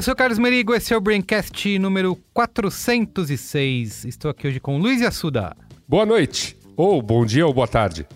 eu sou o Carlos Merigo, esse é o Braincast número 406. Estou aqui hoje com Luiz Assuda. Boa noite, ou bom dia ou boa tarde.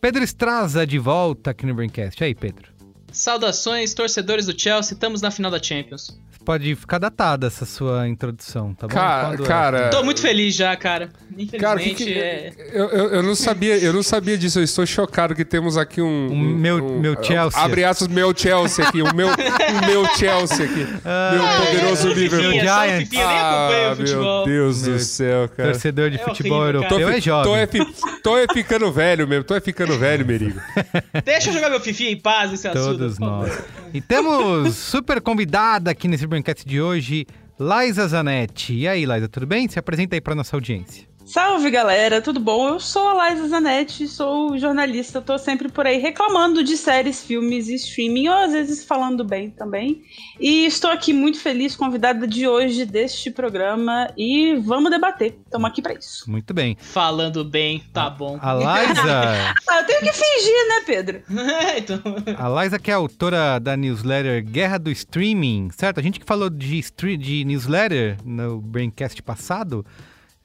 Pedro Estraza de volta aqui no Braincast. E aí, Pedro? Saudações, torcedores do Chelsea, estamos na final da Champions. Pode ficar datada essa sua introdução, tá bom? É? cara, Tô muito feliz já, cara. Infelizmente, cara, que que- é... eu, eu, eu não sabia, eu não sabia disso. Eu estou chocado que temos aqui um, Um meu- meu Chelsea. Abre aspas, meu Chelsea aqui, o meu, o meu Chelsea aqui, meu poderoso é, Liverpool. Só o Giants. Fifinha, nem acompanha Ah, o futebol. meu Deus Meu do céu, cara. Torcedor de É futebol horrível, europeu cara. é jovem. tô, é fi- tô é ficando velho mesmo, tô é ficando velho, Merigo. Deixa eu jogar meu Fifinha em paz, esse assunto. Todos nós. E temos super convidada aqui nesse Braincast de hoje, Liza Zanetti. E aí, Liza, tudo bem? Se apresenta aí pra nossa audiência. Salve galera, tudo bom? Eu sou a Liza Zanetti, sou jornalista, tô sempre por aí reclamando de séries, filmes e streaming, ou às vezes falando bem também. E estou aqui muito feliz, convidada de hoje deste programa, e vamos debater. Estamos aqui pra isso. Muito bem. Falando bem, tá bom. A Liza, Ah, eu tenho que fingir, né, Pedro? então, a Liza que é autora da newsletter Guerra do Streaming, certo? A gente que falou de, de newsletter no Braincast passado,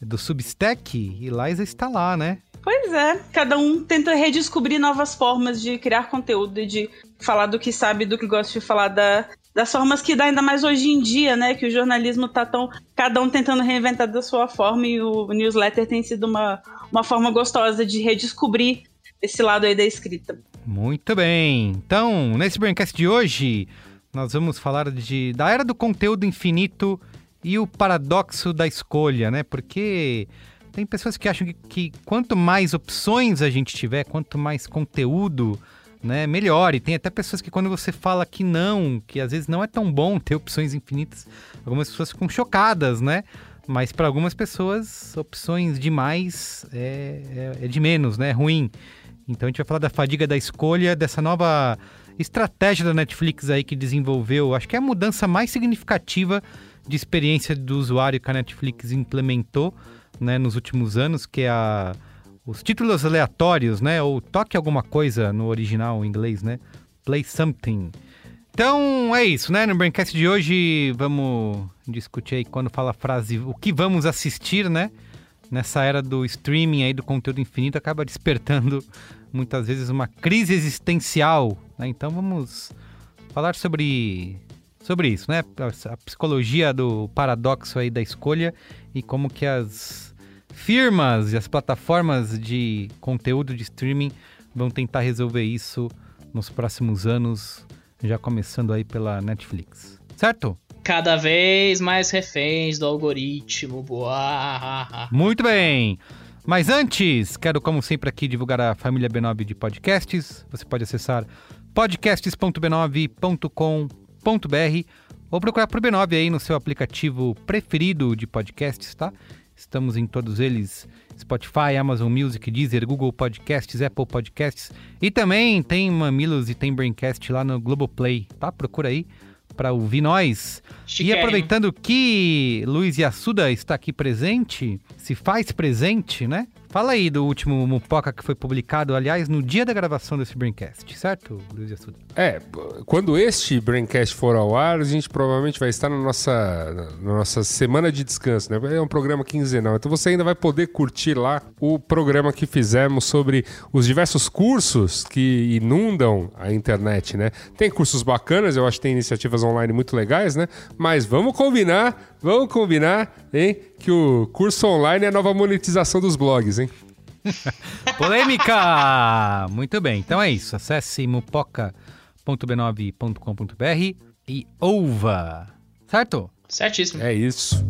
do Substack, e Liza está lá, né? Pois é, cada um tenta redescobrir novas formas de criar conteúdo e de falar do que sabe, do que gosta de falar da, das formas que dá ainda mais hoje em dia, né? Que o jornalismo tá tão. Cada um tentando reinventar da sua forma e o newsletter tem sido uma, uma forma gostosa de redescobrir esse lado aí da escrita. Muito bem. Então, nesse Braincast de hoje, nós vamos falar de, da era do conteúdo infinito e o paradoxo da escolha, né? Porque tem pessoas que acham que, que quanto mais opções a gente tiver, quanto mais conteúdo, né, melhor. E tem até pessoas que quando você fala que não, que às vezes não é tão bom ter opções infinitas, algumas pessoas ficam chocadas, né? Mas para algumas pessoas, opções demais é, é, é de menos, né? É ruim. Então a gente vai falar da fadiga da escolha, dessa nova estratégia da Netflix aí que desenvolveu, acho que é a mudança mais significativa de experiência do usuário que a Netflix implementou, né, nos últimos anos, que é a os títulos aleatórios, né, ou toque alguma coisa no original em inglês, né? Play something. Então é isso, né? No Braincast de hoje vamos discutir aí quando fala a frase o que vamos assistir, né? Nessa era do streaming aí do conteúdo infinito acaba despertando muitas vezes uma crise existencial, né? Então vamos falar sobre sobre isso, né? A psicologia do paradoxo aí da escolha e como que as firmas e as plataformas de conteúdo de streaming vão tentar resolver isso nos próximos anos, já começando aí pela Netflix. Certo? cada vez mais reféns do algoritmo. Boa. Muito bem. Mas antes, quero como sempre aqui divulgar a família B9 de podcasts. Você pode acessar podcasts.b9.com.br ou procurar por B9 aí no seu aplicativo preferido de podcasts, tá? Estamos em todos eles: Spotify, Amazon Music, Deezer, Google Podcasts, Apple Podcasts e também tem Mamilos e tem Braincast lá no Globoplay, tá? Procura aí para ouvir nós. E aproveitando que Luiz Yassuda está aqui presente, se faz presente, né? Fala aí do último Mupoca que foi publicado, aliás, no dia da gravação desse Braincast, certo, Luiz Yassuda? É, quando este Braincast for ao ar, a gente provavelmente vai estar na nossa, na nossa semana de descanso, né? É um programa quinzenal, então você ainda vai poder curtir lá o programa que fizemos sobre os diversos cursos que inundam a internet, né? Tem cursos bacanas, eu acho que tem iniciativas online muito legais, né? Mas vamos combinar, vamos combinar, hein? Que o curso online é a nova monetização dos blogs, hein? Polêmica! Muito bem, então é isso. Acesse mupoca.com.br b9.com.br e ouva. Certo? Certíssimo. É isso.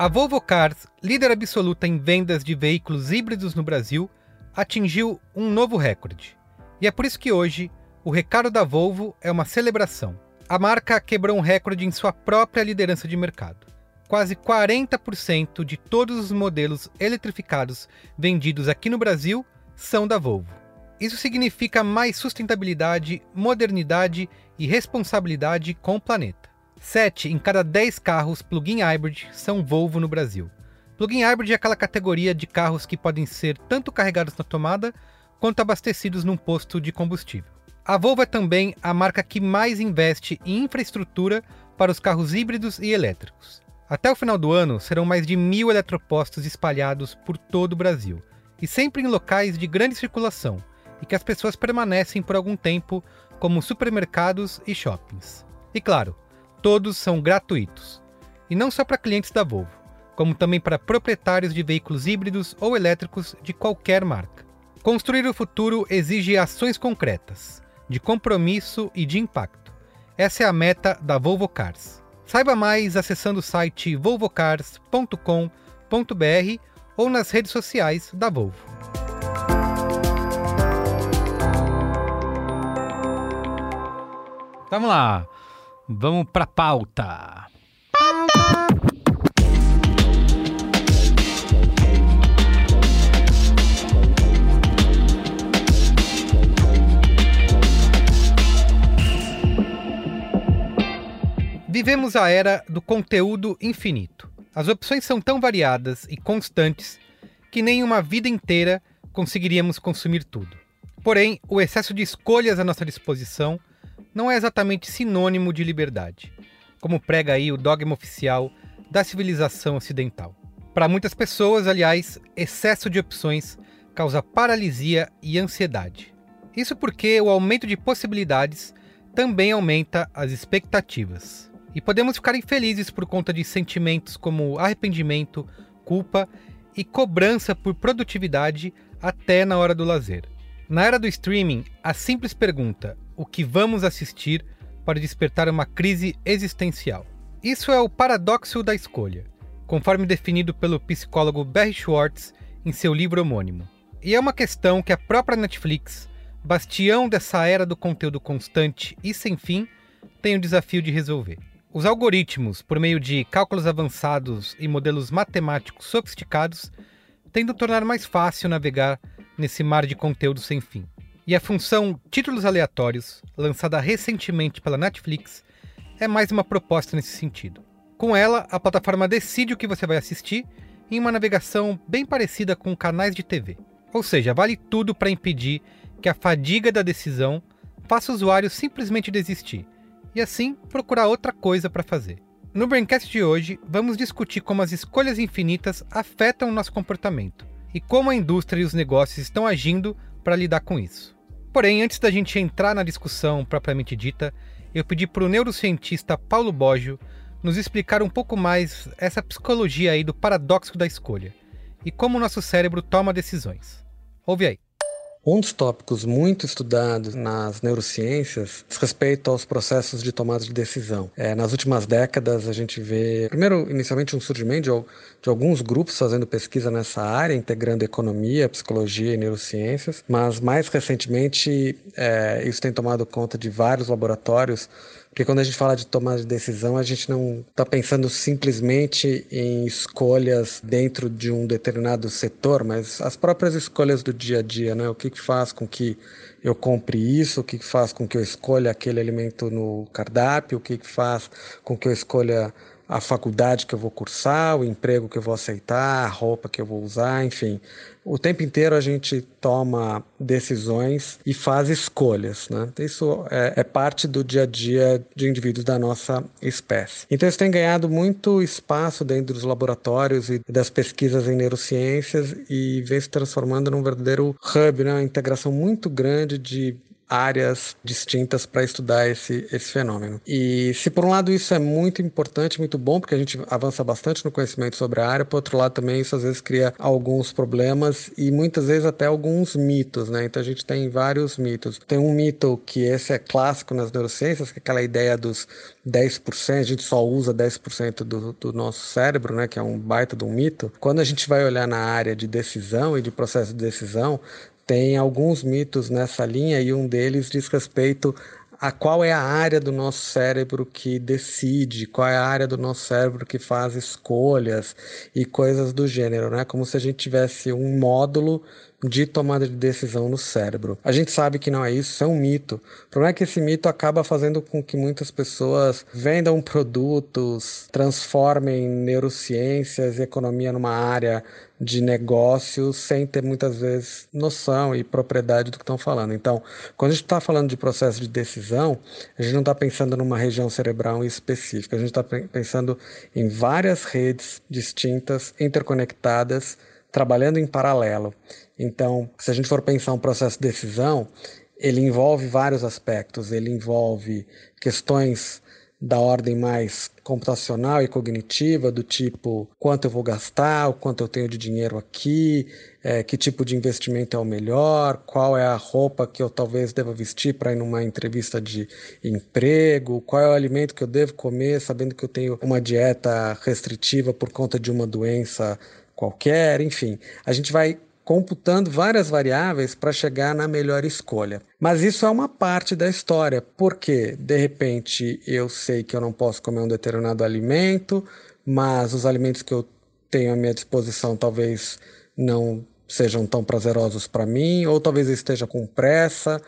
A Volvo Cars, líder absoluta em vendas de veículos híbridos no Brasil, atingiu um novo recorde. E é por isso que hoje o recado da Volvo é uma celebração. A marca quebrou um recorde em sua própria liderança de mercado. Quase 40% de todos os modelos eletrificados vendidos aqui no Brasil são da Volvo. Isso significa mais sustentabilidade, modernidade e responsabilidade com o planeta. 7 em cada 10 carros plug-in hybrid são Volvo no Brasil. Plug-in hybrid é aquela categoria de carros que podem ser tanto carregados na tomada quanto abastecidos num posto de combustível. A Volvo é também a marca que mais investe em infraestrutura para os carros híbridos e elétricos. Até o final do ano, serão mais de mil eletropostos espalhados por todo o Brasil, e sempre em locais de grande circulação, e que as pessoas permanecem por algum tempo, como supermercados e shoppings. E claro, todos são gratuitos. E não só para clientes da Volvo, como também para proprietários de veículos híbridos ou elétricos de qualquer marca. Construir o futuro exige ações concretas, de compromisso e de impacto. Essa é a meta da Volvo Cars. Saiba mais acessando o site volvocars.com.br ou nas redes sociais da Volvo. Vamos lá. Vamos para pauta. Vivemos a era do conteúdo infinito. As opções são tão variadas e constantes que nem uma vida inteira conseguiríamos consumir tudo. Porém, o excesso de escolhas à nossa disposição não é exatamente sinônimo de liberdade, como prega aí o dogma oficial da civilização ocidental. Para muitas pessoas, aliás, excesso de opções causa paralisia e ansiedade. Isso porque o aumento de possibilidades também aumenta as expectativas. E podemos ficar infelizes por conta de sentimentos como arrependimento, culpa e cobrança por produtividade até na hora do lazer. Na era do streaming, a simples pergunta: o que vamos assistir pode despertar uma crise existencial. Isso é o paradoxo da escolha, conforme definido pelo psicólogo Barry Schwartz em seu livro homônimo. E é uma questão que a própria Netflix, bastião dessa era do conteúdo constante e sem fim, tem o desafio de resolver. Os algoritmos, por meio de cálculos avançados e modelos matemáticos sofisticados, tendem a tornar mais fácil navegar nesse mar de conteúdo sem fim. E a função Títulos Aleatórios, lançada recentemente pela Netflix, é mais uma proposta nesse sentido. Com ela, a plataforma decide o que você vai assistir em uma navegação bem parecida com canais de TV. Ou seja, vale tudo para impedir que a fadiga da decisão faça o usuário simplesmente desistir e assim procurar outra coisa para fazer. No Braincast de hoje, vamos discutir como as escolhas infinitas afetam o nosso comportamento e como a indústria e os negócios estão agindo para lidar com isso. Porém, antes da gente entrar na discussão propriamente dita, eu pedi para o neurocientista Paulo Boggio nos explicar um pouco mais essa psicologia aí do paradoxo da escolha e como o nosso cérebro toma decisões. Ouve aí. Um dos tópicos muito estudados nas neurociências diz respeito aos processos de tomada de decisão. É, nas últimas décadas, a gente vê, primeiro, inicialmente, um surgimento de, de, alguns grupos fazendo pesquisa nessa área, integrando economia, psicologia e neurociências, mas mais recentemente, é, isso tem tomado conta de vários laboratórios porque quando a gente fala de tomada de decisão, a gente não está pensando simplesmente em escolhas dentro de um determinado setor, mas as próprias escolhas do dia a dia, né? O que, que faz com que eu compre isso, o que, que faz com que eu escolha aquele alimento no cardápio, o que, que faz com que eu escolha a faculdade que eu vou cursar, o emprego que eu vou aceitar, a roupa que eu vou usar, enfim. O tempo inteiro a gente toma decisões e faz escolhas, né? Isso é, é parte do dia a dia de indivíduos da nossa espécie. Então isso tem ganhado muito espaço dentro dos laboratórios e das pesquisas em neurociências e vem se transformando num verdadeiro hub, né? uma integração muito grande de áreas distintas para estudar esse, esse fenômeno. E se por um lado isso é muito importante, muito bom, porque a gente avança bastante no conhecimento sobre a área, por outro lado também isso às vezes cria alguns problemas e muitas vezes até alguns mitos, né? Então a gente tem vários mitos. Tem um mito que esse é clássico nas neurociências, que é aquela ideia dos 10%, a gente só usa 10% do, do nosso cérebro, né? Que é um baita de um mito. Quando a gente vai olhar na área de decisão e de processo de decisão, tem alguns mitos nessa linha e um deles diz respeito a qual é a área do nosso cérebro que decide, qual é a área do nosso cérebro que faz escolhas e coisas do gênero, né? Como se a gente tivesse um módulo de tomada de decisão no cérebro. A gente sabe que não é isso, isso é um mito. O problema é que esse mito acaba fazendo com que muitas pessoas vendam produtos, transformem neurociências e economia numa área de negócio sem ter muitas vezes noção e propriedade do que estão falando. Então, quando a gente está falando de processo de decisão, a gente não está pensando numa região cerebral específica, a gente está pensando em várias redes distintas, interconectadas, trabalhando em paralelo. Então, se a gente for pensar um processo de decisão, ele envolve vários aspectos, ele envolve questões da ordem mais computacional e cognitiva, do tipo quanto eu vou gastar, o quanto eu tenho de dinheiro aqui, é, que tipo de investimento é o melhor, qual é a roupa que eu talvez deva vestir para ir numa entrevista de emprego, qual é o alimento que eu devo comer, sabendo que eu tenho uma dieta restritiva por conta de uma doença qualquer, enfim. A gente vai computando várias variáveis para chegar na melhor escolha. Mas isso é uma parte da história, porque de repente eu sei que eu não posso comer um determinado alimento, mas os alimentos que eu tenho à minha disposição talvez não sejam tão prazerosos para mim, ou talvez eu esteja com pressa,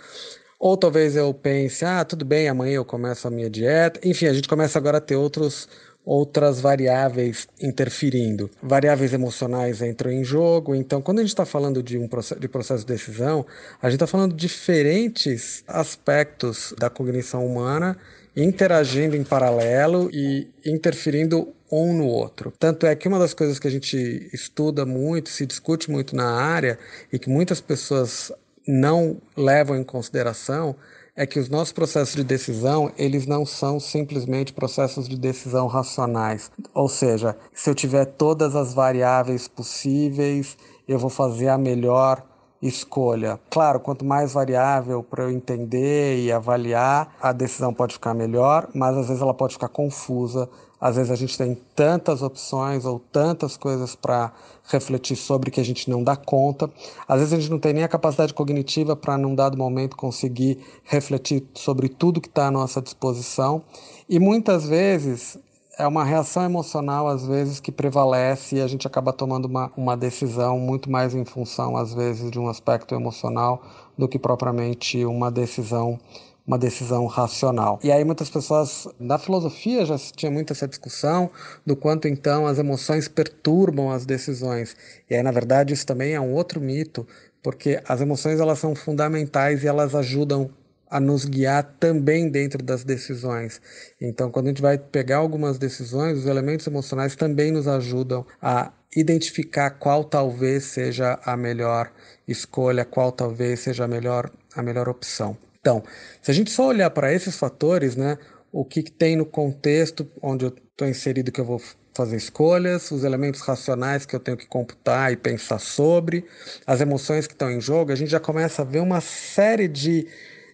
ou talvez eu pense, ah, tudo bem, amanhã eu começo a minha dieta. Enfim, a gente começa agora a ter outros outras variáveis interferindo. Variáveis emocionais entram em jogo. Então, quando a gente está falando de um processo de, processo de decisão, a gente está falando de diferentes aspectos da cognição humana interagindo em paralelo e interferindo um no outro. Tanto é que uma das coisas que a gente estuda muito, se discute muito na área e que muitas pessoas não levam em consideração é que os nossos processos de decisão, eles não são simplesmente processos de decisão racionais. Ou seja, se eu tiver todas as variáveis possíveis, eu vou fazer a melhor escolha. Claro, quanto mais variável para eu entender e avaliar, a decisão pode ficar melhor, mas às vezes ela pode ficar confusa. Às vezes a gente tem tantas opções ou tantas coisas para refletir sobre que a gente não dá conta. Às vezes a gente não tem nem a capacidade cognitiva para, num dado momento, conseguir refletir sobre tudo que está à nossa disposição. E muitas vezes é uma reação emocional, às vezes, que prevalece e a gente acaba tomando uma, uma decisão muito mais em função, às vezes, de um aspecto emocional do que propriamente uma decisão uma decisão racional. E aí muitas pessoas na filosofia já tinha muito essa discussão do quanto então as emoções perturbam as decisões. E aí na verdade isso também é um outro mito, porque as emoções elas são fundamentais e elas ajudam a nos guiar também dentro das decisões. Então, quando a gente vai pegar algumas decisões, os elementos emocionais também nos ajudam a identificar qual talvez seja a melhor escolha, qual talvez seja a melhor, a melhor opção. Então, se a gente só olhar para esses fatores, né, o que, que tem no contexto onde eu estou inserido que eu vou fazer escolhas, os elementos racionais que eu tenho que computar e pensar sobre, as emoções que estão em jogo, a gente já começa a ver uma série de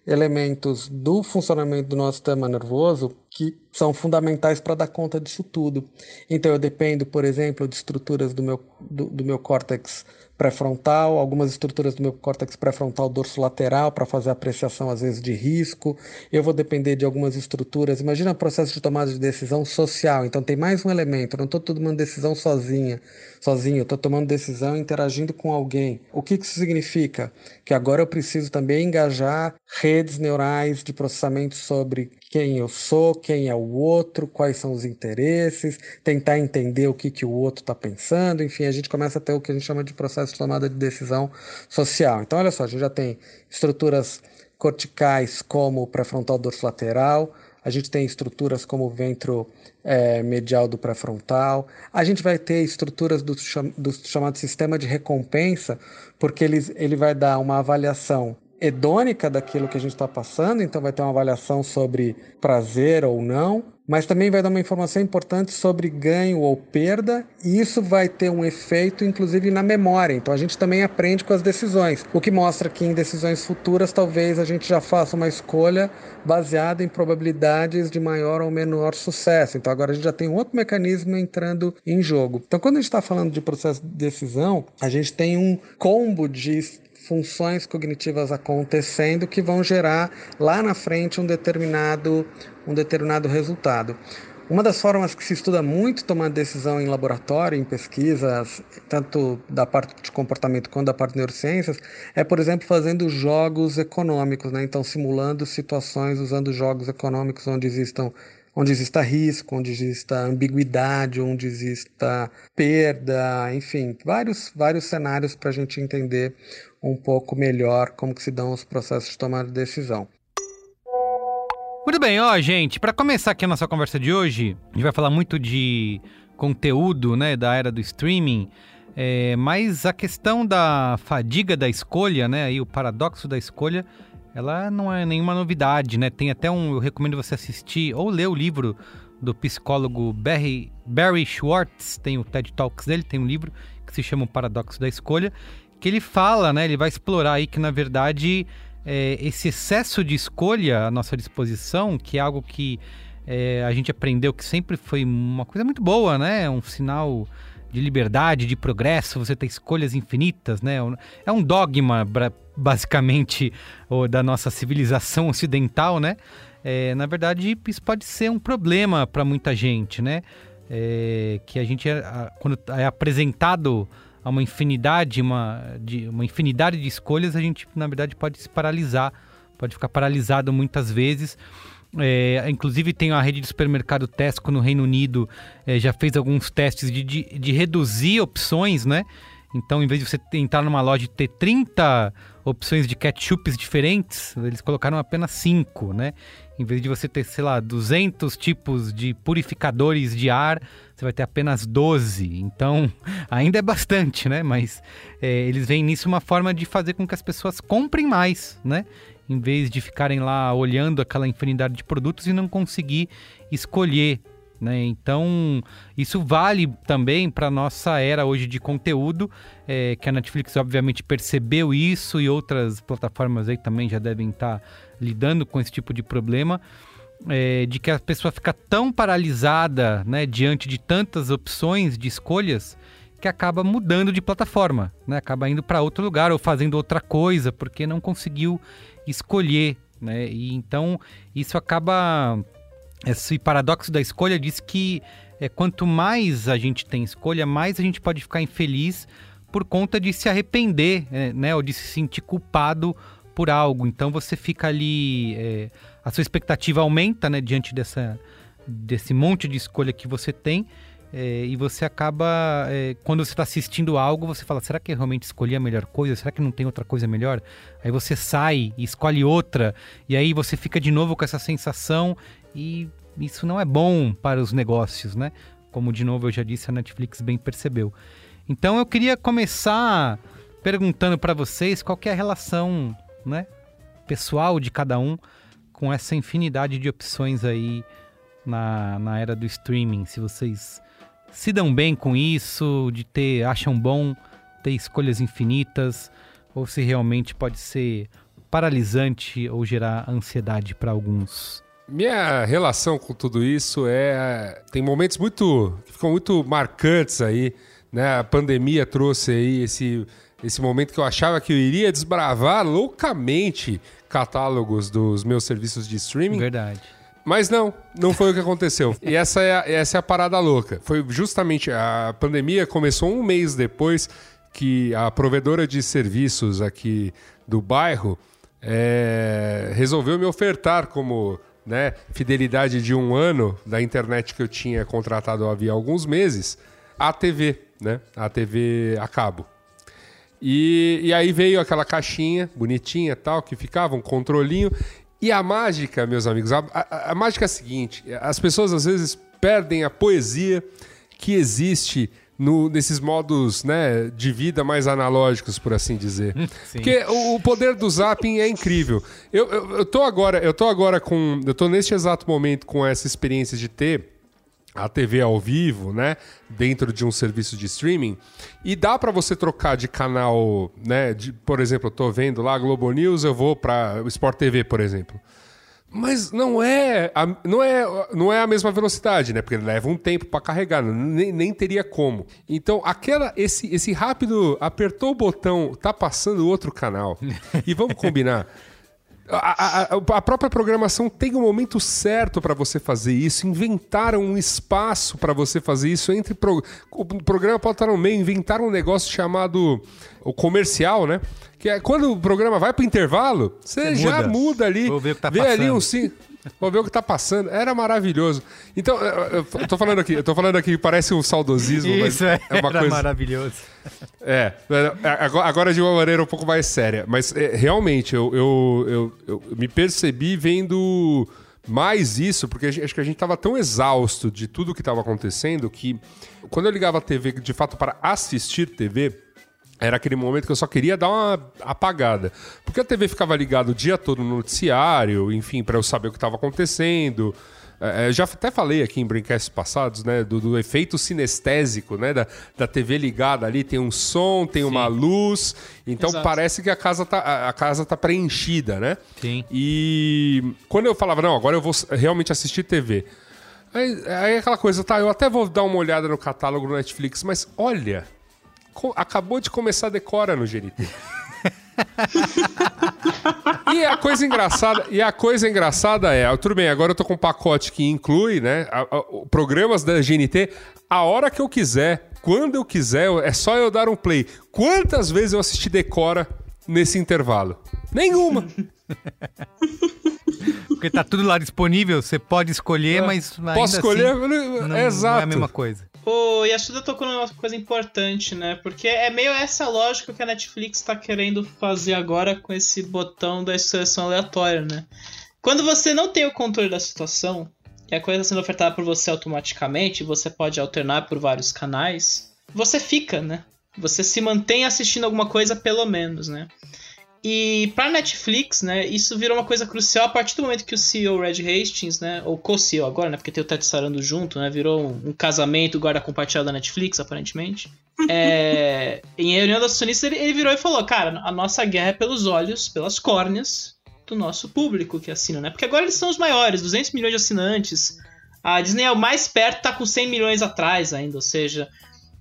elementos do funcionamento do nosso sistema nervoso que são fundamentais para dar conta disso tudo. Então eu dependo, por exemplo, de estruturas do meu, do, do meu córtex pré-frontal, algumas estruturas do meu córtex pré-frontal dorso-lateral para fazer apreciação às vezes de risco. Eu vou depender de algumas estruturas. Imagina o processo de tomada de decisão social. Então tem mais um elemento. Eu não estou tomando decisão sozinha, sozinho. Estou tomando decisão interagindo com alguém. O que isso significa? Que agora eu preciso também engajar redes neurais de processamento sobre quem eu sou, quem é o outro, quais são os interesses, tentar entender o que, que o outro está pensando, enfim, a gente começa a ter o que a gente chama de processo de tomada de decisão social. Então, olha só, a gente já tem estruturas corticais como o pré-frontal dorsolateral, a gente tem estruturas como o ventro é, medial do pré-frontal, a gente vai ter estruturas do, do chamado sistema de recompensa, porque ele, ele vai dar uma avaliação hedônica daquilo que a gente está passando, então vai ter uma avaliação sobre prazer ou não, mas também vai dar uma informação importante sobre ganho ou perda, e isso vai ter um efeito, inclusive, na memória. Então a gente também aprende com as decisões, o que mostra que em decisões futuras talvez a gente já faça uma escolha baseada em probabilidades de maior ou menor sucesso. Então agora a gente já tem um outro mecanismo entrando em jogo. Então quando a gente está falando de processo de decisão, a gente tem um combo de funções cognitivas acontecendo que vão gerar lá na frente um determinado, um determinado resultado. Uma das formas que se estuda muito tomar decisão em laboratório, em pesquisas, tanto da parte de comportamento quanto da parte de neurociências, é, por exemplo, fazendo jogos econômicos, né? então simulando situações usando jogos econômicos onde existam onde exista risco, onde exista ambiguidade, onde exista perda, enfim, vários, vários cenários para a gente entender um pouco melhor como que se dão os processos de tomada de decisão. Muito bem, ó, gente, para começar aqui a nossa conversa de hoje, a gente vai falar muito de conteúdo, né, da era do streaming, é, mas a questão da fadiga da escolha, né, aí o paradoxo da escolha, ela não é nenhuma novidade, né? Tem até um, eu recomendo você assistir ou ler o livro do psicólogo Barry, Barry Schwartz, tem o TED Talks dele, tem um livro que se chama O Paradoxo da Escolha, que ele fala, né? Ele vai explorar aí que na verdade é, esse excesso de escolha à nossa disposição, que é algo que é, a gente aprendeu que sempre foi uma coisa muito boa, né? Um sinal de liberdade, de progresso, você ter escolhas infinitas, né? É um dogma, basicamente, da nossa civilização ocidental, né? É, na verdade, isso pode ser um problema para muita gente, né? É, que a gente, é, quando é apresentado a uma infinidade, uma, de, uma infinidade de escolhas, a gente, na verdade, pode se paralisar, pode ficar paralisado muitas vezes. É, inclusive tem a rede de supermercado Tesco no Reino Unido, é, já fez alguns testes de, de, de, reduzir opções, né? Então, em vez de você entrar numa loja e ter 30 opções de ketchups diferentes, eles colocaram apenas 5, né? Em vez de você ter, sei lá, 200 tipos de purificadores de ar, você vai ter apenas 12. Então, ainda é bastante, né? Mas é, eles veem nisso uma forma de fazer com que as pessoas comprem mais, né? Em vez de ficarem lá olhando aquela infinidade de produtos e não conseguir escolher né? Então, isso vale também para nossa era hoje de conteúdo, é, que a Netflix obviamente percebeu isso e outras plataformas aí também já devem estar tá lidando com esse tipo de problema é, de que a pessoa fica tão paralisada né, diante de tantas opções de escolhas que acaba mudando de plataforma, né? acaba indo para outro lugar ou fazendo outra coisa porque não conseguiu escolher. Né? E então isso acaba. Esse paradoxo da escolha diz que é, quanto mais a gente tem escolha, mais a gente pode ficar infeliz por conta de se arrepender, é, né? Ou de se sentir culpado por algo. Então você fica ali. É, a sua expectativa aumenta, né? Diante dessa, desse monte de escolha que você tem. É, e você acaba, é, quando você está assistindo algo, você fala: será que eu realmente escolhi a melhor coisa? Será que não tem outra coisa melhor? Aí você sai e escolhe outra, e aí você fica de novo com essa sensação, e isso não é bom para os negócios, né? Como de novo eu já disse, a Netflix bem percebeu. Então eu queria começar perguntando para vocês qual é a relação né, pessoal de cada um com essa infinidade de opções aí na, na era do streaming. Se vocês se dão bem com isso, de ter, acham bom ter escolhas infinitas, ou se realmente pode ser paralisante ou gerar ansiedade para alguns. Minha relação com tudo isso é. Tem momentos muito. que ficam muito marcantes aí. Né? A pandemia trouxe aí esse esse momento que eu achava que eu iria desbravar loucamente catálogos dos meus serviços de streaming. Verdade. Mas não, não foi o que aconteceu. E essa é, a, essa é a parada louca. Foi justamente a pandemia começou um mês depois que a provedora de serviços aqui do bairro é, resolveu me ofertar como né, fidelidade de um ano da internet que eu tinha contratado havia alguns meses a TV, né? A TV a cabo. E, e aí veio aquela caixinha bonitinha tal, que ficava um controlinho. E a mágica, meus amigos, a, a, a mágica é a seguinte: as pessoas às vezes perdem a poesia que existe no, nesses modos né, de vida mais analógicos, por assim dizer. Sim. Porque o, o poder do zapping é incrível. Eu, eu, eu tô agora, eu tô agora com. Eu tô neste exato momento com essa experiência de ter a TV ao vivo, né, dentro de um serviço de streaming, e dá para você trocar de canal, né, de, por exemplo, eu tô vendo lá Globo News, eu vou para o Sport TV, por exemplo. Mas não é, a, não é, não é a mesma velocidade, né? Porque leva um tempo para carregar, nem, nem teria como. Então, aquela esse esse rápido apertou o botão, tá passando outro canal. E vamos combinar, a, a, a, própria programação tem um momento certo para você fazer isso. Inventaram um espaço para você fazer isso entre pro, o programa pode estar no meio. Inventaram um negócio chamado o comercial, né? Que é quando o programa vai para o intervalo, você, Você já muda. muda ali, Vou ver o que tá vê ali passando. um sim. Vou ver o que tá passando. Era maravilhoso. Então, eu, tô falando aqui, eu tô falando aqui, parece um saudosismo, mas Isso é, é uma coisa. maravilhoso. É, é, agora, de uma maneira um pouco mais séria. Mas é, realmente, eu, eu, eu, eu me percebi vendo mais isso, porque acho que a gente tava tão exausto de tudo que tava acontecendo que quando eu ligava a TV de fato para assistir TV, era aquele momento que eu só queria dar uma apagada. Porque a TV ficava ligada o dia todo no noticiário, enfim, para eu saber o que estava acontecendo. É, é, já até falei aqui em Braincasts passados, né, do, do efeito sinestésico, né, da, da TV ligada ali, tem um som, tem uma luz, então Exato. parece que a casa tá, a- casa tá preenchida, né? Sim. E quando eu falava, não, agora eu vou realmente assistir TV. Aí, aí aquela coisa, tá, eu até vou dar uma olhada no catálogo do Netflix, mas olha, acabou de começar a decora no GNT. e a coisa engraçada, e a coisa engraçada é, tudo bem, agora eu tô com um pacote que inclui, né, a- a- programas da GNT a hora que eu quiser, quando eu quiser, é só eu dar um play. Quantas vezes eu assisti decora nesse intervalo? Nenhuma. Porque tá tudo lá disponível, você pode escolher, mas ainda Posso escolher? assim, não, não é a mesma coisa. O Yasuda tocou numa coisa importante, né? Porque é meio essa lógica que a Netflix tá querendo fazer agora com esse botão da seleção aleatória, né? Quando você não tem o controle da situação e a coisa tá sendo ofertada por você automaticamente, você pode alternar por vários canais, você fica, né? Você se mantém assistindo alguma coisa pelo menos, né? E pra Netflix, né, isso virou uma coisa crucial a partir do momento que o CEO Red Hastings, né, ou co-CEO agora, né, porque tem o Ted Sarandos junto, né, virou um, um casamento guarda compartilhado da Netflix, aparentemente. É, em reunião dos acionistas, ele, ele virou e falou, cara, a nossa guerra é pelos olhos, pelas córneas do nosso público que assina, né, porque agora eles são os maiores, 200 milhões de assinantes, a Disney é o mais perto, tá com 100 milhões atrás ainda, ou seja,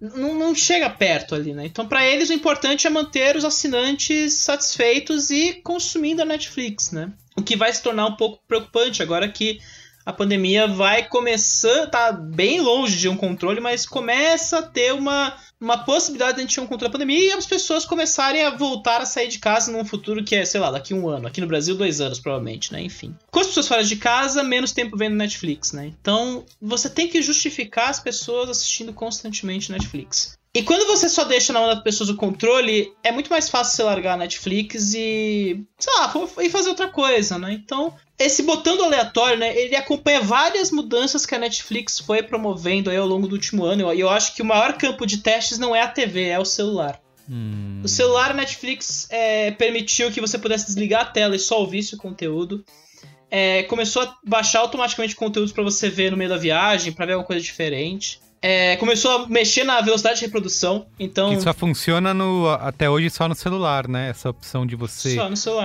não, não chega perto ali, né? Então, pra eles, o importante é manter os assinantes satisfeitos e consumindo a Netflix, né? O que vai se tornar um pouco preocupante agora que a pandemia vai começando, tá bem longe de um controle, mas começa a ter uma, uma possibilidade de a gente ter um controle da pandemia e as pessoas começarem a voltar a sair de casa num futuro que é, sei lá, daqui um ano. Aqui no Brasil, dois anos, provavelmente, né? Enfim. Com as pessoas fora de casa, menos tempo vendo Netflix, né? Então, você tem que justificar as pessoas assistindo constantemente Netflix. E quando você só deixa na mão das pessoas o controle, é muito mais fácil você largar a Netflix e. sei lá, e fazer outra coisa, né? Então, esse botão do aleatório, né? Ele acompanha várias mudanças que a Netflix foi promovendo aí ao longo do último ano. E eu acho que o maior campo de testes não é a TV, é o celular. Hum, O celular, a Netflix é, permitiu que você pudesse desligar a tela e só ouvisse o conteúdo. É, começou a baixar automaticamente conteúdos pra você ver no meio da viagem, pra ver alguma coisa diferente. É, começou a mexer na velocidade de reprodução, então que só funciona no, até hoje só no celular, né? Essa opção de você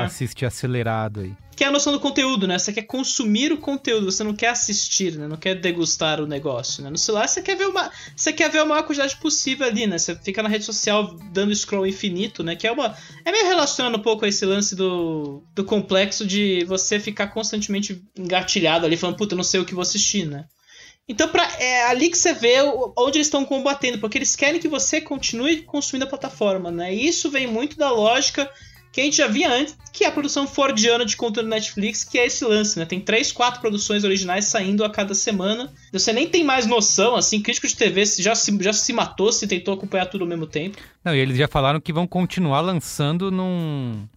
assistir acelerado aí. Que é a noção do conteúdo, né? Você quer consumir o conteúdo, você não quer assistir, né? Não quer degustar o negócio, né? No celular você quer ver uma, você quer ver a maior quantidade possível ali, né? Você fica na rede social dando scroll infinito, né? Que é uma é meio relacionando um pouco a esse lance do, do complexo de você ficar constantemente engatilhado ali, falando, puta, não sei o que vou assistir, né? Então pra, é ali que você vê onde eles estão combatendo, porque eles querem que você continue consumindo a plataforma, né? E isso vem muito da lógica que a gente já via antes, que é a produção fordiana de conteúdo Netflix, que é esse lance, né? Tem três, quatro produções originais saindo a cada semana. Você nem tem mais noção, assim, crítico de TV já se, já se matou se tentou acompanhar tudo ao mesmo tempo. Não, e eles já falaram que vão continuar lançando num.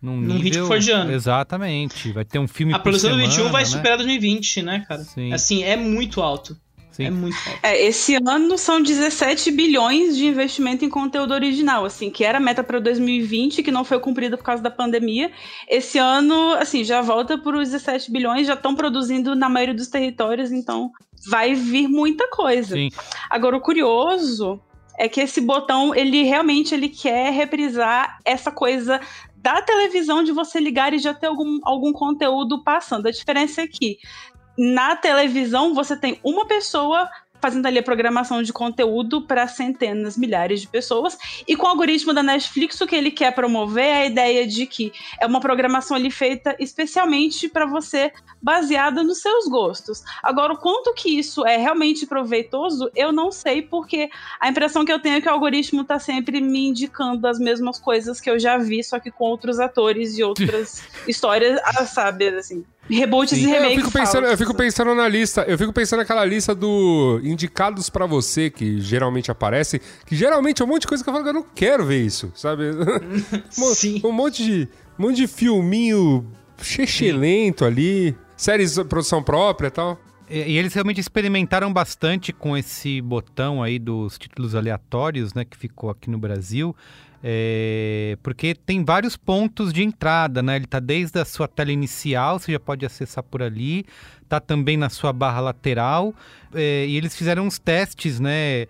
Num, Num nível... ritmo fordiano. Exatamente. Vai ter um filme A produção do semana, 21 vai né? superar 2020, né, cara? Sim. Assim, é muito alto. Sim. É muito alto. É, esse ano são 17 bilhões de investimento em conteúdo original, assim, que era a meta para 2020, que não foi cumprida por causa da pandemia. Esse ano, assim, já volta para os 17 bilhões, já estão produzindo na maioria dos territórios, então vai vir muita coisa. Sim. Agora, o curioso é que esse botão, ele realmente ele quer reprisar essa coisa da televisão de você ligar e já ter algum, algum conteúdo passando. A diferença é que na televisão você tem uma pessoa fazendo ali a programação de conteúdo para centenas, milhares de pessoas. E com o algoritmo da Netflix, o que ele quer promover é a ideia de que é uma programação ali feita especialmente para você, baseada nos seus gostos. Agora, o quanto que isso é realmente proveitoso, eu não sei, porque a impressão que eu tenho é que o algoritmo está sempre me indicando as mesmas coisas que eu já vi, só que com outros atores e outras histórias, ah, sabe, assim. Reboots Sim. e É, remakes. eu fico pensando, eu fico pensando na lista, eu fico pensando naquela lista do indicados pra você que geralmente aparece, que geralmente é um monte de coisa que eu falo que eu não quero ver isso, sabe? Sim. Um monte de um monte de filminho chechelento ali, séries de produção própria e tal. E eles realmente experimentaram bastante com esse botão aí dos títulos aleatórios, né, que ficou aqui no Brasil. É, porque tem vários pontos de entrada, né? Ele tá desde a sua tela inicial, você já pode acessar por ali, tá também na sua barra lateral. é, e eles fizeram uns testes, né?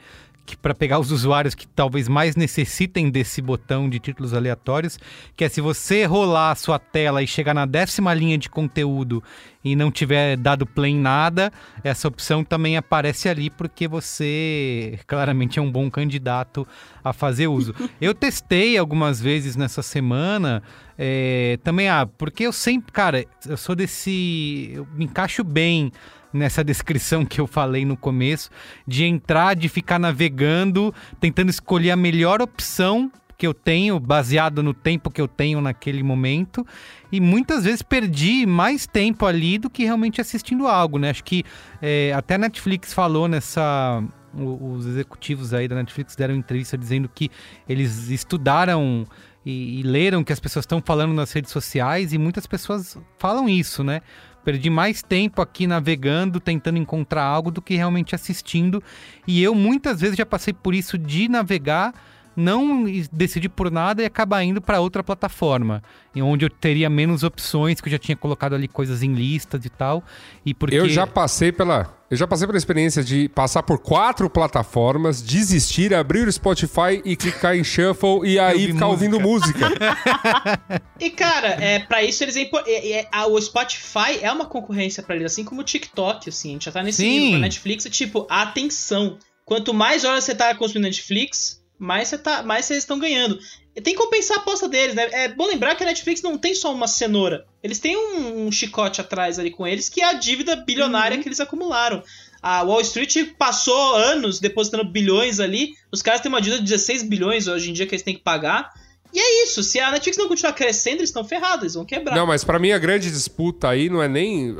Que para pegar os usuários que talvez mais necessitem desse botão de títulos aleatórios, que é se você rolar a sua tela e chegar na décima linha de conteúdo e não tiver dado play em nada, essa opção também aparece ali porque você claramente é um bom candidato a fazer uso. eu testei algumas vezes nessa semana, é, também, ah, porque eu sempre, cara, eu sou desse. Eu me encaixo bem nessa descrição que eu falei no começo, de entrar, de ficar navegando, tentando escolher a melhor opção que eu tenho, baseado no tempo que eu tenho naquele momento. E muitas vezes perdi mais tempo ali do que realmente assistindo algo, né? Acho que é, até a Netflix falou nessa. Os executivos aí da Netflix deram entrevista dizendo que eles estudaram e, e leram o que as pessoas estão falando nas redes sociais e muitas pessoas falam isso, né? Perdi mais tempo aqui navegando, tentando encontrar algo do que realmente assistindo. E eu muitas vezes já passei por isso de navegar, não decidir por nada e acabar indo para outra plataforma, em onde eu teria menos opções, que eu já tinha colocado ali coisas em listas e tal. E porque Eu já passei pela. Eu já passei pela experiência de passar por quatro plataformas, desistir, abrir o Spotify e clicar em shuffle e aí ouvir ficar ouvindo música. E, cara, é, pra isso eles é, impo- é- é- a- o Spotify é uma concorrência pra eles, assim como o TikTok, assim. A gente já tá nesse Sim. nível. Pra Netflix é tipo, atenção. Quanto mais horas você tá consumindo Netflix, mais você tá, mais vocês estão ganhando. E Tem que compensar a aposta deles, né? É bom lembrar que a Netflix não tem só uma cenoura. Eles têm um, um chicote atrás ali com eles, que é a dívida bilionária que eles acumularam. A Wall Street passou anos depositando bilhões ali. Os caras têm uma dívida de 16 bilhões hoje em dia que eles têm que pagar. E é isso. Se a Netflix não continuar crescendo, eles estão ferrados, eles vão quebrar. Não, mas pra mim a grande disputa aí não é nem.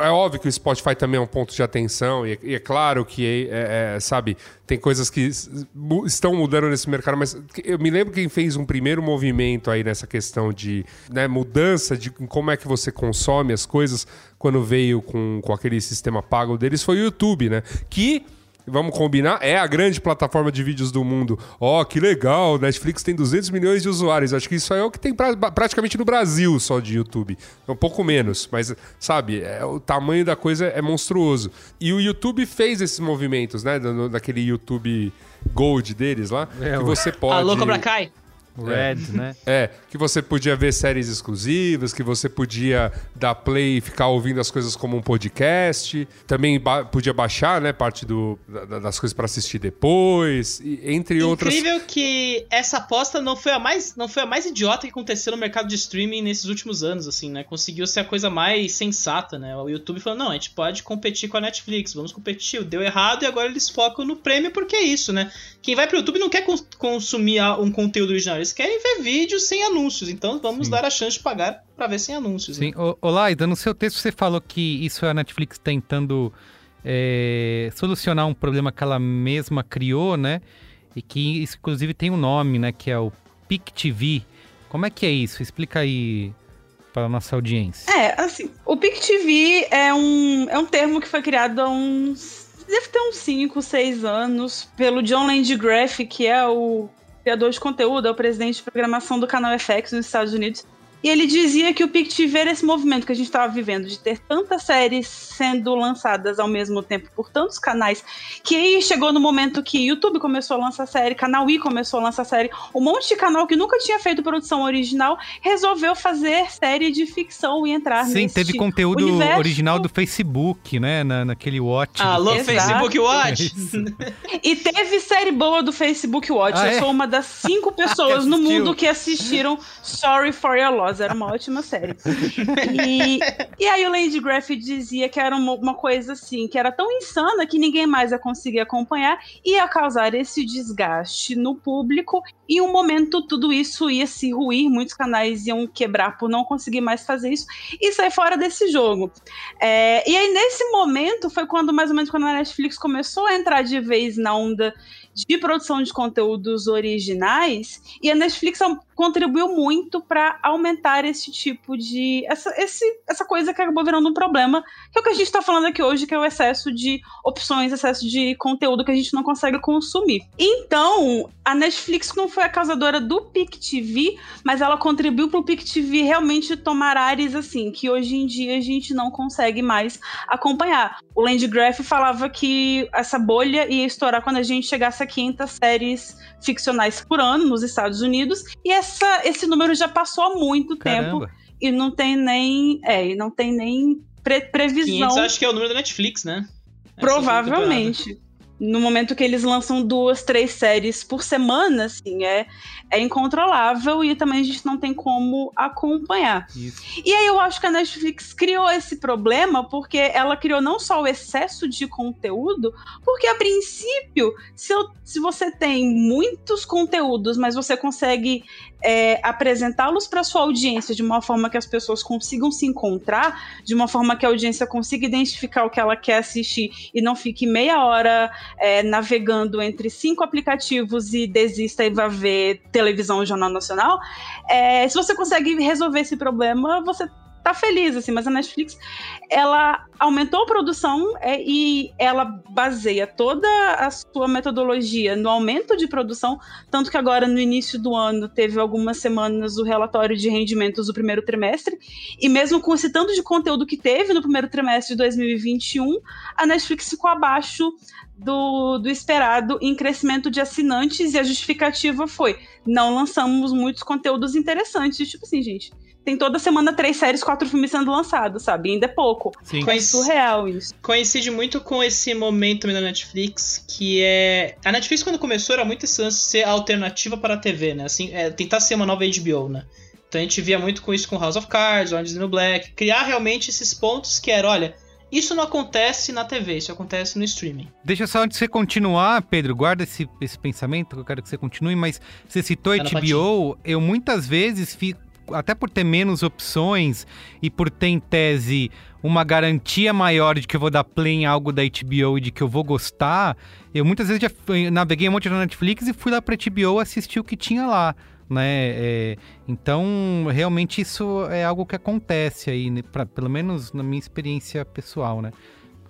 É óbvio que o Spotify também é um ponto de atenção, e é, e é claro que, é, é, sabe, tem coisas que estão mudando nesse mercado, mas eu me lembro quem fez um primeiro movimento aí nessa questão de né, mudança de como é que você consome as coisas quando veio com, com aquele sistema pago deles foi o YouTube, né? Que. Vamos combinar, é a grande plataforma de vídeos do mundo. Ó, que legal, Netflix tem 200 milhões de usuários. Acho que isso aí é o que tem pra- praticamente no Brasil só de YouTube. Um pouco menos, mas sabe, é, o tamanho da coisa é monstruoso. E o YouTube fez esses movimentos, né? da- Daquele YouTube Gold deles lá. É, que você pode. Alô, Cobra Kai? Red, né? É, que você podia ver séries exclusivas, que você podia dar play e ficar ouvindo as coisas como um podcast. Também ba- podia baixar, né, parte do, da- das coisas para assistir depois, e, entre outras. Incrível que essa aposta não foi a mais não foi a mais idiota que aconteceu no mercado de streaming nesses últimos anos, assim, né? Conseguiu ser a coisa mais sensata, né? O YouTube falou: "Não, a gente pode competir com a Netflix, vamos competir". Deu errado e agora eles focam no prêmio porque é isso, né? Quem vai pro YouTube não quer cons- consumir a- um conteúdo original, eles querem ver vídeos sem anúncios. Então vamos Sim. dar a chance de pagar pra ver sem anúncios. né? Sim. Ô, ô Laida, no seu texto você falou que isso é a Netflix tentando é, solucionar um problema que ela mesma criou, né? E que isso, inclusive, tem um nome, né? Que é o PIC TV. Como é que é isso? Explica aí para a nossa audiência. É, assim, o PicTV é um, é um termo que foi criado há uns deve ter uns 5, 6 anos, pelo John Landgraf, que é o criador de conteúdo, é o presidente de programação do canal FX nos Estados Unidos. E ele dizia que o PicTV era esse movimento que a gente estava vivendo, de ter tantas séries sendo lançadas ao mesmo tempo por tantos canais, que aí chegou no momento que YouTube começou a lançar série, Canal I começou a lançar série, um monte de canal que nunca tinha feito produção original resolveu fazer série de ficção e entrar Sim, nesse teve conteúdo universo. original do Facebook, né? Na, naquele Watch. Alô. Facebook Watch! Isso. E teve série boa do Facebook Watch. Ah, Eu é? sou uma das cinco pessoas no mundo que assistiram Sorry for Your Loss. Era uma ótima série. E, e aí o Lady Graff dizia que era uma, uma coisa assim, que era tão insana que ninguém mais ia conseguir acompanhar e ia causar esse desgaste no público. E um momento tudo isso ia se ruir, muitos canais iam quebrar por não conseguir mais fazer isso e sair fora desse jogo. É, e aí, nesse momento, foi quando, mais ou menos, quando a Netflix começou a entrar de vez na onda de produção de conteúdos originais, e a Netflix am- contribuiu muito para aumentar esse tipo de. Essa, esse, essa coisa que acabou virando um problema, que é o que a gente está falando aqui hoje, que é o excesso de opções, excesso de conteúdo que a gente não consegue consumir. Então, a Netflix não foi a causadora do PicTV, mas ela contribuiu para o PicTV realmente tomar áreas assim, que hoje em dia a gente não consegue mais acompanhar. O Landgraf falava que essa bolha ia estourar quando a gente chegasse a 500 séries ficcionais por ano nos Estados Unidos, e essa, esse número já passou há muito tempo Caramba. e não tem nem, é, e não tem nem pre- 500 previsão. acho que é o número da Netflix, né? Essa Provavelmente. No momento que eles lançam duas, três séries por semana, assim, é, é incontrolável e também a gente não tem como acompanhar. Isso. E aí eu acho que a Netflix criou esse problema porque ela criou não só o excesso de conteúdo, porque a princípio, se, eu- se você tem muitos conteúdos, mas você consegue é, apresentá-los para sua audiência de uma forma que as pessoas consigam se encontrar, de uma forma que a audiência consiga identificar o que ela quer assistir e não fique meia hora é, navegando entre cinco aplicativos e desista e vá ver televisão jornal nacional, é, se você consegue resolver esse problema, você tá feliz, assim, mas a Netflix, ela aumentou a produção é, e ela baseia toda a sua metodologia no aumento de produção, tanto que agora, no início do ano, teve algumas semanas o relatório de rendimentos do primeiro trimestre, e mesmo com esse tanto de conteúdo que teve no primeiro trimestre de 2021, a Netflix ficou abaixo do, do esperado em crescimento de assinantes, e a justificativa foi, não lançamos muitos conteúdos interessantes, tipo assim, gente, tem toda semana três séries, quatro filmes sendo lançados, sabe? Ainda é pouco. Sim. É surreal isso. coincide muito com esse momento da Netflix, que é. A Netflix, quando começou, era muito esse lance de ser alternativa para a TV, né? Assim, é, tentar ser uma nova HBO, né? Então a gente via muito com isso com House of Cards, Orange is the New Black, criar realmente esses pontos que era, olha, isso não acontece na TV, isso acontece no streaming. Deixa só antes de você continuar, Pedro, guarda esse, esse pensamento que eu quero que você continue, mas você citou Tá HBO, eu muitas vezes fico, até por ter menos opções e por ter em tese uma garantia maior de que eu vou dar play em algo da HBO e de que eu vou gostar, eu muitas vezes já naveguei um monte na Netflix e fui lá pra HBO assistir o que tinha lá. Né? É, então, realmente isso é algo que acontece aí, né? Pra- pelo menos na minha experiência pessoal, né?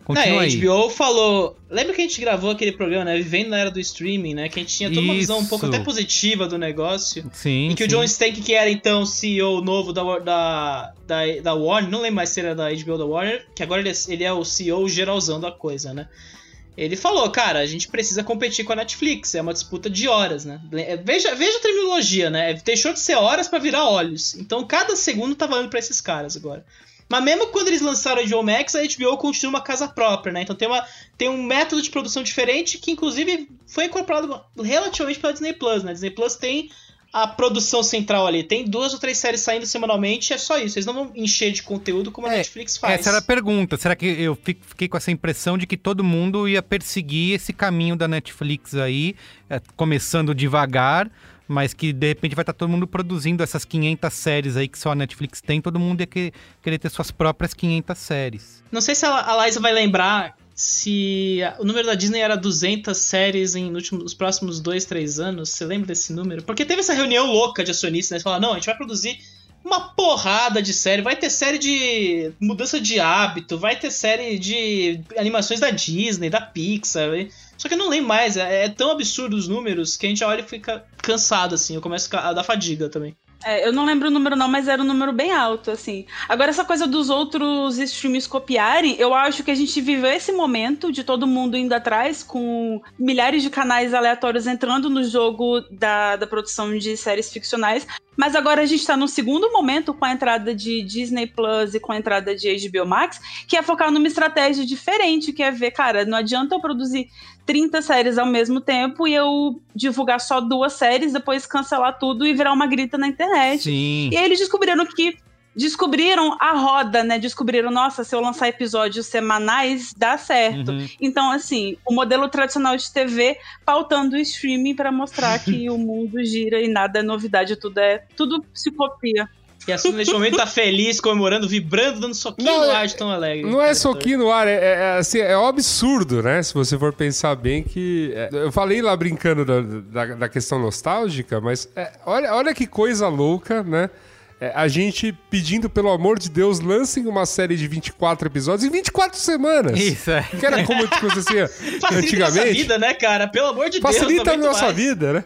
Continua Não, e a aí. HBO falou. Lembra que a gente gravou aquele programa, né? Vivendo na era do streaming, né? Que a gente tinha toda uma visão um pouco Isso. até positiva do negócio. Sim, Em que o sim. John Stank, que era então CEO novo da, da, da, da Warner, não lembro mais se era da HBO ou da Warner, que agora ele é, ele é o CEO geralzão da coisa, né? Ele falou, cara, a gente precisa competir com a Netflix, é uma disputa de horas, né? É, Veja, veja a terminologia, né? Deixou de ser horas pra virar olhos. Então cada segundo tá valendo pra esses caras agora. Mas mesmo quando eles lançaram a HBO Max, a HBO continua uma casa própria, né? Então tem, uma, tem um método de produção diferente que, inclusive, foi incorporado relativamente pela Disney Plus, né? Disney Plus tem a produção central ali. Tem duas ou três séries saindo semanalmente, é só isso. Eles não vão encher de conteúdo como a É, Netflix faz. Essa era a pergunta. Será que eu fi- fiquei com essa impressão de que todo mundo ia perseguir esse caminho da Netflix aí, é, começando devagar, mas que de repente vai estar todo mundo produzindo essas 500 séries aí que só a Netflix tem, todo mundo ia que- querer ter suas próprias 500 séries. Não sei se a a Liza vai lembrar se o número da Disney era 200 séries em, no último- nos próximos 2, 3 anos. Você lembra desse número? Porque teve essa reunião louca de acionistas, né? Eles falaram, não, a gente vai produzir uma porrada de série. Vai ter série de mudança de hábito, vai ter série de animações da Disney, da Pixar. Só que eu não lembro mais. É, é tão absurdo os números que a gente olha e fica cansado, assim. Eu começo a dar fadiga também. É, eu não lembro o número não, mas era um número bem alto, assim. Agora, essa coisa dos outros streams copiarem, eu acho que a gente viveu esse momento de todo mundo indo atrás, com milhares de canais aleatórios entrando no jogo da, da produção de séries ficcionais. Mas agora a gente tá no segundo momento com a entrada de Disney Plus e com a entrada de HBO Max, que é focar numa estratégia diferente, que é ver, cara, não adianta eu produzir 30 séries ao mesmo tempo e eu divulgar só duas séries, depois cancelar tudo e virar uma grita na internet. Sim. E aí eles descobriram que descobriram a roda, né? Descobriram, nossa, se eu lançar episódios semanais, dá certo. Uhum. Então, assim, o modelo tradicional de TV pautando o streaming para mostrar que o mundo gira e nada é novidade, tudo é tudo se copia. E assim, neste momento, tá feliz, comemorando, vibrando, dando soquinho Não, no é- ar de tão alegre. Não é soquinho no ar, é, é, é, assim, é um absurdo, né? Se você for pensar bem que. é, eu falei lá brincando da, da, da questão nostálgica, mas é, olha, olha que coisa louca, né? É, a gente pedindo, pelo amor de Deus, lancem uma série de 24 episódios em 24 semanas. Isso, é. Que era como acontecia Facilita a nossa antigamente. vida, né, cara? Pelo amor de Deus. Facilita a nossa mais. vida, né?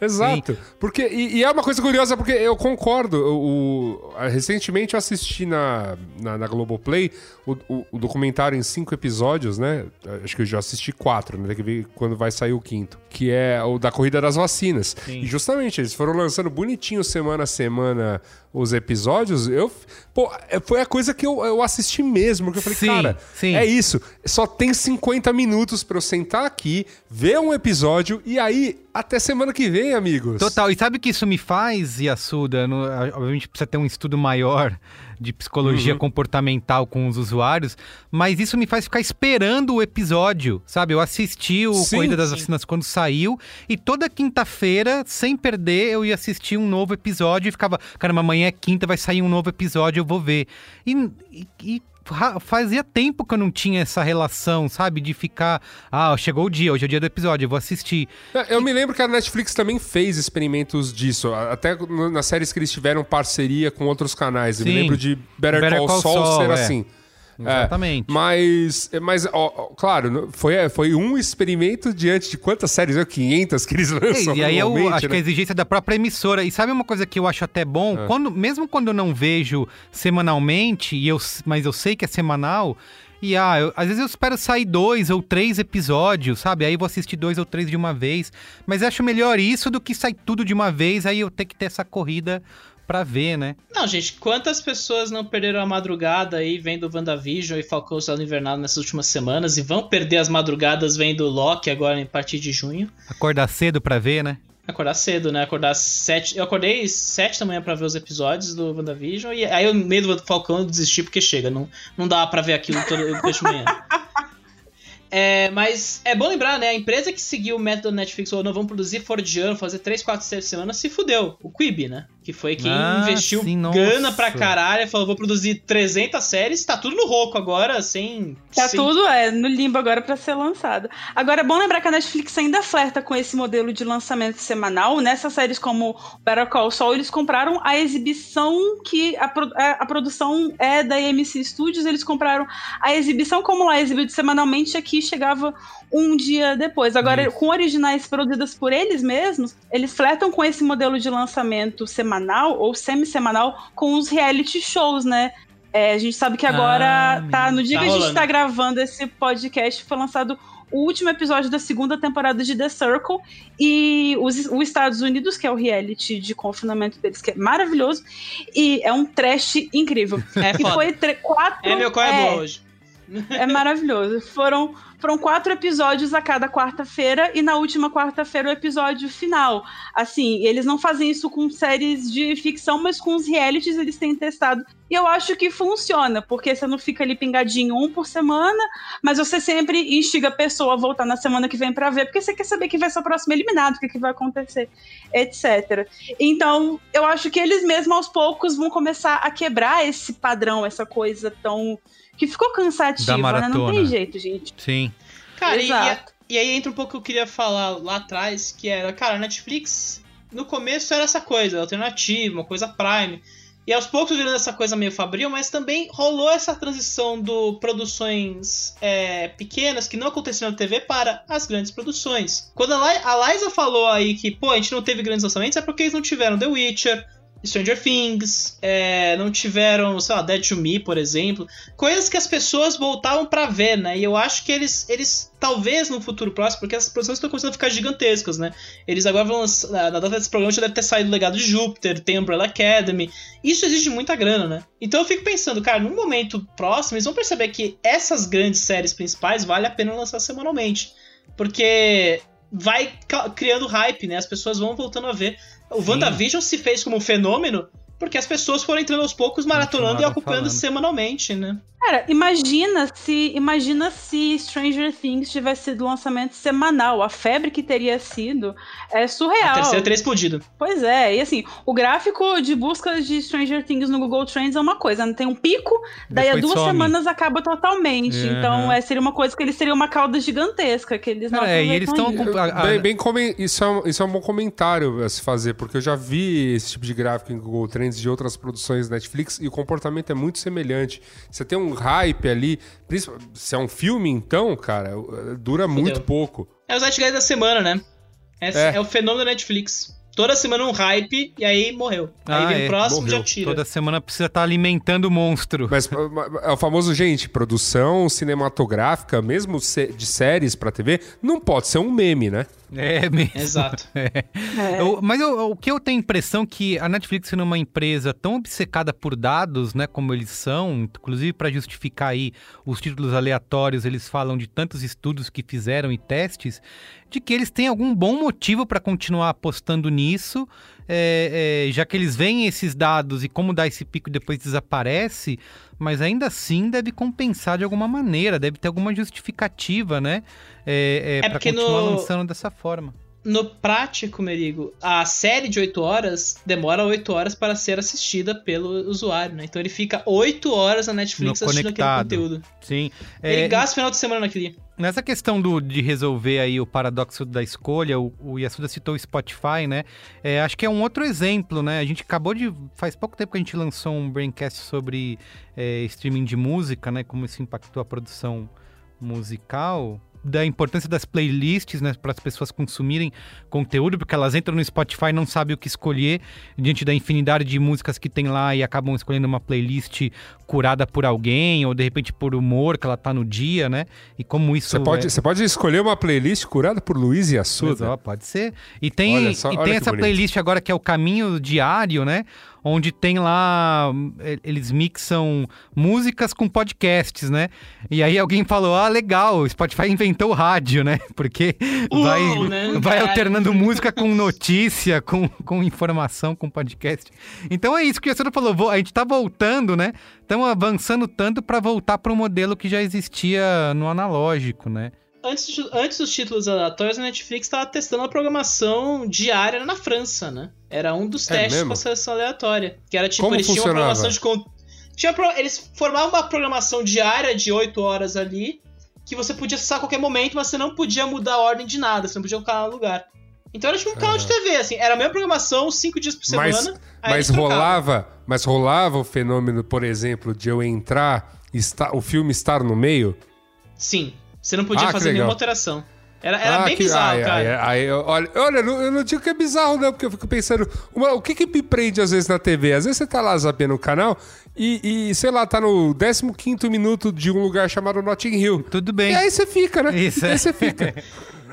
Exato. Porque, e, e é uma coisa curiosa, porque eu concordo. O, o- recentemente eu assisti na, na, na Globoplay o, o, o documentário em cinco episódios, né? Acho que eu já assisti quatro, né? Tem que ver quando vai sair o quinto. Que é o da corrida das vacinas. E justamente, eles foram lançando bonitinho semana a semana os episódios. Eu, pô, é- foi a coisa que eu, eu assisti mesmo. Que eu falei, Sim, cara, sim. é isso. Só tem 50 minutos pra eu sentar aqui, ver um episódio e aí até semana que vem, amigos. Total. E sabe o que isso me faz, Yasuda? No, obviamente precisa ter um estudo maior de psicologia Uhum. comportamental com os usuários, mas isso me faz ficar esperando o episódio, sabe? Eu assisti o Sim, Corrida das sim. Vacinas quando saiu e toda quinta-feira, sem perder, eu ia assistir um novo episódio e ficava, caramba, amanhã é quinta, vai sair um novo episódio, eu vou ver. E, e- e fazia tempo que eu não tinha essa relação, sabe? De ficar, ah, chegou o dia, hoje é o dia do episódio, eu vou assistir. É, Eu me lembro que a Netflix também fez experimentos disso. Até nas séries que eles tiveram parceria com outros canais. Eu me lembro de Better, Better Call, Call Saul Saul, ser é. assim. É, Exatamente. mas, mas ó, claro, foi, foi um experimento diante de quantas séries? É, 500 que eles lançam É, e aí eu anualmente, acho que né? a exigência da própria emissora. E sabe uma coisa que eu acho até bom? Ah. Quando, mesmo quando eu não vejo semanalmente, e eu, mas eu sei que é semanal. E ah, eu- às vezes eu espero sair dois ou três episódios, sabe? Aí eu vou assistir dois ou três de uma vez. Mas eu acho melhor isso do que sair tudo de uma vez, aí eu ter que ter essa corrida pra ver, né? Não, gente, quantas pessoas não perderam a madrugada aí vendo WandaVision e Falcão Soldado Invernal nessas últimas semanas e vão perder as madrugadas vendo Loki agora em partir de junho? Acordar cedo pra ver, né? Acordar cedo, né? Acordar sete. Eu acordei sete da manhã pra ver os episódios do WandaVision e aí eu, no meio do Falcão, eu desisti porque chega. Não, não dá pra ver aquilo todo desde manhã. É, mas é bom lembrar, né? A empresa que seguiu o método Netflix falou: não, vamos produzir fora de ano, fazer 3, 4, 7 semanas, se fudeu. O Quibi, né? Que foi quem Ah, investiu sim, grana pra caralho, falou: vou produzir 300 séries, tá tudo no roco agora, sem. Tá sem- tudo é no limbo agora pra ser lançado. Agora é bom lembrar que a Netflix ainda flerta com esse modelo de lançamento semanal. Nessas séries como Better Call Saul, eles compraram a exibição que a, pro- a- a produção é da AMC Studios. Eles compraram a exibição como lá exibido semanalmente aqui chegava um dia depois. Agora com originais produzidas por eles mesmos, eles flertam com esse modelo de lançamento semanal ou semi-semanal com os reality shows, né? É, a gente sabe que agora Ah, tá no dia tá que a gente rolando. tá gravando esse podcast, foi lançado o último episódio da segunda temporada de The Circle e os, os Estados Unidos, que é o reality de confinamento deles, que é maravilhoso, e é um trash incrível. É e foda. foi quatro. É meu qual é, boa hoje. é maravilhoso. Foram, foram quatro episódios a cada quarta-feira e na última quarta-feira o episódio final. Assim, eles não fazem isso com séries de ficção, mas com os realities eles têm testado. E eu acho que funciona, porque você não fica ali pingadinho um por semana, mas você sempre instiga a pessoa a voltar na semana que vem pra ver, porque você quer saber quem vai ser o próximo eliminado, o que, que vai acontecer, etc. Então, eu acho que eles mesmos aos poucos vão começar a quebrar esse padrão, essa coisa tão que ficou cansativa, Da né? Não tem jeito, gente. Sim. Cara, e, Exato. e aí entra um pouco o que eu queria falar lá atrás, que era, cara, a Netflix no começo era essa coisa, alternativa, uma coisa Prime. E aos poucos virando essa coisa meio fabril, mas também rolou essa transição do produções é, pequenas que não aconteciam na TV para as grandes produções. Quando a Liza falou aí que, pô, a gente não teve grandes lançamentos, é porque eles não tiveram The Witcher, Stranger Things, é, não tiveram, sei lá, Dead to Me, por exemplo. Coisas que as pessoas voltavam para ver, né? E eu acho que eles, eles talvez no futuro próximo, porque essas produções estão começando a ficar gigantescas, né? Eles agora vão lançar, na data desse programa já deve ter saído o Legado de Júpiter, tem Umbrella Academy. Isso exige muita grana, né? Então eu fico pensando, cara, num momento próximo, eles vão perceber que essas grandes séries principais vale a pena lançar semanalmente. Porque vai criando hype, né? As pessoas vão voltando a ver. O Sim. WandaVision se fez como um fenômeno porque as pessoas foram entrando aos poucos, maratonando e acompanhando falando. semanalmente, né? Cara, imagina se imagina se Stranger Things tivesse sido um lançamento semanal. A febre que teria sido é surreal. A terceira teria explodido. Pois é, e assim, o gráfico de busca de Stranger Things no Google Trends é uma coisa, não né? tem um pico, daí Depois a duas some. semanas acaba totalmente. Uhum. Então, é, seria uma coisa que eles seriam uma cauda gigantesca, que eles não É, e eles estão... Bem, bem isso, é um, isso é um bom comentário a se fazer, porque eu já vi esse tipo de gráfico em Google Trends de outras produções Netflix e o comportamento é muito semelhante. Você tem um hype ali. Se é um filme, então, cara, dura Fudeu. muito pouco. É os Zeitgeist da semana, né? Esse é. é o fenômeno da Netflix. Toda semana um hype e aí morreu. Aí ah, vem é. o próximo e já tira. Toda semana precisa estar tá alimentando o monstro. Mas é o famoso, gente, produção cinematográfica, mesmo de séries pra TV, não pode ser um meme, né? É mesmo. Exato. É. É. Eu, mas eu, o que eu tenho impressão que a Netflix sendo uma empresa tão obcecada por dados, né, como eles são, inclusive para justificar aí os títulos aleatórios, eles falam de tantos estudos que fizeram e testes, de que eles têm algum bom motivo para continuar apostando nisso, é, é, já que eles veem esses dados e como dá esse pico e depois desaparece, mas ainda assim deve compensar de alguma maneira, deve ter alguma justificativa, né? É, é, é para continuar no... lançando dessa forma. No prático, Merigo, a série de 8 horas demora 8 horas para ser assistida pelo usuário, né? Então ele fica 8 horas na Netflix no assistindo conectado. aquele conteúdo. Sim. Ele é... gasta o final de semana naquele. Nessa questão do, de resolver aí o paradoxo da escolha, o, o Yasuda citou o Spotify, né? É, acho que é um outro exemplo, né? A gente acabou de. Faz pouco tempo que a gente lançou um braincast sobre é, streaming de música, né? Como isso impactou a produção musical da importância das playlists, né, para as pessoas consumirem conteúdo, porque elas entram no Spotify e não sabem o que escolher diante da infinidade de músicas que tem lá e acabam escolhendo uma playlist curada por alguém ou de repente por humor que ela tá no dia, né? E como isso Você pode, é... você pode escolher uma playlist curada por Luiz e Assuda. pode ser. E tem só, e tem essa bonito. playlist agora que é o Caminho Diário, né? Onde tem lá. Eles mixam músicas com podcasts, né? E aí alguém falou: ah, legal, o Spotify inventou o rádio, né? Porque Uou, vai, né? vai alternando música com notícia, com, com informação, com podcast. Então é isso que o senhor falou: a gente tá voltando, né? Estamos avançando tanto para voltar para o modelo que já existia no analógico, né? Antes, antes dos títulos aleatórios, a Netflix estava testando a programação diária na França, né? Era um dos é testes com a seleção aleatória. Que era tipo, Como eles funcionava? tinham uma programação de. Tinha pro... Eles formavam uma programação diária de 8 horas ali, que você podia acessar a qualquer momento, mas você não podia mudar a ordem de nada, você não podia colocar no lugar. Então era tipo um canal de TV, assim, era a mesma programação, 5 dias por semana. Mas, mas rolava, mas rolava o fenômeno, por exemplo, de eu entrar, está, o filme estar no meio? Sim. Você não podia ah, fazer nenhuma alteração. Era, era ah, bem que, bizarro, cara. olha, olha eu não digo que é bizarro, não, porque eu fico pensando, uma, o que que me prende às vezes na TV? Às vezes você tá lá zapeando o canal e, e, sei lá, tá no 15 minuto de um lugar chamado Notting Hill. Tudo bem. E aí você fica, né? Isso, aí é. você fica.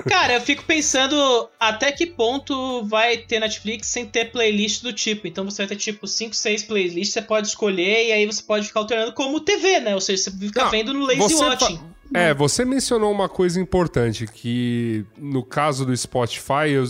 Cara, eu fico pensando até que ponto vai ter Netflix sem ter playlist do tipo. Então você vai ter tipo 5, 6 playlists, você pode escolher e aí você pode ficar alternando como TV, né? Ou seja, você fica não, vendo no lazy watching. É, você mencionou uma coisa importante, que no caso do Spotify, eu,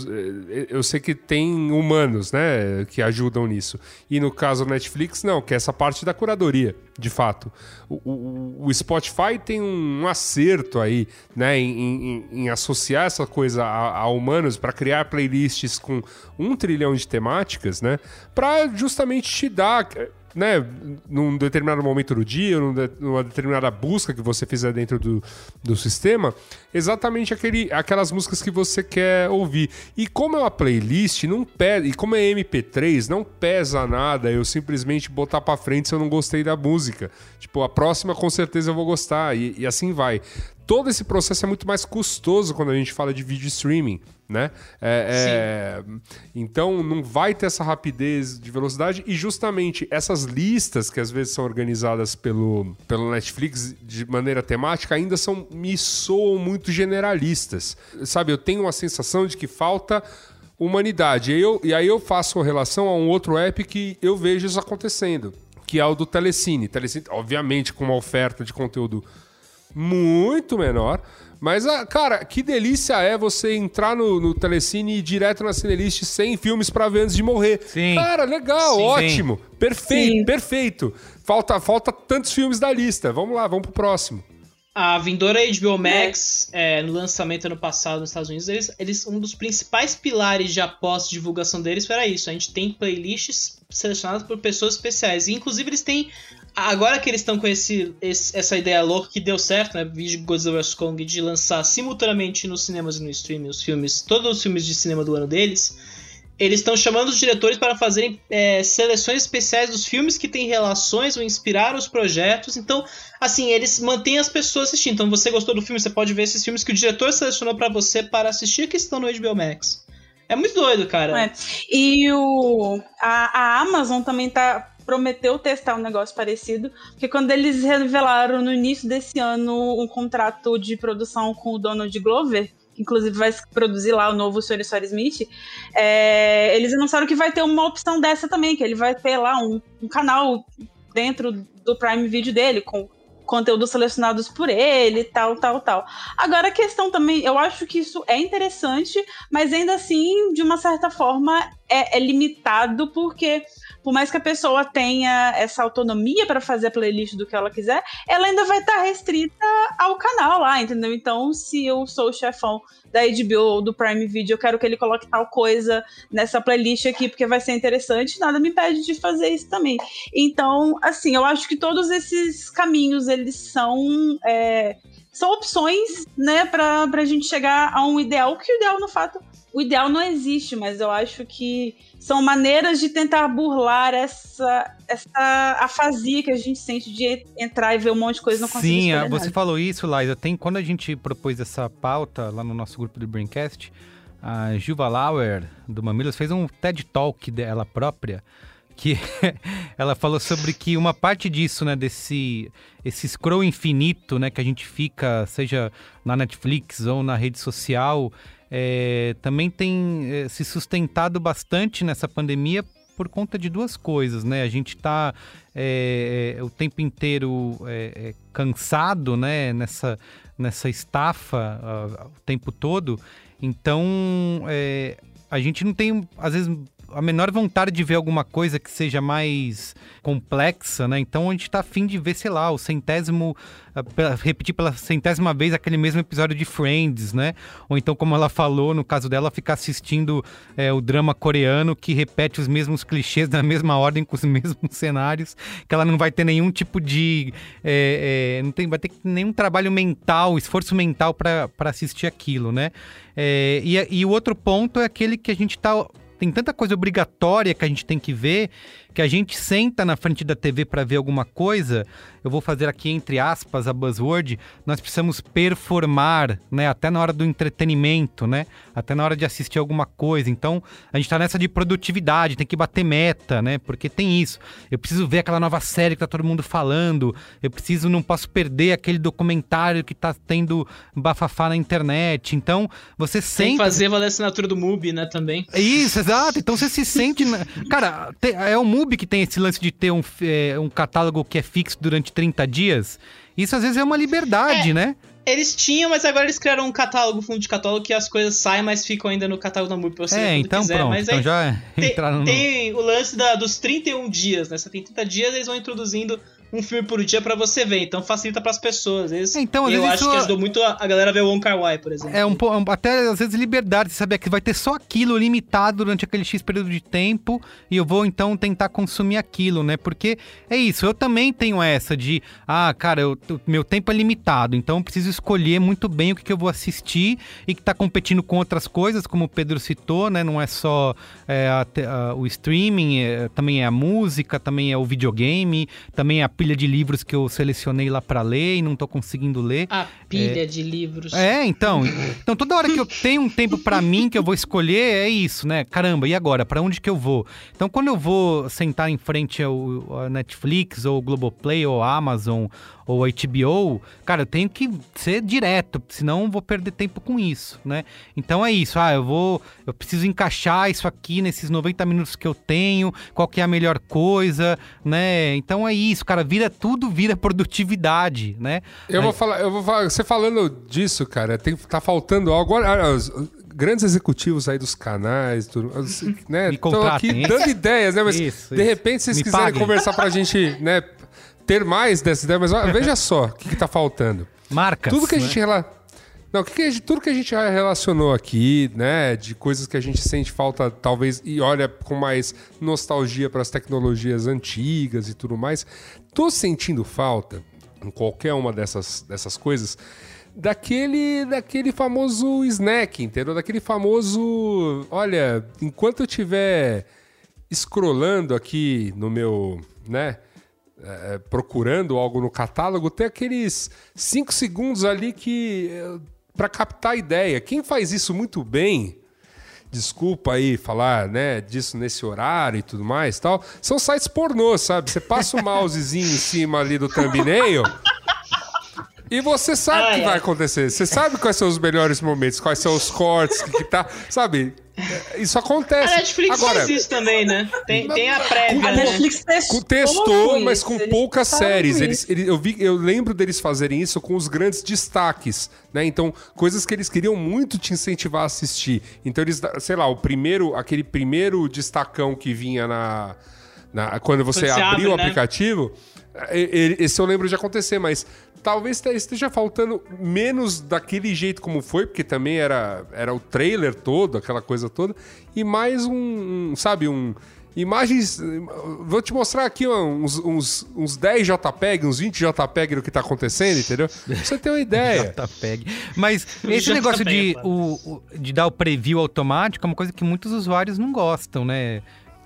eu sei que tem humanos, né, que ajudam nisso. E no caso do Netflix, não, que é essa parte da curadoria, de fato. O, o, o Spotify tem um acerto aí, né, em, em, em associar essa coisa a, a humanos para criar playlists com um trilhão de temáticas, né, para justamente te dar né, num determinado momento do dia, numa determinada busca que você fizer dentro do, do sistema, exatamente aquele, aquelas músicas que você quer ouvir. E como é uma playlist, não pesa, e como é MP3, não pesa nada eu simplesmente botar para frente se eu não gostei da música. Tipo, a próxima com certeza eu vou gostar, e, e assim vai todo esse processo é muito mais custoso quando a gente fala de vídeo streaming, né? É, é... Então não vai ter essa rapidez de velocidade e justamente essas listas que às vezes são organizadas pelo, pelo Netflix de maneira temática ainda são me soam muito generalistas, sabe? Eu tenho uma sensação de que falta humanidade. E, eu, e aí eu faço relação a um outro app que eu vejo isso acontecendo, que é o do Telecine. Telecine, obviamente, com uma oferta de conteúdo muito menor. Mas, ah, cara, que delícia é você entrar no, no Telecine e ir direto na Cinelist sem filmes pra ver antes de morrer. Sim. Cara, legal, Sim. ótimo. Perfeito, Sim. perfeito. Falta, falta tantos filmes da lista. Vamos lá, vamos pro próximo. A vindoura HBO Max, é, no lançamento ano passado nos Estados Unidos, eles, eles- um dos principais pilares de aposta e divulgação deles era isso. A gente tem playlists selecionadas por pessoas especiais. E, inclusive, eles têm. Agora que eles estão com esse, esse- essa ideia louca que deu certo, né? Vídeo Godzilla vs. Kong, de lançar simultaneamente nos cinemas e no streaming os filmes, todos os filmes de cinema do ano deles. Eles estão chamando os diretores para fazerem é, seleções especiais dos filmes que têm relações ou inspiraram os projetos. Então, assim, eles mantêm as pessoas assistindo. Então, você gostou do filme, você pode ver esses filmes que o diretor selecionou para você para assistir que estão no HBO Max. É muito doido, cara. É. E o, a, a Amazon também tá prometeu testar um negócio parecido, porque quando eles revelaram no início desse ano um contrato de produção com o Donald Glover, que inclusive vai produzir lá o novo Sr. Sr. Smith, é, eles anunciaram que vai ter uma opção dessa também, que ele vai ter lá um, um canal dentro do Prime Video dele, com conteúdos selecionados por ele, tal, tal, tal. Agora a questão também, eu acho que isso é interessante, mas ainda assim, de uma certa forma, é, é limitado, porque por mais que a pessoa tenha essa autonomia para fazer a playlist do que ela quiser, ela ainda vai estar restrita ao canal lá, entendeu? Então, se eu sou o chefão da HBO ou do Prime Video, eu quero que ele coloque tal coisa nessa playlist aqui, porque vai ser interessante, nada me impede de fazer isso também. Então, assim, eu acho que todos esses caminhos, eles são... é, são opções, né, pra, pra gente chegar a um ideal, que o ideal, no fato, o ideal não existe, mas eu acho que são maneiras de tentar burlar essa, essa afasia que a gente sente de entrar e ver um monte de coisa e não conseguir Sim, escolher você nada. falou isso, Liza. Tem, quando a gente propôs essa pauta lá no nosso grupo do Braincast, a Juva Lauer, do Mamilos, fez um TED Talk dela própria, que ela falou sobre que uma parte disso, né, desse esse scroll infinito, né, que a gente fica, seja na Netflix ou na rede social, é, também tem é, se sustentado bastante nessa pandemia por conta de duas coisas, né? A gente está o tempo inteiro é, é, cansado, né? Nessa, nessa estafa ah, o tempo todo. Então, é, a gente não tem, às vezes, a menor vontade de ver alguma coisa que seja mais complexa, né? Então a gente tá afim de ver, sei lá, o centésimo, ah, repetir pela centésima vez aquele mesmo episódio de Friends, né? Ou então, como ela falou, no caso dela, ficar assistindo é, o drama coreano que repete os mesmos clichês na mesma ordem, com os mesmos cenários, que ela não vai ter nenhum tipo de. é, é, não tem, vai ter nenhum trabalho mental, esforço mental para assistir aquilo, né? É, e, e o outro ponto é aquele que a gente tá tem tanta coisa obrigatória que a gente tem que ver, que a gente senta na frente da TV para ver alguma coisa. Eu vou fazer aqui entre aspas a buzzword, nós precisamos performar, né, até na hora do entretenimento, né? Até na hora de assistir alguma coisa. Então, a gente tá nessa de produtividade, tem que bater meta, né? Porque tem isso. Eu preciso ver aquela nova série que tá todo mundo falando. Eu preciso, não posso perder aquele documentário que tá tendo bafafá na internet. Então, você Tem que fazer valer a assinatura do MUBI, né, também. isso, exato. Então você se sente. na- Cara, é o MUBI que tem esse lance de ter um, é, um catálogo que é fixo durante 30 dias. Isso às vezes é uma liberdade, É. né? Eles tinham, mas agora eles criaram um catálogo, fundo de catálogo, que as coisas saem, mas ficam ainda no catálogo da MUBI pra você ver é, então quiser. pronto. mas então aí já tem, entraram no. tem o lance da- dos 31 dias, né? Você tem 30 dias, eles vão introduzindo um filme por dia pra você ver, então facilita pras pessoas. Eles, É, então, eu acho isso- que ajudou muito a, a galera a ver o Wong Kar Wai, por exemplo. É um, po- um- até às vezes liberdade, saber que vai ter só aquilo limitado durante aquele X período de tempo e eu vou então tentar consumir aquilo, né? Porque é isso, eu também tenho essa de, ah, cara, eu- meu tempo é limitado, então eu preciso escolher muito bem o que, que eu vou assistir e que tá competindo com outras coisas, como o Pedro citou, né? Não é só é, a a- o streaming, é, também é a música, também é o videogame, também é a pilha de livros que eu selecionei lá pra ler e não tô conseguindo ler. A pilha de livros. É, então. Então toda hora que eu tenho um tempo pra mim que eu vou escolher é isso, né? Caramba, e agora? Pra onde que eu vou? Então quando eu vou sentar em frente ao a Netflix ou Globoplay ou Amazon ou a HBO, cara, eu tenho que ser direto, senão eu vou perder tempo com isso, né? Então é isso, ah, eu vou, eu preciso encaixar isso aqui nesses 90 minutos que eu tenho, qual que é a melhor coisa, né? Então é isso, cara, vira tudo vira produtividade, né? Eu Aí- vou falar, eu vou falar, você falando disso, cara, tem, tá faltando algo. Agora, os grandes executivos aí dos canais, tudo, né? Estão aqui dando ideias, né? Mas Isso, de isso. repente, se vocês Me quiserem paguem. conversar pra gente, né? Ter mais dessa ideia, mas olha, veja só o que, que tá faltando. Marcas. Tudo que a né? gente rela... Não, que gente- tudo que a gente já relacionou aqui, né, de coisas que a gente sente falta, talvez, e olha com mais nostalgia para as tecnologias antigas e tudo mais, tô sentindo falta em qualquer uma dessas, dessas coisas daquele daquele famoso snack, entendeu? Daquele famoso, olha, enquanto eu tiver scrollando aqui no meu, né, é, procurando algo no catálogo, tem aqueles cinco segundos ali que para captar a ideia. Quem faz isso muito bem, desculpa aí falar, né, disso nesse horário e tudo mais, tal, são sites pornô, sabe? Você passa o mousezinho em cima ali do thumbnail e você sabe o que vai ai. acontecer. Você sabe quais são os melhores momentos, quais são os cortes que, que tá, sabe? Isso acontece. A Netflix Agora, faz isso também, né? Tem, tem a prévia, A né? Netflix testou, com- Testou, mas com eles poucas séries. Eles, eles- eu, vi, eu lembro deles fazerem isso com os grandes destaques, né? Então, coisas que eles queriam muito te incentivar a assistir. Então, eles, sei lá, o primeiro, aquele primeiro destacão que vinha na. na- quando você Quando você abriu abre, o né? aplicativo, e- esse eu lembro de acontecer, mas talvez te- esteja faltando menos daquele jeito como foi, porque também era, era o trailer todo, aquela coisa toda, e mais um, um, sabe, um. Imagens. Vou te mostrar aqui ó, uns, uns, uns 10 JPEG, uns 20 JPEG do que tá acontecendo, entendeu? Pra você ter uma ideia. JPEG. Mas esse negócio de, o- de dar o preview automático é uma coisa que muitos usuários não gostam, né?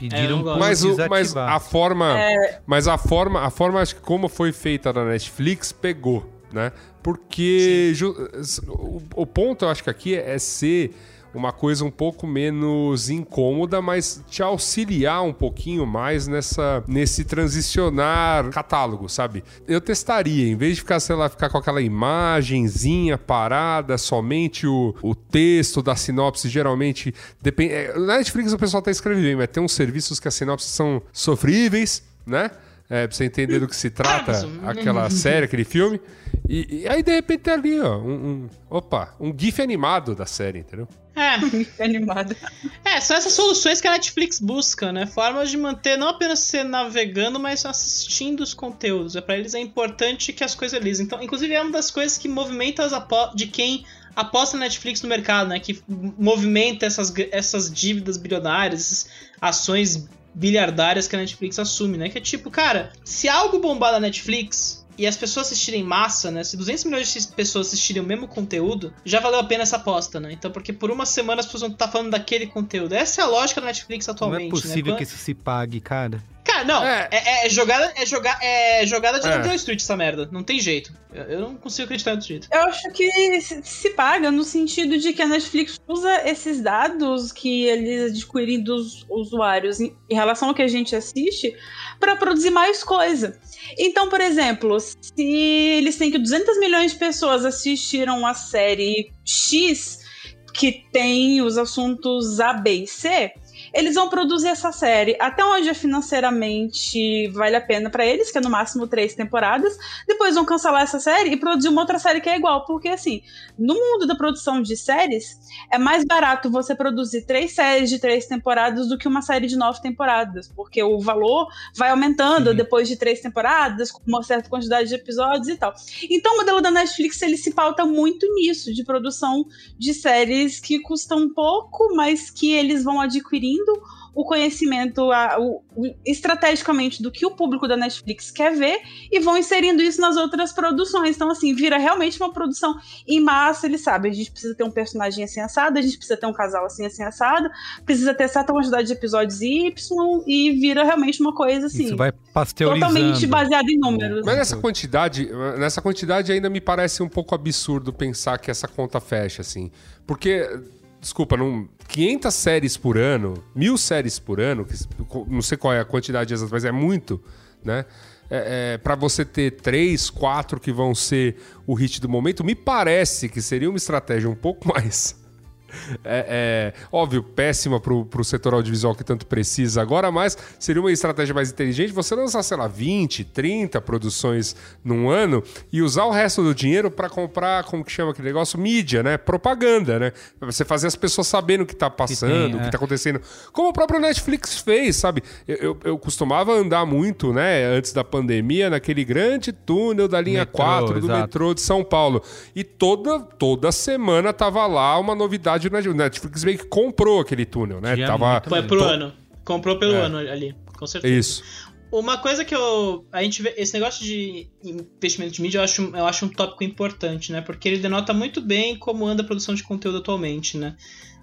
É, Pediram pra Mas, o, mas a forma. É. Mas a forma, a forma, acho que como foi feita na Netflix, pegou, né? Porque ju- o, o ponto, eu acho que aqui é, é ser uma coisa um pouco menos incômoda, mas te auxiliar um pouquinho mais nessa nesse transicionar catálogo, sabe? Eu testaria, em vez de ficar, sei lá, ficar com aquela imagenzinha parada, somente o, o texto da sinopse, geralmente depende. é, Na Netflix o pessoal tá escrevendo bem, mas tem uns serviços que as sinopses são sofríveis, né? É, pra você entender do que se trata Amazon. aquela série, aquele filme. E, e aí, de repente, tem ali, ó, um, um- opa, um GIF animado da série, entendeu? É, Animada. é, são essas soluções que a Netflix busca, né? Formas de manter não apenas você navegando, mas assistindo os conteúdos. É para eles é importante que as coisas lisem. Então, inclusive é uma das coisas que movimenta as de quem aposta na Netflix no mercado, né? Que movimenta essas, essas dívidas bilionárias, essas ações bilhardárias que a Netflix assume, né? Que é tipo, cara, se algo bombar na Netflix e as pessoas assistirem massa, né? Se 200 milhões de pessoas assistirem o mesmo conteúdo, já valeu a pena essa aposta, né? Então, porque por uma semana as pessoas vão estar falando daquele conteúdo. Essa é a lógica da Netflix Não atualmente, é possível né? que isso se pague, cara. Não, É. é, é jogada, é, joga, é jogada de É. Wall Street essa merda. Não tem jeito. Eu, eu não consigo acreditar desse jeito. Eu acho que se, se paga no sentido de que a Netflix usa esses dados que eles adquirem dos usuários em, em relação ao que a gente assiste para produzir mais coisa. Então, por exemplo, se eles têm que 200 milhões de pessoas assistiram a série X que tem os assuntos A, B e C, eles vão produzir essa série até onde é financeiramente vale a pena para eles, que é no máximo três temporadas. Depois vão cancelar essa série e produzir uma outra série que é igual. Porque, assim, no mundo da produção de séries, é mais barato você produzir três séries de três temporadas do que uma série de nove temporadas. Porque o valor vai aumentando Sim. depois de três temporadas, com uma certa quantidade de episódios e tal. Então, o modelo da Netflix ele se pauta muito nisso, de produção de séries que custam pouco, mas que eles vão adquirindo o conhecimento a, o, o, estrategicamente do que o público da Netflix quer ver e vão inserindo isso nas outras produções. Então, assim, vira realmente uma produção em massa. Ele sabe, a gente precisa ter um personagem assim assado, a gente precisa ter um casal assim assim assado, precisa ter certa quantidade de episódios Y e vira realmente uma coisa assim. Isso vai pasteurizando. Totalmente baseado em números. Mas nessa quantidade, nessa quantidade ainda me parece um pouco absurdo pensar que essa conta fecha, assim. Porque desculpa, não, 500 séries por ano, mil séries por ano, que, não sei qual é a quantidade exata, mas é muito, né? É, é, para você ter três, quatro que vão ser o hit do momento, me parece que seria uma estratégia um pouco mais é, é, óbvio, péssima pro, pro setor audiovisual que tanto precisa agora, mas seria uma estratégia mais inteligente você lançar, sei lá, 20, 30 produções num ano e usar o resto do dinheiro para comprar, como que chama aquele negócio? Mídia, né? Propaganda, né? Pra você fazer as pessoas sabendo o que tá passando, que tem, o que é. tá acontecendo. Como o próprio Netflix fez, sabe? Eu, eu, eu, costumava andar muito, né, antes da pandemia, naquele grande túnel da linha metrô, 4 do exato. metrô de São Paulo. E toda, toda semana tava lá uma novidade verdade, o Netflix meio que comprou aquele túnel, né? Tava... Foi pro ano. Comprou pelo é. ano ali, com certeza. Isso. Uma coisa que eu. A gente vê. Esse negócio de investimento de mídia eu acho, eu acho um tópico importante, né? Porque ele denota muito bem como anda a produção de conteúdo atualmente, né?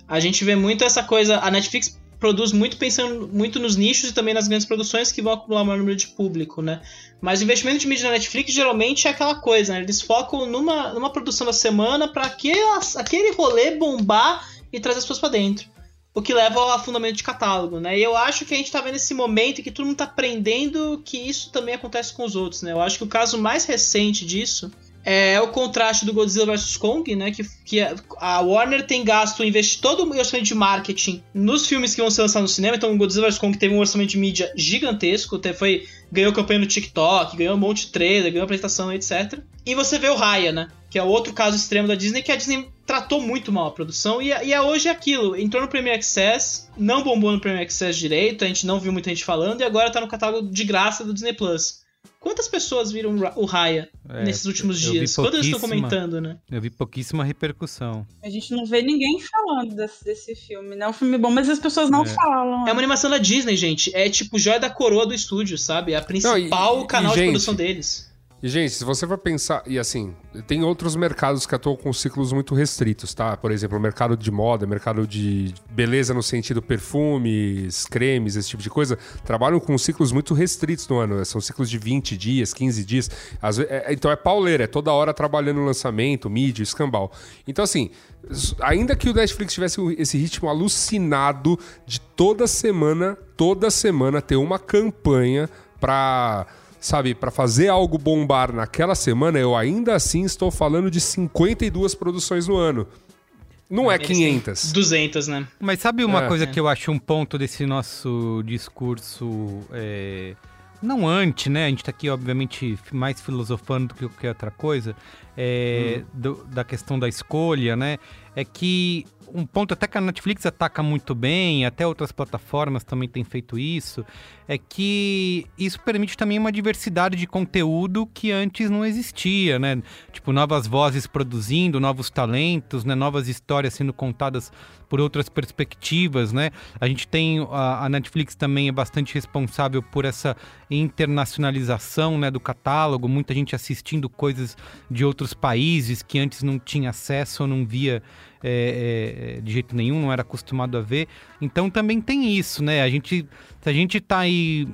A gente vê muito essa coisa. A Netflix produz muito pensando muito nos nichos e também nas grandes produções que vão acumular um maior número de público, né? Mas o investimento de mídia na Netflix geralmente é aquela coisa, né? Eles focam numa, numa produção da semana para aquele rolê bombar e trazer as pessoas para dentro. O que leva ao afundamento de catálogo, né? E eu acho que a gente tá vendo esse momento em que todo mundo tá aprendendo que isso também acontece com os outros, né? Eu acho que o caso mais recente disso é o contraste do Godzilla vs Kong, né? Que, que a Warner tem gasto, investe todo o orçamento de marketing nos filmes que vão ser lançados no cinema. Então, o Godzilla vs Kong teve um orçamento de mídia gigantesco, até foi ganhou campanha no TikTok, ganhou um monte de trailer, ganhou apresentação, etc. E você vê o Raya, né? Que é outro caso extremo da Disney, que a Disney tratou muito mal a produção. E, e é hoje aquilo. Entrou no Premiere Access, não bombou no Premiere Access direito, a gente não viu muita gente falando, e agora tá no catálogo de graça do Disney Plus. Quantas pessoas viram o Raya é, nesses últimos dias? Quantas estão comentando, né? Eu vi pouquíssima repercussão. A gente não vê ninguém falando desse, desse filme, né? É um filme bom, mas as pessoas não é. falam. É uma animação da Disney, gente. É tipo joia da coroa do estúdio, sabe? É a principal não, e, canal e, de gente, produção deles. E, gente, se você for pensar. E assim, tem outros mercados que atuam com ciclos muito restritos, tá? Por exemplo, o mercado de moda, mercado de beleza no sentido perfumes, cremes, esse tipo de coisa, trabalham com ciclos muito restritos no ano. São ciclos de 20 dias, 15 dias. Vezes, é, então é pauleira, é toda hora trabalhando lançamento, mídia, escambau. Então, assim, ainda que o Netflix tivesse esse ritmo alucinado de toda semana, toda semana ter uma campanha para sabe, para fazer algo bombar naquela semana, eu ainda assim estou falando de 52 produções no ano. Não é 500. 200, né? Mas sabe uma é. coisa que eu acho um ponto desse nosso discurso é, não anti, né? A gente tá aqui, obviamente, mais filosofando do que qualquer outra coisa, é, hum. do, da questão da escolha, né? É que um ponto até que a Netflix ataca muito bem, até outras plataformas também têm feito isso, é que isso permite também uma diversidade de conteúdo que antes não existia, né? Tipo, novas vozes produzindo, novos talentos, né? Novas histórias sendo contadas por outras perspectivas, né? A gente tem a, a Netflix também é bastante responsável por essa internacionalização, né, do catálogo, muita gente assistindo coisas de outros países que antes não tinha acesso ou não via é, é, de jeito nenhum, não era acostumado a ver. Então também tem isso, né? A gente, se a gente tá aí,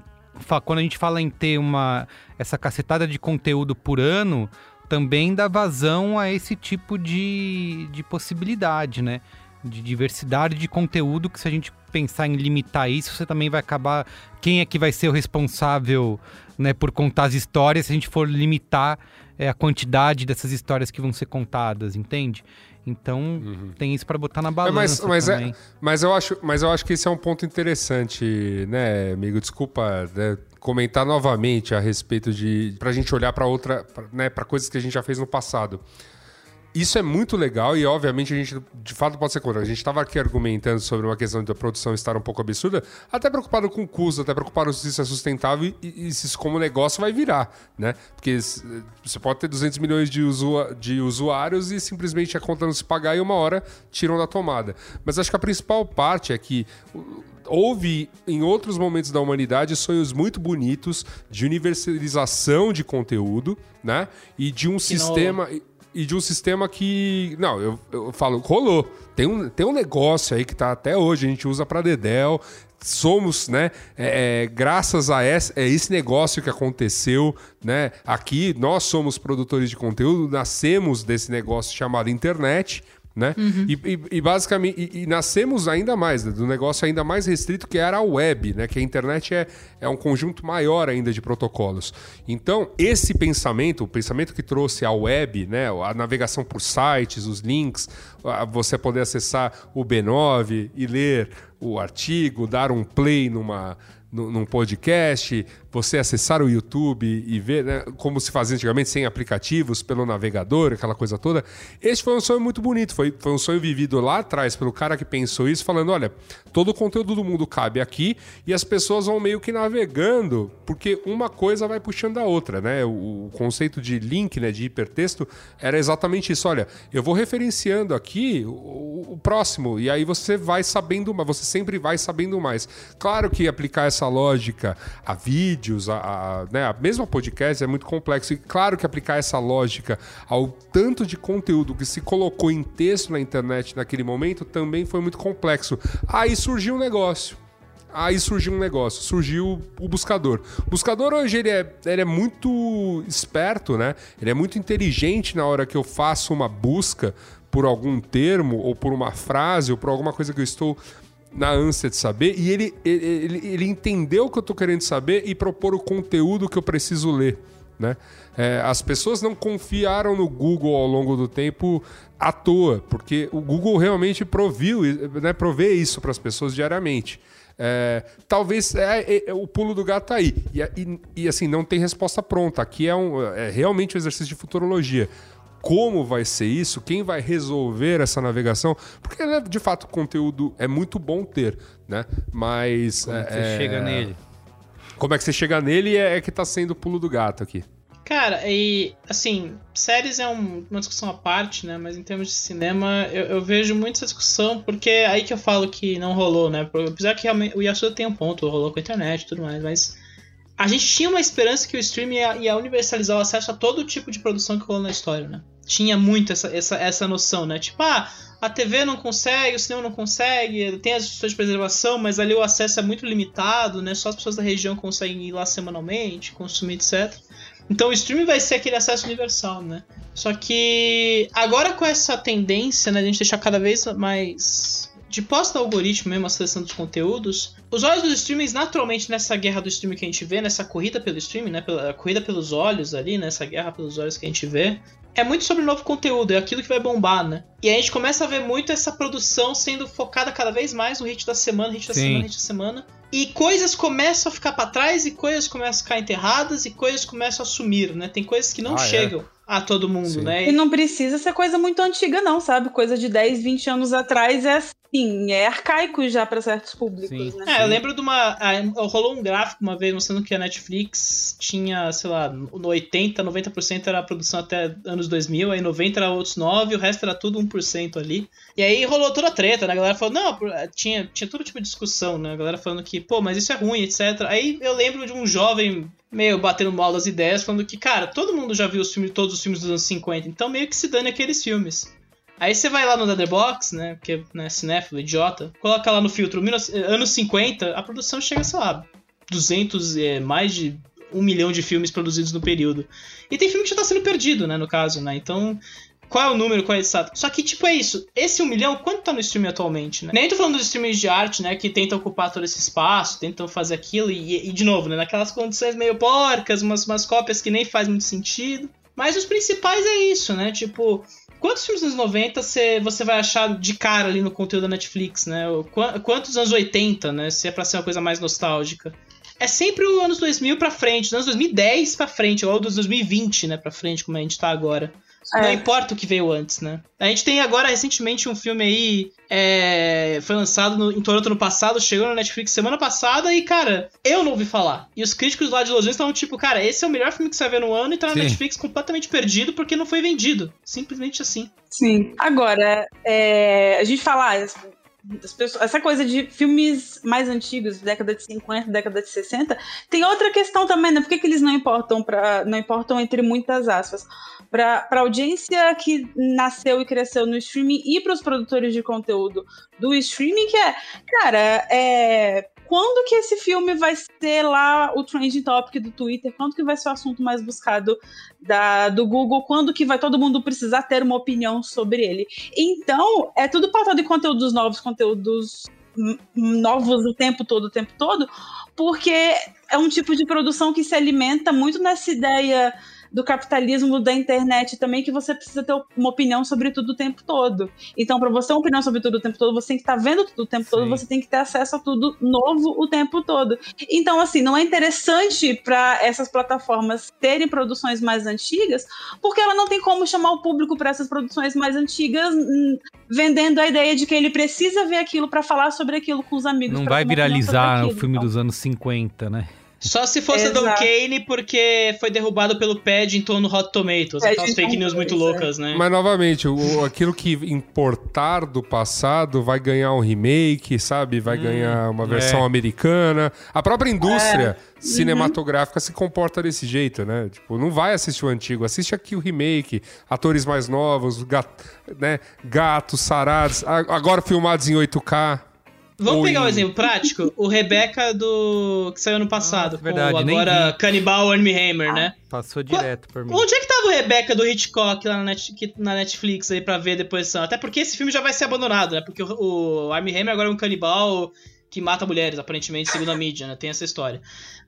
quando a gente fala em ter uma essa cacetada de conteúdo por ano, também dá vazão a esse tipo de, de possibilidade, né? De diversidade de conteúdo que se a gente pensar em limitar isso, você também vai acabar. Quem é que vai ser o responsável né, por contar as histórias se a gente for limitar é, a quantidade dessas histórias que vão ser contadas, entende? Então tem isso pra botar na balança mas, mas, também. é, mas, eu acho, mas eu acho que esse é um ponto interessante, né, amigo? Desculpa né, comentar novamente a respeito de. pra gente olhar pra outra. Pra, né, pra coisas que a gente já fez no passado. Isso é muito legal e, obviamente, a gente de fato pode ser contra. A gente estava aqui argumentando sobre uma questão da produção estar um pouco absurda, até preocupado com o custo, até preocupado se isso é sustentável e, e se isso como negócio vai virar, né? Porque você pode ter 200 milhões de, usua- de usuários e simplesmente a conta não se pagar e uma hora tiram da tomada. Mas acho que a principal parte é que houve em outros momentos da humanidade sonhos muito bonitos de universalização de conteúdo, né? E de um não sistema e- e de um sistema que. Não, eu, eu falo, rolou. Tem um, tem um negócio aí que tá até hoje, a gente usa pra Dedel. Somos, né? é, é, graças a esse, é esse negócio que aconteceu, né? Aqui, nós somos produtores de conteúdo, nascemos desse negócio chamado internet. Né? E, e- e basicamente e, e nascemos ainda mais né, do negócio ainda mais restrito que era a web, né? Que a internet é, é um conjunto maior ainda de protocolos. Então esse pensamento, o pensamento que trouxe a web, né? A navegação por sites, os links, você poder acessar o B9 e ler o artigo, dar um play numa nu- num podcast, você acessar o YouTube e ver né, como se fazia antigamente, sem aplicativos, pelo navegador, aquela coisa toda. Esse foi um sonho muito bonito. Foi, foi um sonho vivido lá atrás pelo cara que pensou isso, falando: olha, todo o conteúdo do mundo cabe aqui e as pessoas vão meio que navegando, porque uma coisa vai puxando a outra, né? O, o conceito de link, né, de hipertexto, era exatamente isso. Olha, eu vou referenciando aqui o, o próximo, e aí você vai sabendo mais, você sempre vai sabendo mais. Claro que aplicar essa lógica a vídeos, a, a, né, a mesma podcast é muito complexo. E claro que aplicar essa lógica ao tanto de conteúdo que se colocou em texto na internet naquele momento também foi muito complexo. Aí surgiu um negócio. Aí surgiu um negócio, surgiu o buscador. O buscador hoje ele é, ele é muito esperto, né? Ele é muito inteligente na hora que eu faço uma busca por algum termo, ou por uma frase, ou por alguma coisa que eu estou na ânsia de saber. E ele, ele, ele, entendeu o que eu estou querendo saber e propor o conteúdo que eu preciso ler. Né? É, as pessoas não confiaram no Google ao longo do tempo à toa, porque o Google realmente proviu, né, provê isso para as pessoas diariamente. É, talvez é, é, é, o pulo do gato tá aí. E, e, e, assim, não tem resposta pronta. Aqui é, um, é realmente um exercício de futurologia. Como vai ser isso? Quem vai resolver essa navegação? Porque, né, de fato, o conteúdo é muito bom ter, né? Mas. Como é, que você chega nele? Como é que você chega nele é, é que tá sendo o pulo do gato aqui. Cara, e assim, séries é um- uma discussão à parte, né? Mas em termos de cinema, eu, eu vejo muito essa discussão, porque é aí que eu falo que não rolou, né? Apesar que realmente o Yasuda tem um ponto, rolou com a internet e tudo mais, mas a gente tinha uma esperança que o streaming ia, ia universalizar o acesso a todo tipo de produção que rolou na história, né? Tinha muito essa, essa, essa noção, né? Tipo, ah, a TV não consegue, o cinema não consegue, tem as instituições de preservação, mas ali o acesso é muito limitado, né? Só as pessoas da região conseguem ir lá semanalmente, consumir, etc. Então o streaming vai ser aquele acesso universal, né? Só que agora com essa tendência, né, de a gente deixar cada vez mais de posta ao algoritmo mesmo a seleção dos conteúdos, os olhos dos streamings naturalmente nessa guerra do streaming que a gente vê, nessa corrida pelo streaming, né, pela corrida pelos olhos ali, nessa guerra pelos olhos que a gente vê, é muito sobre novo conteúdo, é aquilo que vai bombar, né? E a gente começa a ver muito essa produção sendo focada cada vez mais no hit da semana, hit da Sim. semana, hit da semana. E coisas começam a ficar pra trás, e coisas começam a ficar enterradas, e coisas começam a sumir, né? Tem coisas que não Ah, é. chegam a todo mundo, Sim. né? E não precisa ser coisa muito antiga, não, sabe? Coisa de 10, 20 anos atrás é assim, é arcaico já pra certos públicos, Sim. né? É, eu lembro de uma. Rolou um gráfico uma vez mostrando que a Netflix tinha, sei lá, no 80, 90% era a produção até anos 2000, aí 90 era outros 9, o resto era tudo 1% ali. E aí rolou toda a treta, né? A galera falou, não, tinha, tinha todo tipo de discussão, né? A galera falando que, pô, mas isso é ruim, etc. Aí eu lembro de um jovem meio batendo mal das ideias, falando que, cara, todo mundo já viu os filmes, todos os filmes dos anos 50, então meio que se dane aqueles filmes. Aí você vai lá no Letterboxd, né, porque né, cinéfilo, idiota, coloca lá no filtro 19 anos 50, a produção chega, sei lá, 200, é, mais de um milhão de filmes produzidos no período. E tem filme que já tá sendo perdido, né, no caso, né, então... Qual é o número, qual é o estado? Só que, tipo, é isso. Esse um milhão, quanto tá no streaming atualmente, né? Nem tô falando dos streamings de arte, né? Que tentam ocupar todo esse espaço, tentam fazer aquilo e, e de novo, né? Naquelas condições meio porcas, umas, umas cópias que nem faz muito sentido. Mas os principais é isso, né? Tipo, quantos filmes dos anos 90 você, você vai achar de cara ali no conteúdo da Netflix, né? Quantos anos 80, né? Se é pra ser uma coisa mais nostálgica. É sempre os anos 2000 pra frente, dos anos 2010 pra frente, ou dos 2020, né, pra frente, como a gente tá agora. É. Não importa o que veio antes, né? A gente tem agora recentemente um filme aí. É, foi lançado no, em Toronto no passado, chegou na Netflix semana passada e, cara, eu não ouvi falar. E os críticos lá de Los Angeles estavam tipo, cara, esse é o melhor filme que você vai ver no ano e tá na Sim. Netflix completamente perdido porque não foi vendido. Simplesmente assim. Sim. Agora, é, a gente falar Pessoas, essa coisa de filmes mais antigos, década de 50, década de 60, tem outra questão também, né? Por que, que eles não importam para não importam entre muitas aspas? Para a audiência que nasceu e cresceu no streaming e para os produtores de conteúdo do streaming, que é, cara, é quando que esse filme vai ser lá o trending topic do Twitter? Quando que vai ser o assunto mais buscado da, do Google? Quando que vai todo mundo precisar ter uma opinião sobre ele? Então, é tudo pautado em conteúdos novos, conteúdos novos o tempo todo, o tempo todo, porque é um tipo de produção que se alimenta muito nessa ideia do capitalismo da internet também, que você precisa ter uma opinião sobre tudo o tempo todo. Então, para você ter uma opinião sobre tudo o tempo todo, você tem que estar tá vendo tudo o tempo Sim. todo, você tem que ter acesso a tudo novo o tempo todo. Então, assim, não é interessante para essas plataformas terem produções mais antigas, porque ela não tem como chamar o público para essas produções mais antigas, hum, vendendo a ideia de que ele precisa ver aquilo para falar sobre aquilo com os amigos. Não vai viralizar o filme então. dos anos 50, né? Só se fosse Exato. Don Kane porque foi derrubado pelo Paddington no Hot Tomatoes. É, aquelas fake news muito loucas, né? Mas novamente, o, aquilo que importar do passado vai ganhar um remake, sabe? Vai hum, ganhar uma versão é. americana. A própria indústria é. cinematográfica uhum. se comporta desse jeito, né? Tipo, não vai assistir o antigo, assiste aqui o remake, atores mais novos, gato, né? gatos, sarados, agora filmados em 8K. Vamos Oi. pegar um exemplo prático? O Rebeca do. que saiu ano passado. Ah, verdade, agora Cannibal Hammer, ah, né? Passou direto por mim. Onde é que tava o Rebeca do Hitchcock lá na, Net, na Netflix aí pra ver depois? Até porque esse filme já vai ser abandonado, né? Porque o, o Hammer agora é um canibal que mata mulheres, aparentemente, segundo a mídia, né? Tem essa história.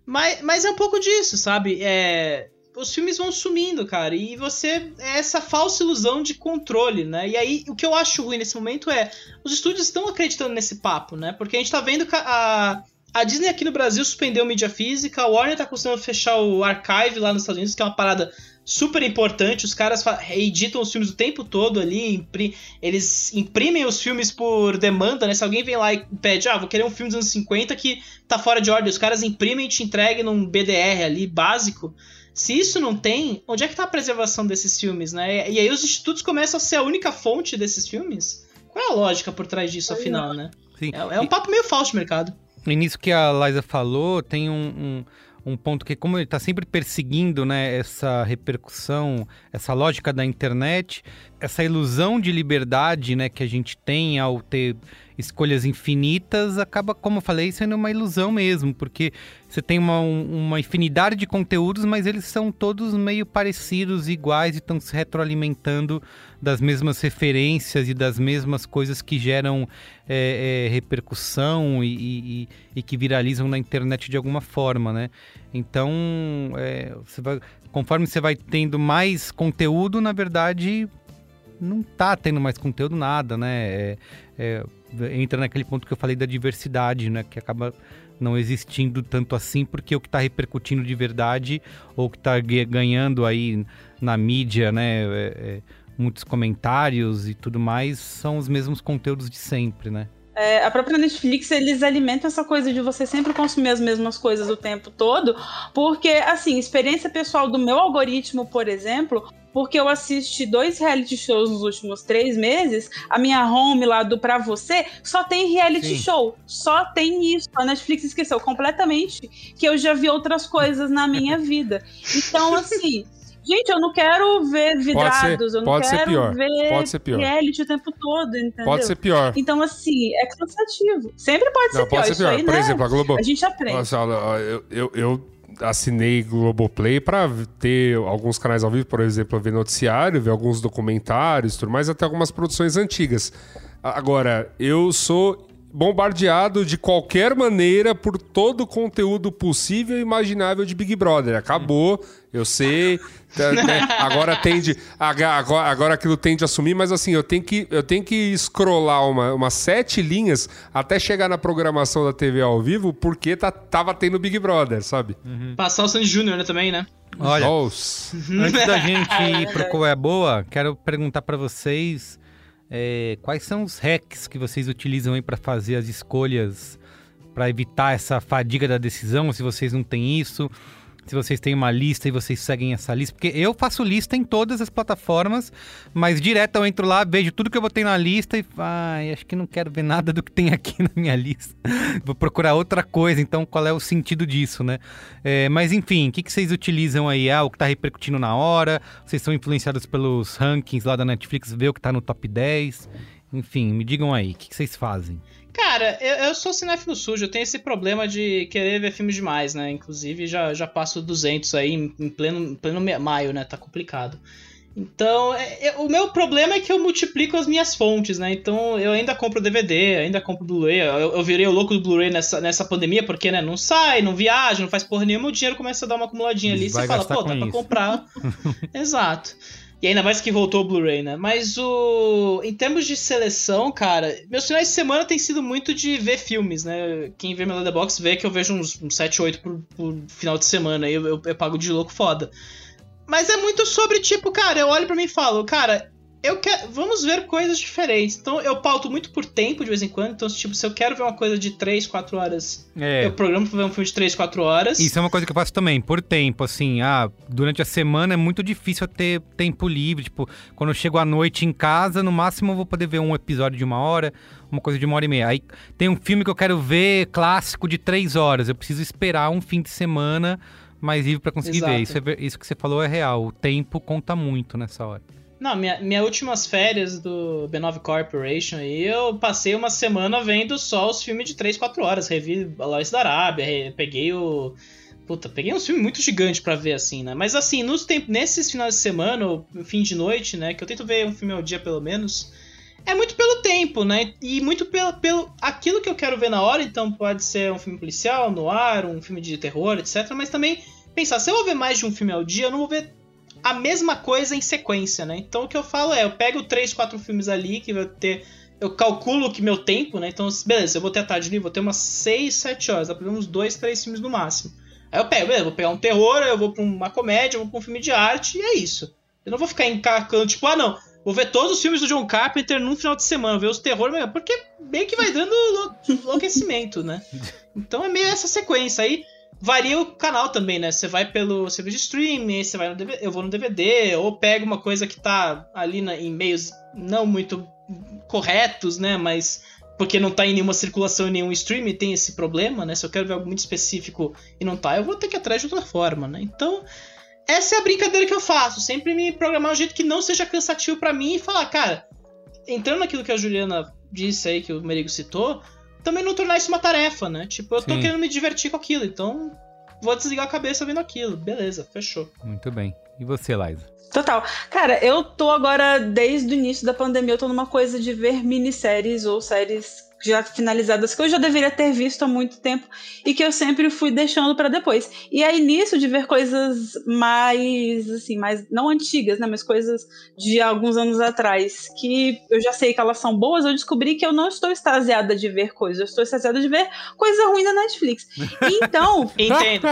Mas, mas é um pouco disso, sabe? É os filmes vão sumindo, cara. E você. É essa falsa ilusão de controle, né? E aí, o que eu acho ruim nesse momento é. Os estúdios estão acreditando nesse papo, né? Porque a gente tá vendo a. A Disney aqui no Brasil suspendeu mídia física, a Warner tá costumando fechar o Archive lá nos Estados Unidos, que é uma parada super importante. Os caras editam os filmes o tempo todo ali, eles imprimem os filmes por demanda, né? Se alguém vem lá e pede, ah, vou querer um filme dos anos 50 que tá fora de ordem, os caras imprimem e te entregam num BDR ali básico. Se isso não tem, onde é que tá a preservação desses filmes, né? E aí os institutos começam a ser a única fonte desses filmes? Qual é a lógica por trás disso, afinal, né? Sim. É, é um papo meio falso de mercado. E nisso que a Liza falou, tem um, um, um ponto que, como ele está sempre perseguindo né, essa repercussão, essa lógica da internet, essa ilusão de liberdade né, que a gente tem ao ter escolhas infinitas, acaba, como eu falei, sendo uma ilusão mesmo, porque você tem uma, uma infinidade de conteúdos, mas eles são todos meio parecidos, iguais e estão se retroalimentando das mesmas referências e das mesmas coisas que geram é, é, repercussão e, e, e, que viralizam na internet de alguma forma, né? Então, é, você vai, conforme você vai tendo mais conteúdo, na verdade, não tá tendo mais conteúdo nada, né? É, é, entra naquele ponto que eu falei da diversidade, né? Que acaba não existindo tanto assim, porque o que está repercutindo de verdade ou que está ganhando aí na mídia, né? É, é, muitos comentários e tudo mais, são os mesmos conteúdos de sempre, né? É, a própria Netflix, eles alimentam essa coisa de você sempre consumir as mesmas coisas o tempo todo, porque, assim, experiência pessoal do meu algoritmo, por exemplo, porque eu assisti dois reality shows nos últimos três meses, a minha home lá do Pra Você só tem reality Sim. show. Só tem isso. A Netflix esqueceu completamente que eu já vi outras coisas na minha vida. Então, assim. Gente, eu não quero ver vidrados, ser, eu não quero pior, ver pode ser pior. reality o tempo todo, entendeu? Pode ser pior. Então, assim, é cansativo. Sempre pode não, ser pode pior. Ser pior. Aí, Por né? exemplo, a Globo... A gente aprende. Nossa, eu, eu, eu assinei Globoplay para ter alguns canais ao vivo, por exemplo, ver noticiário, ver alguns documentários, tudo mais, até algumas produções antigas. Agora, eu sou bombardeado de qualquer maneira por todo o conteúdo possível e imaginável de Big Brother. Acabou, eu sei. tá, né, Agora tende. Agora, agora aquilo tende a assumir, mas assim, eu tenho que, eu tenho que scrollar uma, umas sete linhas até chegar na programação da TV ao vivo, porque tá, tava tendo Big Brother, sabe? Passar o Sandy Júnior, né, também, né? Olha, Nossa. Antes da gente ir pro Qual é a Boa, quero perguntar pra vocês é, quais são os hacks que vocês utilizam pra fazer as escolhas, pra evitar essa fadiga da decisão, se vocês não têm isso, se vocês têm uma lista e vocês seguem essa lista, porque eu faço lista em todas as plataformas, mas direto eu entro lá, vejo tudo que eu botei na lista e ai, acho que não quero ver nada do que tem aqui na minha lista. Vou procurar outra coisa, então qual é o sentido disso, né? É, mas enfim, o que, que vocês utilizam aí? Ah, o que tá repercutindo na hora? Vocês são influenciados pelos rankings lá da Netflix, vê o que tá no top 10? Enfim, me digam aí, o que, que vocês fazem? Cara, eu, eu sou cinéfilo sujo, eu tenho esse problema de querer ver filmes demais, né? Inclusive, já, já passo 200 aí em, pleno, em pleno maio, né? Tá complicado. Então, é- é- o meu problema é que eu multiplico as minhas fontes, né? Então, eu ainda compro DVD, ainda compro Blu-ray. Eu, eu virei o louco do Blu-ray nessa, nessa pandemia, porque, né? Não sai, não viaja, não faz porra nenhuma, o dinheiro começa a dar uma acumuladinha ali. Vai Você fala, pô, dá pra isso. comprar. Exato. E ainda mais que voltou o Blu-ray, né? Mas o. Em termos de seleção, cara, meus finais de semana tem sido muito de ver filmes, né? Quem vê meu Letterboxd vê que eu vejo uns, uns 7, 8 por, por final de semana. aí Eu, eu, eu pago de louco foda. Mas é muito sobre, tipo, cara, eu olho pra mim e falo, cara, eu quero. Vamos ver coisas diferentes. Então eu pauto muito por tempo de vez em quando. Então, tipo, se eu quero ver uma coisa de 3, 4 horas, É, eu programo pra ver um filme de 3, 4 horas. Isso é uma coisa que eu faço também, por tempo, assim, ah, durante a semana é muito difícil eu ter tempo livre, tipo, quando eu chego à noite em casa, no máximo eu vou poder ver um episódio de uma hora, uma coisa de uma hora e meia. Aí tem um filme que eu quero ver clássico de três horas, eu preciso esperar um fim de semana mais livre pra conseguir Exato. ver. Isso, é ver- isso que você falou é real, o tempo conta muito nessa hora. Não, minha, minhas últimas férias do B9 Corporation aí, eu passei uma semana vendo só os filmes de 3, 4 horas. Revi Aloys da Arábia, peguei o. Puta, peguei uns filmes muito gigantes pra ver, assim, né? Mas assim, nos temp... nesses finais de semana, ou fim de noite, né? Que eu tento ver um filme ao dia pelo menos. É muito pelo tempo, né? E muito pelo, pelo aquilo que eu quero ver na hora. Então pode ser um filme policial, no ar, um filme de terror, etc. Mas também pensar, se eu vou ver mais de um filme ao dia, eu não vou ver a mesma coisa em sequência, né? Então o que eu falo é, eu pego três, quatro filmes ali que vai ter. Eu calculo que meu tempo, né? Então, beleza, eu vou ter a tarde livre, vou ter umas 6, 7 horas, dá pra ver uns 2, 3 filmes no máximo. Aí eu pego, beleza, vou pegar um terror, eu vou pra uma comédia, eu vou pra um filme de arte, e é isso. Eu não vou ficar encacando, tipo, ah não, vou ver todos os filmes do John Carpenter num final de semana, ver os terror, meu, porque meio que vai dando enlou- enlouquecimento, né? Então é meio essa sequência aí. Varia o canal também, né? Você vai pelo serviço de streaming, você vai no DVD, eu vou no DVD, ou pego uma coisa que tá ali na- em meios não muito corretos, né? Mas porque não tá em nenhuma circulação em nenhum streaming, tem esse problema, né? Se eu quero ver algo muito específico e não tá, eu vou ter que ir atrás de outra forma, né? Então, essa é a brincadeira que eu faço. Sempre me programar de um jeito que não seja cansativo pra mim e falar, cara, entrando naquilo que a Juliana disse aí, que o Merigo citou, também não tornar isso uma tarefa, né? Tipo, eu tô Sim. querendo me divertir com aquilo, então vou desligar a cabeça vendo aquilo. Beleza, fechou. Muito bem. E você, Liza? Total. Cara, eu tô agora, desde o início da pandemia, eu tô numa coisa de ver minisséries ou séries já finalizadas que eu já deveria ter visto há muito tempo e que eu sempre fui deixando pra depois. E aí nisso de ver coisas mais assim, mais não antigas, né, mas coisas de alguns anos atrás que eu já sei que elas são boas, eu descobri que eu não estou extasiada de ver coisas, eu estou extasiada de ver coisa ruim da Netflix. Então, Entendo.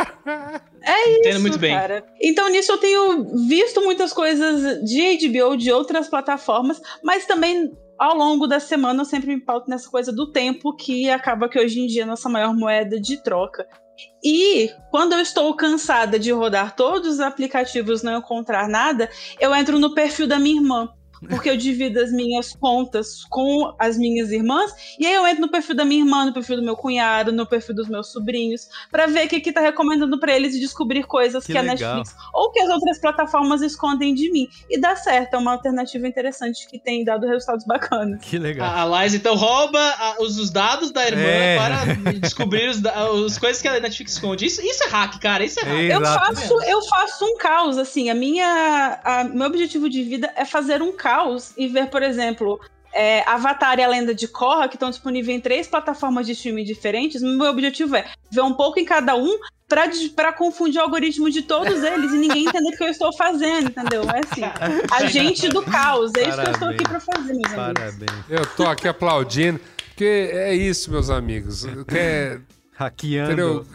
é Entendo isso, muito bem. cara. Então, nisso eu tenho visto muitas coisas de HBO, de outras plataformas, mas também ao longo da semana eu sempre me pauto nessa coisa do tempo, que acaba que hoje em dia é a nossa maior moeda de troca. E quando eu estou cansada de rodar todos os aplicativos não encontrar nada, eu entro no perfil da minha irmã. Porque eu divido as minhas contas com as minhas irmãs, e aí eu entro no perfil da minha irmã, no perfil do meu cunhado, no perfil dos meus sobrinhos, pra ver o que, que tá recomendando pra eles e descobrir coisas Que que, a. Netflix ou que as outras plataformas escondem de mim. E dá certo, é uma alternativa interessante que tem dado resultados bacanas. Que legal. A, a Liza então rouba a- os, os dados da irmã É. para descobrir os, as coisas que a Netflix esconde. Isso, isso é hack, cara. Isso é hack. Eu faço, eu faço um caos, assim, a minha. A, meu objetivo de vida é fazer um caos e ver, por exemplo. é, Avatar e a Lenda de Korra, que estão disponíveis em três plataformas de streaming diferentes, meu objetivo é ver um pouco em cada um pra confundir o algoritmo de todos eles e ninguém entender o que eu estou fazendo, entendeu? É assim, agente do caos, é isso que eu estou aqui pra fazer, meus amigos. Parabéns. Eu tô aqui aplaudindo, porque é isso, meus amigos. Quer, Hackeando. entendeu?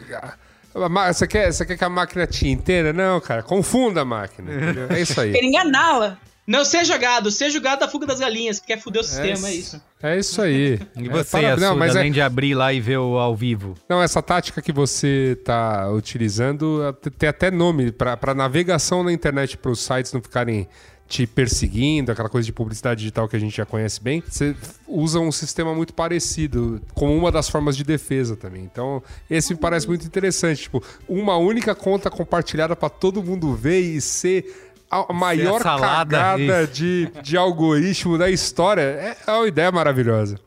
Você quer, você quer que a máquina te entenda? Não, cara, confunda a máquina. entendeu? É isso aí. Querer enganá-la. Não seja gado, seja o gado da fuga das galinhas, que quer fuder o sistema, é isso. É isso aí. E É, você, parabéns. não, Assuda, mas é- além de abrir lá e ver o ao vivo? Não, essa tática que você está utilizando tem até nome para navegação na internet para os sites não ficarem te perseguindo, aquela coisa de publicidade digital que a gente já conhece bem. Você usa um sistema muito parecido, como uma das formas de defesa também. Então, esse me parece muito interessante. Tipo, uma única conta compartilhada para todo mundo ver e ser a maior salada, cagada de, de algoritmo da história. É é uma ideia maravilhosa.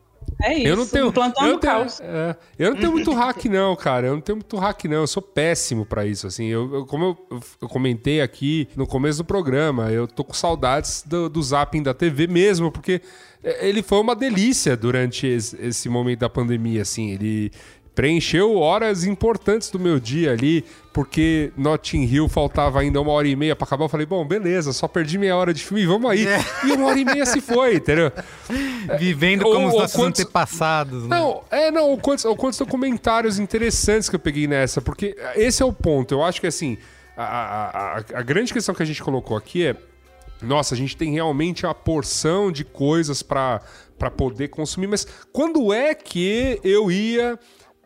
É isso. Eu não tenho. Eu não tenho, caos. é, eu não tenho muito hack, não, cara. Eu não tenho muito hack, não. Eu sou péssimo pra isso. Assim, eu, eu- como eu, eu comentei aqui no começo do programa, eu tô com saudades do, do zapping da TV mesmo, porque é, ele foi uma delícia durante esse, esse momento da pandemia, assim. Ele preencheu horas importantes do meu dia ali, porque Notting Hill faltava ainda uma hora e meia pra acabar. Eu falei, bom, beleza, só perdi meia hora de filme, vamos aí. E uma hora e meia se foi, entendeu? Vivendo ou- como os ou nossos quantos- antepassados. né? Não, é, não, o quantos, o quantos documentários interessantes que eu peguei nessa, porque esse é o ponto. Eu acho que, assim, a, a, a, a grande questão que a gente colocou aqui é. Nossa, a gente tem realmente a porção de coisas pra poder consumir, mas quando é que eu ia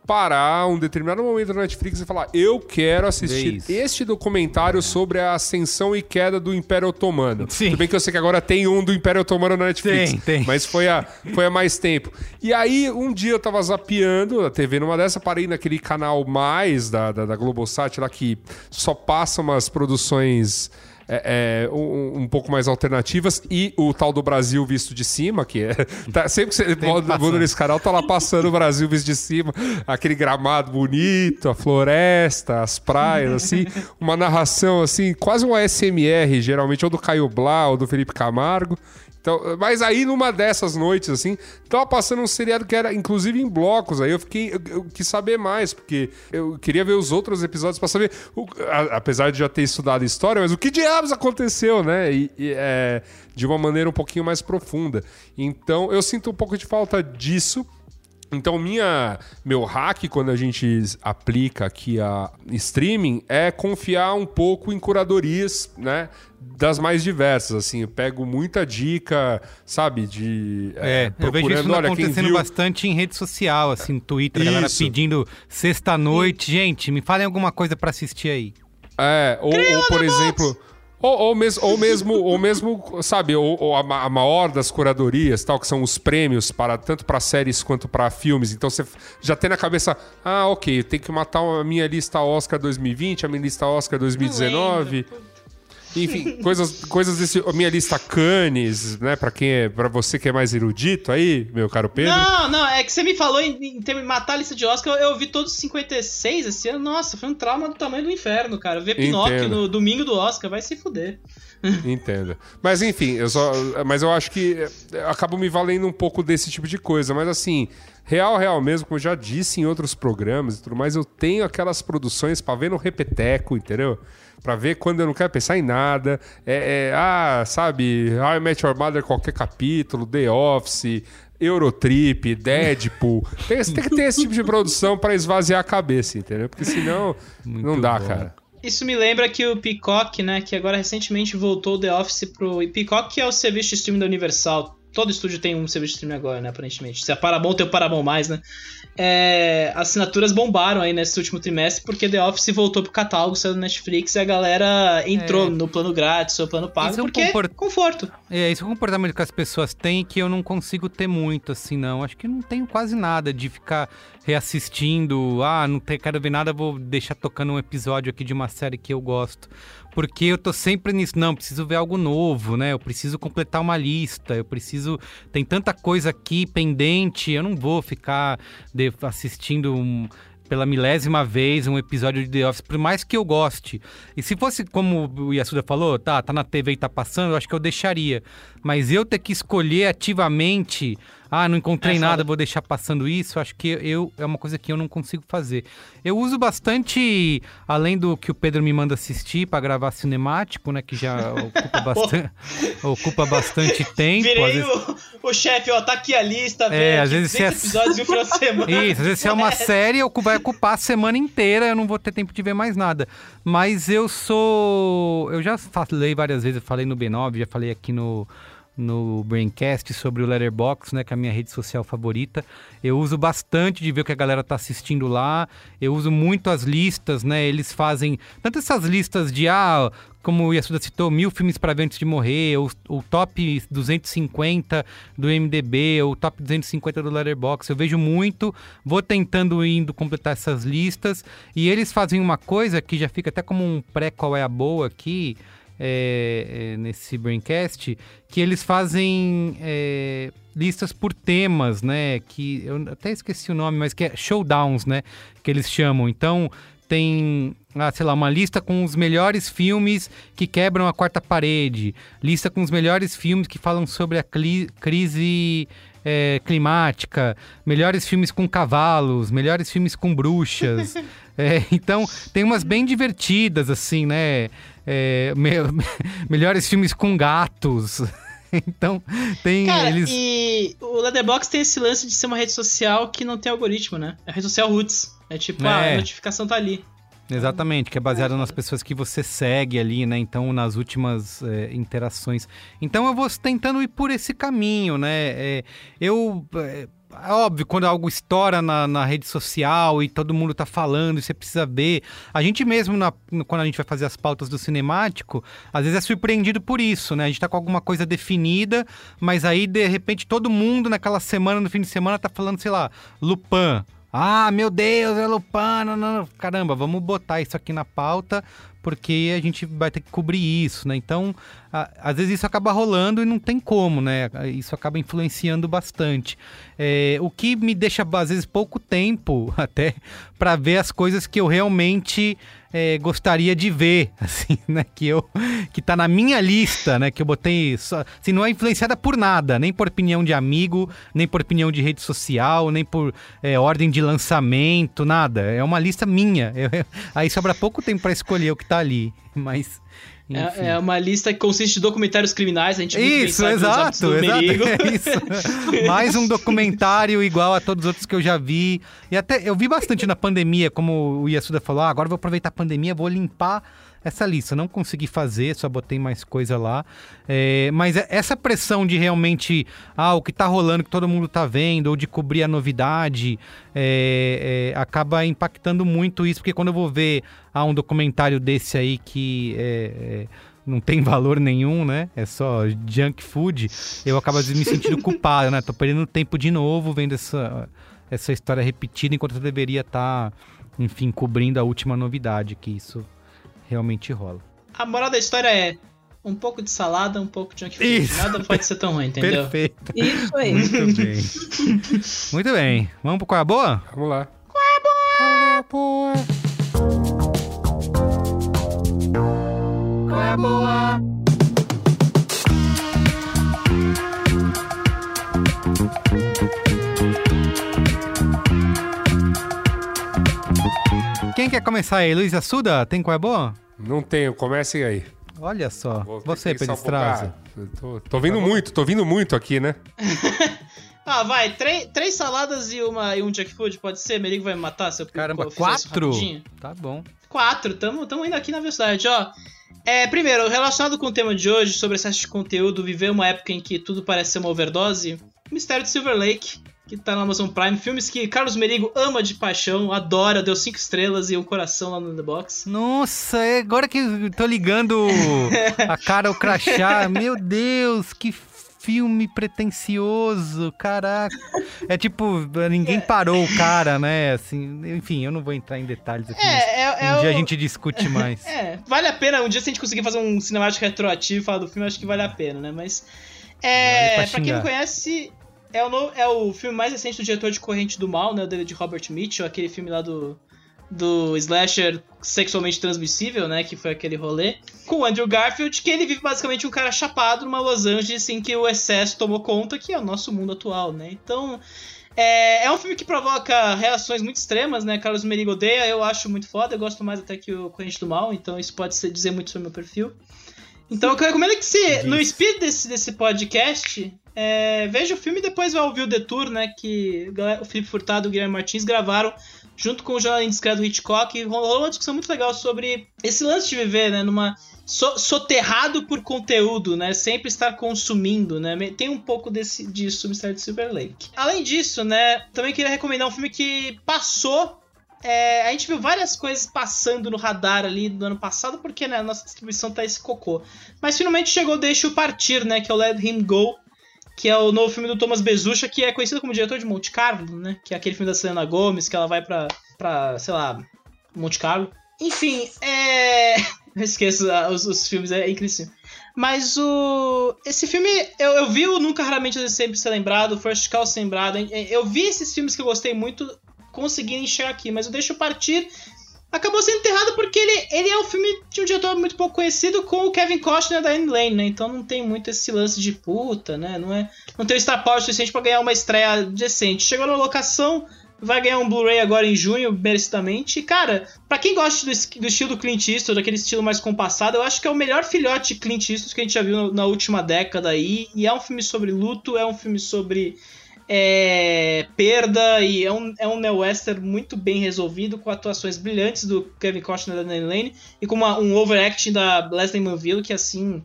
parar um determinado momento na Netflix e falar: eu quero assistir este documentário sobre a ascensão e queda do Império Otomano? Sim. Tudo bem que eu sei que agora tem um do Império Otomano na Netflix, Tem, tem. mas foi há, foi há mais tempo. E aí, um dia eu tava zapeando a TV numa dessa, parei naquele canal mais da, da, da Globosat lá que só passa umas produções. É, é, um, um pouco mais alternativas e o tal do Brasil visto de cima, que é. tá- sempre que você muda nesse canal, tá lá passando o Brasil visto de cima, aquele gramado bonito, a floresta, as praias, assim, uma narração assim, quase um ASMR, geralmente, ou do Caio Blá ou do Felipe Camargo. Então, mas aí, numa dessas noites, assim, tava passando um seriado que era, inclusive, em blocos. Aí eu fiquei. Eu, eu quis saber mais, porque eu queria ver os outros episódios pra saber. o- a- apesar de já ter estudado história, mas o que diabos aconteceu, né? E, e, é, de uma maneira um pouquinho mais profunda. Então, eu sinto um pouco de falta disso. Então, minha, meu hack quando a gente aplica aqui a streaming é confiar um pouco em curadorias, né? Das mais diversas, assim. Eu pego muita dica, sabe? De. É, eu vejo isso olha, acontecendo viu- bastante em rede social, assim, no Twitter, a galera Isso. pedindo sexta-noite. Gente, me falem alguma coisa pra assistir aí. É, ou, ou, por exemplo. Ou, ou, mes- ou mesmo, ou mesmo, sabe, ou, ou a, a maior das curadorias, tal, que são os prêmios para tanto para séries quanto para filmes. Então você já tem na cabeça, ah, ok, eu tenho que matar a minha lista Oscar 2020, a minha lista Oscar 2019. Enfim, coisas, coisas desse. A minha lista Cannes, né? Pra quem é. para você que é mais erudito aí, meu caro Pedro. Não, não, é que você me falou em, em de matar a lista de Oscar, eu, eu vi todos os 56 esse ano. Nossa, foi um trauma do tamanho do inferno, cara. Ver Pinóquio no domingo do Oscar, vai se fuder. Entendo. Mas enfim, eu só. Mas eu acho que eh, acabo me valendo um pouco desse tipo de coisa. Mas assim, real, real mesmo, como eu já disse em outros programas e tudo mais, eu tenho aquelas produções pra ver no repeteco, entendeu? Pra ver quando eu não quero pensar em nada. É, é, ah, sabe, How I Met Your Mother, qualquer capítulo, The Office. Eurotrip, Deadpool. Tem, tem que ter esse tipo de produção pra esvaziar a cabeça, entendeu? Porque senão não dá, bom. cara. Isso me lembra que o Peacock, né, que agora recentemente voltou o The Office pro Peacock, que é o serviço de streaming da Universal. Todo estúdio tem um serviço de streaming agora, né, aparentemente. Se a Paramount tem o Paramount+, mais, né? É, assinaturas bombaram aí nesse último trimestre porque The Office voltou pro catálogo, saiu do Netflix e a galera entrou É. no plano grátis ou plano pago Isso é um porque comport- conforto. É, esse é o comportamento que as pessoas têm que eu não consigo ter muito, assim, não. Acho que não tenho quase nada de ficar reassistindo. Ah, não quero ver nada, vou deixar tocando um episódio aqui de uma série que eu gosto. Porque eu tô sempre nisso, não, preciso ver algo novo, né? Eu preciso completar uma lista, eu preciso. Tem tanta coisa aqui pendente, eu não vou ficar de- assistindo um- pela milésima vez um episódio de The Office, por mais que eu goste. E se fosse como o Yasuda falou, tá, tá na TV e tá passando, eu acho que eu deixaria. Mas eu ter que escolher ativamente, ah, não encontrei É nada, vou deixar passando isso, acho que eu é uma coisa que eu não consigo fazer. Eu uso bastante, além do que o Pedro me manda assistir para gravar cinemático, né, que já ocupa bastante, ocupa bastante tempo. Virei vezes- o, o chefe, ó, tá aqui a lista, É, velho. às vezes 200 se é- episódios semana. Isso, às vezes se é uma série, eu vai ocupar a semana inteira, eu não vou ter tempo de ver mais nada. Mas eu sou. Eu já falei várias vezes, eu falei no B9, já falei aqui no, no Braincast sobre o Letterboxd, né, que é a minha rede social favorita. Eu uso bastante de ver o que a galera tá assistindo lá. Eu uso muito as listas, né? Eles fazem tanto essas listas de ah, como o Yasuda citou, mil filmes para ver antes de morrer, o, o top 250 do MDB, o top 250 do Letterboxd. Eu vejo muito, vou tentando indo completar essas listas e eles fazem uma coisa que já fica até como um pré qual é a boa aqui. É, é, nesse Braincast, que eles fazem é, listas por temas, né? Que eu até esqueci o nome, mas que é showdowns, né? Que eles chamam. Então tem, ah, sei lá, uma lista com os melhores filmes que quebram a quarta parede, lista com os melhores filmes que falam sobre a crise é, climática, melhores filmes com cavalos, melhores filmes com bruxas. É, então, tem umas bem divertidas, assim, né? É, me- melhores filmes com gatos. Então, tem Cara, eles. e o Letterboxd tem esse lance de ser uma rede social que não tem algoritmo, né? É a rede social roots. É tipo, ah, É. a notificação tá ali. Exatamente, que é baseado nas pessoas que você segue ali, né? Então, nas últimas é, interações. Então, eu vou tentando ir por esse caminho, né? É, eu. É, óbvio, quando algo estoura na, na rede social e todo mundo tá falando você precisa ver. A gente mesmo, na- quando a gente vai fazer as pautas do cinemático, às vezes é surpreendido por isso, né? A gente tá com alguma coisa definida, mas aí, de repente, todo mundo naquela semana, no fim de semana, tá falando, sei lá, Lupin. Ah, meu Deus, é Lupin, não, não, caramba, vamos botar isso aqui na pauta, porque a gente vai ter que cobrir isso, né? Então, às vezes isso acaba rolando e não tem como, né? Isso acaba influenciando bastante. É, o que me deixa, às vezes, pouco tempo até para ver as coisas que eu realmente é, gostaria de ver, assim, né? Que eu que tá na minha lista, né? Que eu botei, só, assim, não é influenciada por nada, nem por opinião de amigo, nem por opinião de rede social, nem por é, ordem de lançamento, nada. É uma lista minha. Eu- aí sobra pouco tempo para escolher o que tá ali, mas. É, é uma lista que consiste de documentários criminais. A gente Isso, exato, exato. É isso. Mais um documentário igual a todos os outros que eu já vi. E até eu vi bastante na pandemia, como o Yasuda falou, ah, agora eu vou aproveitar a pandemia, vou limpar essa lista. Não consegui fazer, só botei mais coisa lá. É, mas é- essa pressão de realmente, ah, o que tá rolando, que todo mundo tá vendo, ou de cobrir a novidade, é, é, acaba impactando muito isso, porque quando eu vou ver ah, um documentário desse aí que é, é, não tem valor nenhum, né? É só junk food, eu acabo me sentindo culpado, né? Tô perdendo tempo de novo vendo essa, essa história repetida, enquanto eu deveria estar, enfim, cobrindo a última novidade, que isso realmente rola. A moral da história é um pouco de salada, um pouco de junk food. Isso. Nada pode ser tão ruim, entendeu? Perfeito. Isso aí. Muito bem. Muito bem. Vamos pro qual é a boa? Vamos lá. Qual é a boa? Qual é a boa? Quem quer começar aí? Luiz Assuda? Tem qual é a boa? Não tenho, comecem aí. Olha só. Vou Você. Straza. Ah, Tô, tô vindo muito, tô vindo muito aqui, né? Ah, vai, três, três saladas e, uma, e um junk food, pode ser? Merigo vai me matar se eu Caramba, eu quatro? Tá bom. Quatro, tamo, tamo indo aqui na velocidade, ó. É, primeiro, relacionado com o tema de hoje, sobre excesso de conteúdo, viver uma época em que tudo parece ser uma overdose, Mistério de Silver Lake, que tá na Amazon Prime, filmes que Carlos Merigo ama de paixão, adora, deu cinco estrelas e um coração lá no The Box. Nossa, é agora que eu tô ligando a cara ao crachá. Meu Deus, que filme pretencioso, caraca. É tipo, ninguém parou o cara, né? Assim, enfim, eu não vou entrar em detalhes aqui. É, é, é um dia o- a gente discute mais. É, vale a pena. Um dia se a gente conseguir fazer um cinemático retroativo e falar do filme, acho que vale a pena, né? Mas. É, Vale pra pra, quem não conhece. É o, no- é o filme mais recente do diretor de Corrente do Mal, né? O dele de Robert Mitchell, aquele filme lá do, do slasher sexualmente transmissível, né? Que foi aquele rolê. Com o Andrew Garfield, que ele vive basicamente um cara chapado numa Los Angeles em que o excesso tomou conta, que é o nosso mundo atual, né? Então. É, é um filme que provoca reações muito extremas, né? Carlos Merigo odeia, eu acho muito foda, eu gosto mais até que o Corrente do Mal, então isso pode ser- dizer muito sobre o meu perfil. Então eu recomendo que você, no espírito desse, desse podcast, é, veja o filme e depois vai ouvir o Detour, né? Que o Felipe Furtado e o Guilherme Martins gravaram junto com o Jornal Indiscreto Hitchcock. E rolou uma discussão muito legal sobre esse lance de viver, né? Numa. so- soterrado por conteúdo, né? Sempre estar consumindo, né? Tem um pouco desse, disso Mistério de Silver Lake. Além disso, né? Também queria recomendar um filme que passou é, a gente viu várias coisas passando no radar ali do ano passado, porque né, a nossa distribuição tá esse cocô. Mas finalmente chegou Deixa-o Partir, né? Que é o Let Him Go, que é o novo filme do Thomas Bezucha, que é conhecido como diretor de Monte Carlo, né? Que é aquele filme da Selena Gomez, que ela vai pra, pra sei lá, Monte Carlo. Enfim, é. Eu esqueço ah, os, os filmes, é incrível. Mas o. Esse filme, eu, eu vi o Nunca Raramente Sempre Ser Lembrado, o First Call Ser Lembrado. Eu vi esses filmes que eu gostei muito conseguindo enxergar aqui, mas Eu Partir acabou sendo enterrado porque ele, ele é um filme de um diretor muito pouco conhecido com o Kevin Costner da Anne Lane, né? Então não tem muito esse lance de puta, né? Não, é, não tem o Star Power suficiente pra ganhar uma estreia decente. Chegou na locação, vai ganhar um Blu-ray agora em junho, merecidamente. E, cara, pra quem gosta do, do estilo do Clint Eastwood, daquele estilo mais compassado, eu acho que é o melhor filhote de Clint Eastwood que a gente já viu na, na última década aí. E é um filme sobre luto, é um filme sobre é, perda e é um, é um neo-western muito bem resolvido, com atuações brilhantes do Kevin Costner e da Diane Lane e com uma- um overacting da Leslie Manville que, assim,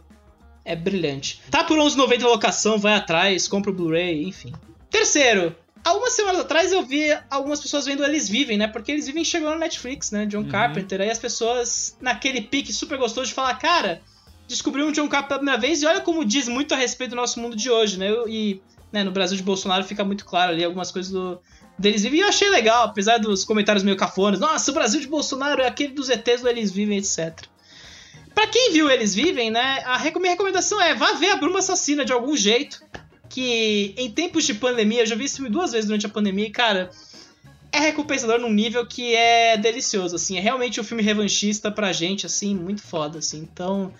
é brilhante. Tá por 11,90 na locação, vai atrás, compra o Blu-ray, enfim. Terceiro, algumas semanas atrás eu vi algumas pessoas vendo Eles Vivem, né? Porque Eles Vivem chegou na Netflix, né? John Carpenter. Aí as pessoas, naquele pique super gostoso de falar, cara, descobriu um John Carpenter pela primeira vez e olha como diz muito a respeito do nosso mundo de hoje, né? E né, no Brasil de Bolsonaro fica muito claro ali algumas coisas do, deles vivem. E eu achei legal, apesar dos comentários meio cafonas. Nossa, o Brasil de Bolsonaro é aquele dos ETs do Eles Vivem, etc. Pra quem viu Eles Vivem, né, a minha recomendação é vá ver a Bruma Assassina de algum jeito. Que em tempos de pandemia, eu já vi esse filme duas vezes durante a pandemia e, cara, é recompensador num nível que é delicioso, assim. É realmente um filme revanchista pra gente, assim, muito foda, assim. Então,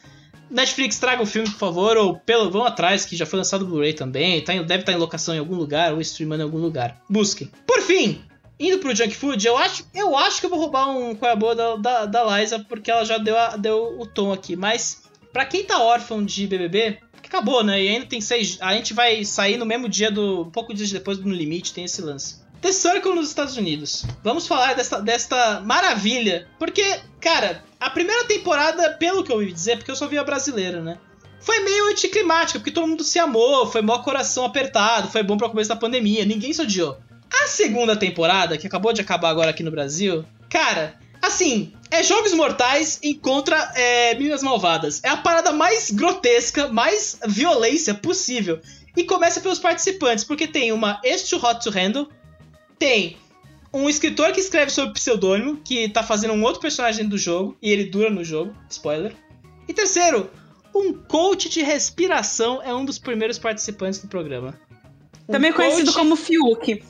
Netflix, traga o filme, por favor, ou pelo vão atrás, que já foi lançado o Blu-ray também, tá em- deve estar em locação em algum lugar, ou streamando em algum lugar. Busquem. Por fim, indo pro Junk Food, eu acho, eu acho que eu vou roubar um qual é a boa da, da, da Liza, porque ela já deu, a- deu o tom aqui. Mas, pra quem tá órfão de BBB, acabou, né? E ainda tem seis. A gente vai sair no mesmo dia do. Um pouco dias depois do No Limite, tem esse lance. The Circle nos Estados Unidos. Vamos falar desta, desta maravilha. Porque, cara, a primeira temporada, pelo que eu ouvi dizer, porque eu só vi a brasileira, né? Foi meio anticlimática, porque todo mundo se amou, foi mó coração apertado, foi bom para começo da pandemia, ninguém se odiou. A segunda temporada, que acabou de acabar agora aqui no Brasil, cara, assim, é Jogos Mortais encontra é, Meninas Malvadas. É a parada mais grotesca, mais violência possível. E começa pelos participantes, porque tem uma It's Too Hot to Handle, tem um escritor que escreve sobre pseudônimo, que tá fazendo um outro personagem do jogo, e ele dura no jogo, spoiler. E terceiro, um coach de respiração é um dos primeiros participantes do programa. Um Também conhecido coach- como Fiuk.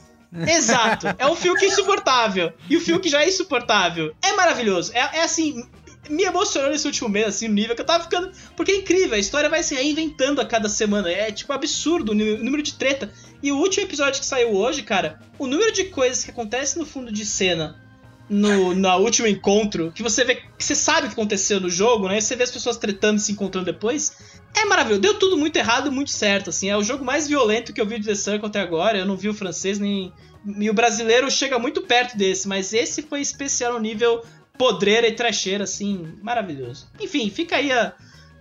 Exato. É um Fiuk insuportável. E o Fiuk já é insuportável. É maravilhoso. É, é assim. Me emocionou nesse último mês, assim, no nível que eu tava ficando. Porque é incrível, a história vai se reinventando a cada semana. É, tipo, absurdo o o número de treta. E o último episódio que saiu hoje, cara, o número de coisas que acontecem no fundo de cena no, no último encontro, que você vê, que você sabe o que aconteceu no jogo, né? Você vê as pessoas tretando e se encontrando depois. É maravilhoso. Deu tudo muito errado muito certo, assim. É o jogo mais violento que eu vi de The Circle até agora. Eu não vi o francês nem. E o brasileiro chega muito perto desse, mas esse foi especial no nível podreira e trecheira, assim, maravilhoso. Enfim, fica aí a.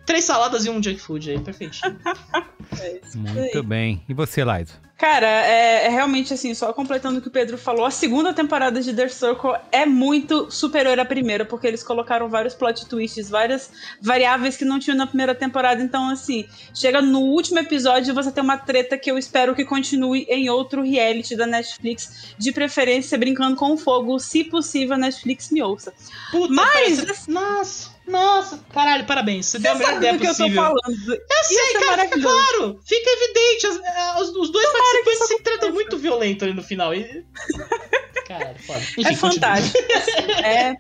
Três saladas e um junk food aí, perfeitinho. Muito bem. E você, Liza? Cara, é, é realmente assim, só completando o que o Pedro falou, a segunda temporada de The Circle é muito superior à primeira, porque eles colocaram vários plot twists, várias variáveis que não tinham na primeira temporada. Então, assim, chega no último episódio e você tem uma treta que eu espero que continue em outro reality da Netflix, de preferência brincando com fogo. Se possível, a Netflix me ouça. Puta, Mas- parece- Nossa! Nossa, caralho, parabéns. Você, deu a melhor Sabe ideia do que eu tô possível. falando? Eu sei, Isso é cara, maravilhoso. claro. Fica evidente. As- eh, os, os dois Tomara participantes se tratam muito violento ali no final. E... Caralho, foda. Enfim, É fantástico. é,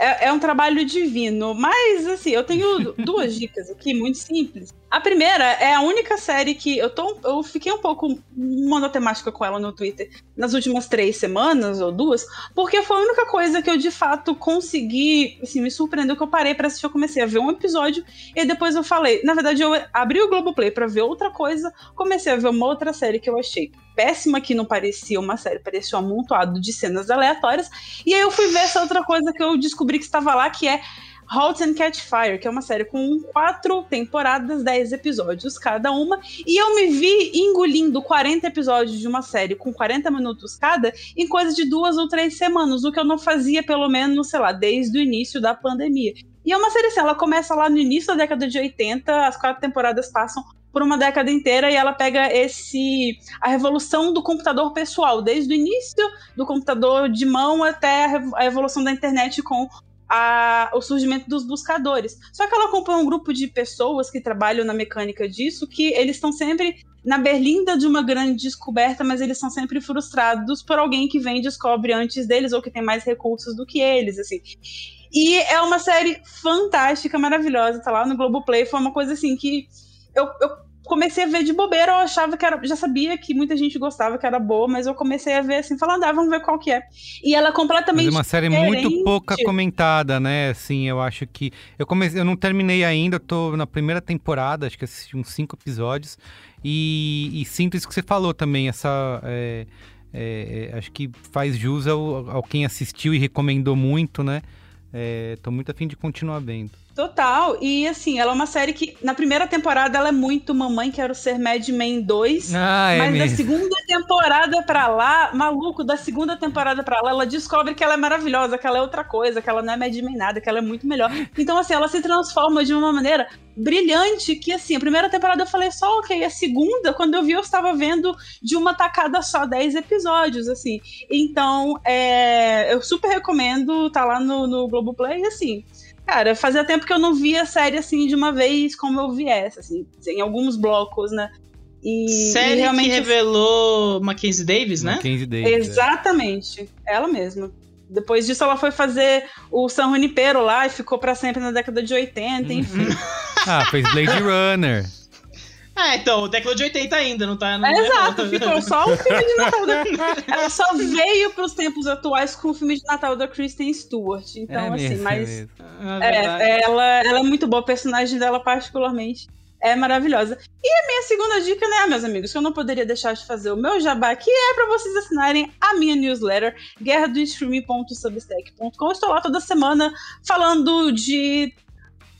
é, é um trabalho divino. Mas, assim, eu tenho duas dicas aqui, muito simples. A primeira é a única série que eu, tô, eu fiquei um pouco monotemática com ela no Twitter nas últimas três semanas ou duas, porque foi a única coisa que eu de fato consegui, assim, me surpreendeu que eu parei pra assistir. Eu comecei a ver um episódio e depois eu falei. Na verdade, eu abri o Globoplay pra ver outra coisa, comecei a ver uma outra série que eu achei péssima, que não parecia uma série, parecia um amontoado de cenas aleatórias. E aí eu fui ver essa outra coisa que eu descobri que estava lá, que é Halt and Catch Fire, que é uma série com quatro temporadas, 10 episódios cada uma. E eu me vi engolindo 40 episódios de uma série com 40 minutos cada em coisa de duas ou três semanas, o que eu não fazia, pelo menos, sei lá, desde o início da pandemia. E é uma série assim, ela começa lá no início da década de 80, as quatro temporadas passam por uma década inteira e ela pega esse a revolução do computador pessoal, desde o início do computador de mão até a evolução da internet com a- o surgimento dos buscadores. Só que ela acompanha um grupo de pessoas que trabalham na mecânica disso, que eles estão sempre na berlinda de uma grande descoberta, mas eles são sempre frustrados por alguém que vem e descobre antes deles ou que tem mais recursos do que eles, assim. E é uma série fantástica, maravilhosa, tá lá no Globoplay, foi uma coisa assim que eu, eu comecei a ver de bobeira, eu achava que era, já sabia que muita gente gostava, que era boa, mas eu comecei a ver assim, falando, ah, vamos ver qual que é. E ela é Mas completamente é uma série muito diferente. pouca comentada, né? Assim, eu acho que. Eu comecei, eu não terminei ainda, eu tô na primeira temporada, acho que assisti uns cinco episódios. E, e sinto isso que você falou também, essa. é, é, é, acho que faz jus ao, ao quem assistiu e recomendou muito, né? É, tô muito afim de continuar vendo. Total, e assim, ela é uma série que na primeira temporada ela é muito Mamãe Quero Ser Mad Men 2. Ah, é Mas da mesmo. segunda temporada pra lá, maluco, da segunda temporada pra lá, ela descobre que ela é maravilhosa, que ela é outra coisa, que ela não é Mad Men nada, que ela é muito melhor. Então, assim, ela se transforma de uma maneira brilhante que, assim, a primeira temporada eu falei só, ok, a segunda, quando eu vi, eu estava vendo de uma tacada só 10 episódios, assim. Então, é, eu super recomendo, tá lá no, no Globoplay, assim... Cara, fazia tempo que eu não via a série assim de uma vez como eu vi essa, assim, em alguns blocos, né? E, Série e realmente que revelou Mackenzie Davis, né? Mackenzie Davis, é. Exatamente, ela mesma. Depois disso, ela foi fazer o San Junipero lá e ficou pra sempre na década de 80, enfim. Ah, fez Blade Runner. Ah, então, década de 80 ainda, não tá? Não É, é, exato, não. ficou só o filme de Natal da... Ela só veio pros tempos atuais com o filme de Natal da Kristen Stewart. Então, é assim, mesmo, mas. é mesmo. Ah. É, ela, ela é muito boa, a personagem dela, particularmente, é maravilhosa. E a minha segunda dica, né, meus amigos, que eu não poderia deixar de fazer o meu jabá aqui, é para vocês assinarem a minha newsletter, guerradostreaming.substack.com. Estou lá toda semana falando de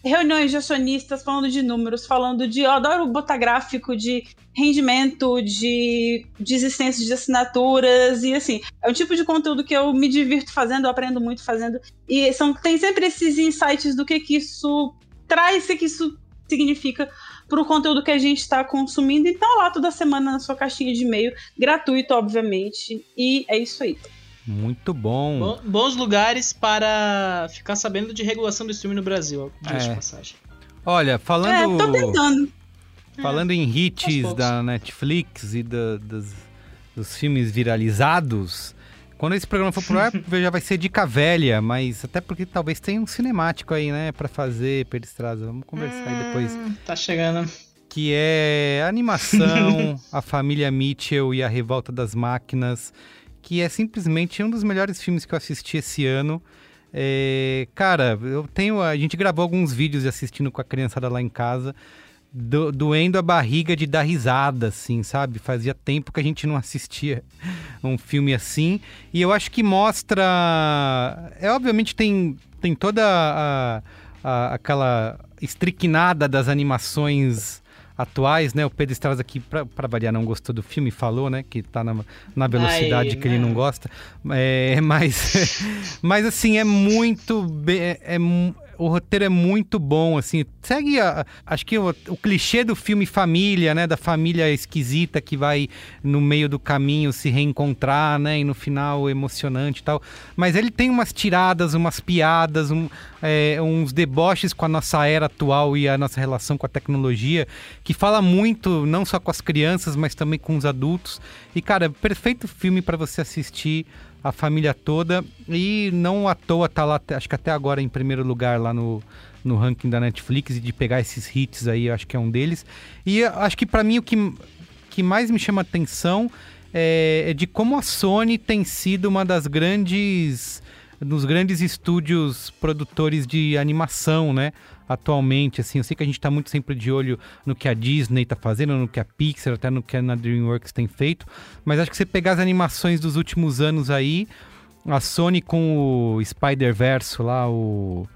reuniões de acionistas, falando de números, falando de. Eu adoro botar gráfico de rendimento, de desistência de assinaturas, e assim, é um tipo de conteúdo que eu me divirto fazendo, eu aprendo muito fazendo. E são, tem sempre esses insights do que, que isso traz, o que isso significa para o conteúdo que a gente está consumindo. Então, lá toda semana na sua caixinha de e-mail, gratuito, obviamente. E é isso aí. Muito bom. Bo- Bons lugares para ficar sabendo de regulação do streaming no Brasil, diga de É. passagem. Olha, É, falando. tô tentando. Falando em aos hits da Netflix e da- dos, dos filmes viralizados, quando esse programa for pro ar, já vai ser dica velha, mas até porque talvez tenha um cinemático aí, né, pra fazer, Peristraza. Vamos conversar aí depois. Hum, Tá chegando. Que é a animação, A Família Mitchell e a Revolta das Máquinas, que é simplesmente um dos melhores filmes que eu assisti esse ano. É, cara, eu tenho. A gente gravou alguns vídeos assistindo com a criançada lá em casa, do- doendo a barriga de dar risada, assim, sabe? Fazia tempo que a gente não assistia um filme assim. E eu acho que mostra. É obviamente tem, tem toda a, a- aquela estricnada das animações atuais, né? O Pedro Estrada aqui, pra variar, não gostou do filme, falou, né? Que tá na, na velocidade Ai, que ele não não. gosta. É, mas, mas assim, é muito. É, é o roteiro é muito bom, assim. Segue, a, acho que o, o, clichê do filme família, né? Da família esquisita que vai no meio do caminho se reencontrar, né? E no final emocionante e tal. Mas ele tem umas tiradas, umas piadas, um, é, uns deboches com a nossa era atual e a nossa relação com a tecnologia, que fala muito, não só com as crianças, mas também com os adultos. E, cara, perfeito filme para você assistir a família toda e não à toa tá lá, acho que até agora em primeiro lugar lá no, no ranking da Netflix e de pegar esses hits aí, acho que é um deles. E acho que para mim o que, que mais me chama atenção é, é de como a Sony tem sido uma das grandes nos grandes estúdios produtores de animação, né? Atualmente, assim, eu sei que a gente está muito sempre de olho no que a Disney está fazendo, no que a Pixar, até no que a DreamWorks tem feito, mas acho que você pegar as animações dos últimos anos aí, a Sony com o Spider-Verse lá, o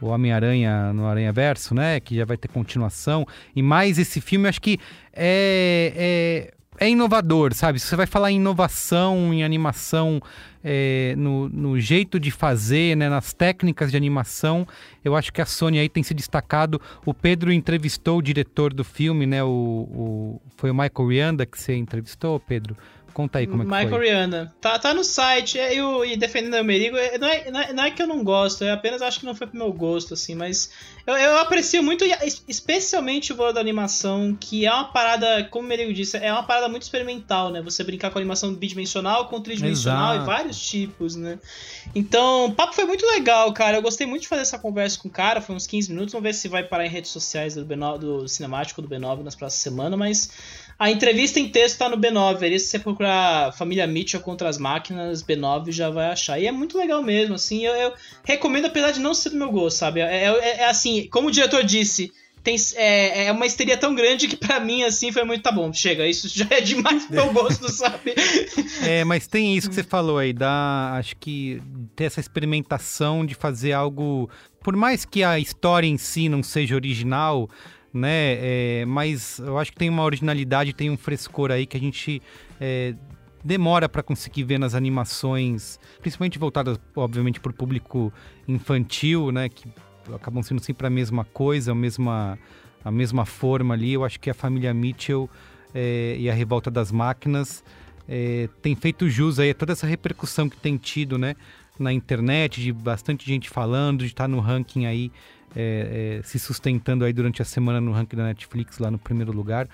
o Homem-Aranha no Aranha Verso, né? Que já vai ter continuação. E mais esse filme, acho que é, é, é inovador, sabe? Se você vai falar em inovação, em animação, é, no, no, jeito de fazer, né, nas técnicas de animação, eu acho que a Sony aí tem se destacado. O Pedro entrevistou o diretor do filme, né? O, o foi o Michael Rianda que você entrevistou, Pedro? Conta aí como é que Michael foi. Rihanna. Tá, tá no site. É, eu, e defendendo o Merigo, é, não é, não, é, não é que eu não gosto, eu apenas acho que não foi pro meu gosto, assim, mas eu, eu aprecio muito, especialmente o valor da animação, que é uma parada, como o Merigo disse, é uma parada muito experimental, né? Você brincar com animação bidimensional, com tridimensional Exato. e vários tipos, né? Então, o papo foi muito legal, cara. Eu gostei muito de fazer essa conversa com o cara, foi uns 15 minutos. Vamos ver se vai parar em redes sociais do, B9, do Cinemático do B9 nas próximas semanas, mas a entrevista em texto tá no B9. Ali, se você procurar Família Mitchell contra as máquinas, B9 já vai achar. E é muito legal mesmo, assim. Eu, eu recomendo, apesar de não ser do meu gosto, sabe? É, é, é assim, como o diretor disse. Tem, é, é uma histeria tão grande que para mim, assim, foi muito, tá bom, chega, isso já é demais pro meu gosto, sabe? É, mas tem isso que você falou aí, da, acho que ter essa experimentação de fazer algo, por mais que a história em si não seja original, né? É, mas eu acho que tem uma originalidade, tem um frescor aí que a gente é, demora para conseguir ver nas animações, principalmente voltadas, obviamente, para o público infantil, né? Que acabam sendo sempre a mesma coisa, a mesma, a mesma forma ali. Eu acho que a família Mitchell é, e a Revolta das Máquinas é, tem feito jus aí a toda essa repercussão que tem tido, né? Na internet, de bastante gente falando, de estar tá no ranking aí é, é, se sustentando aí durante a semana no ranking da Netflix, lá no primeiro lugar.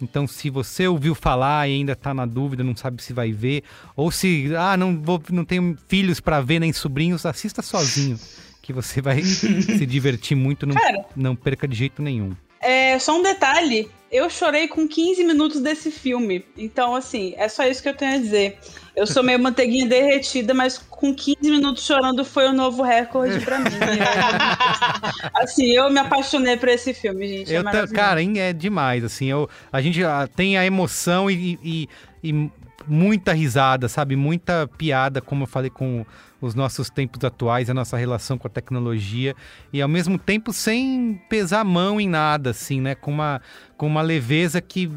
Então, se você ouviu falar e ainda está na dúvida, não sabe se vai ver, ou se, ah, não, vou, não tenho filhos para ver nem sobrinhos, assista sozinho, que você vai se divertir muito, não, Cara, não perca de jeito nenhum. É, só um detalhe, eu chorei com 15 minutos desse filme. Então, assim, é só isso que eu tenho a dizer. Eu sou meio manteiguinha derretida, mas com 15 minutos chorando foi o novo recorde pra mim. assim, eu me apaixonei por esse filme, gente. É eu é cara, é demais, assim. Eu, a gente tem a emoção e, e, e muita risada, sabe? Muita piada, como eu falei com os nossos tempos atuais, a nossa relação com a tecnologia e ao mesmo tempo sem pesar a mão em nada, assim, né? Com uma, com uma leveza que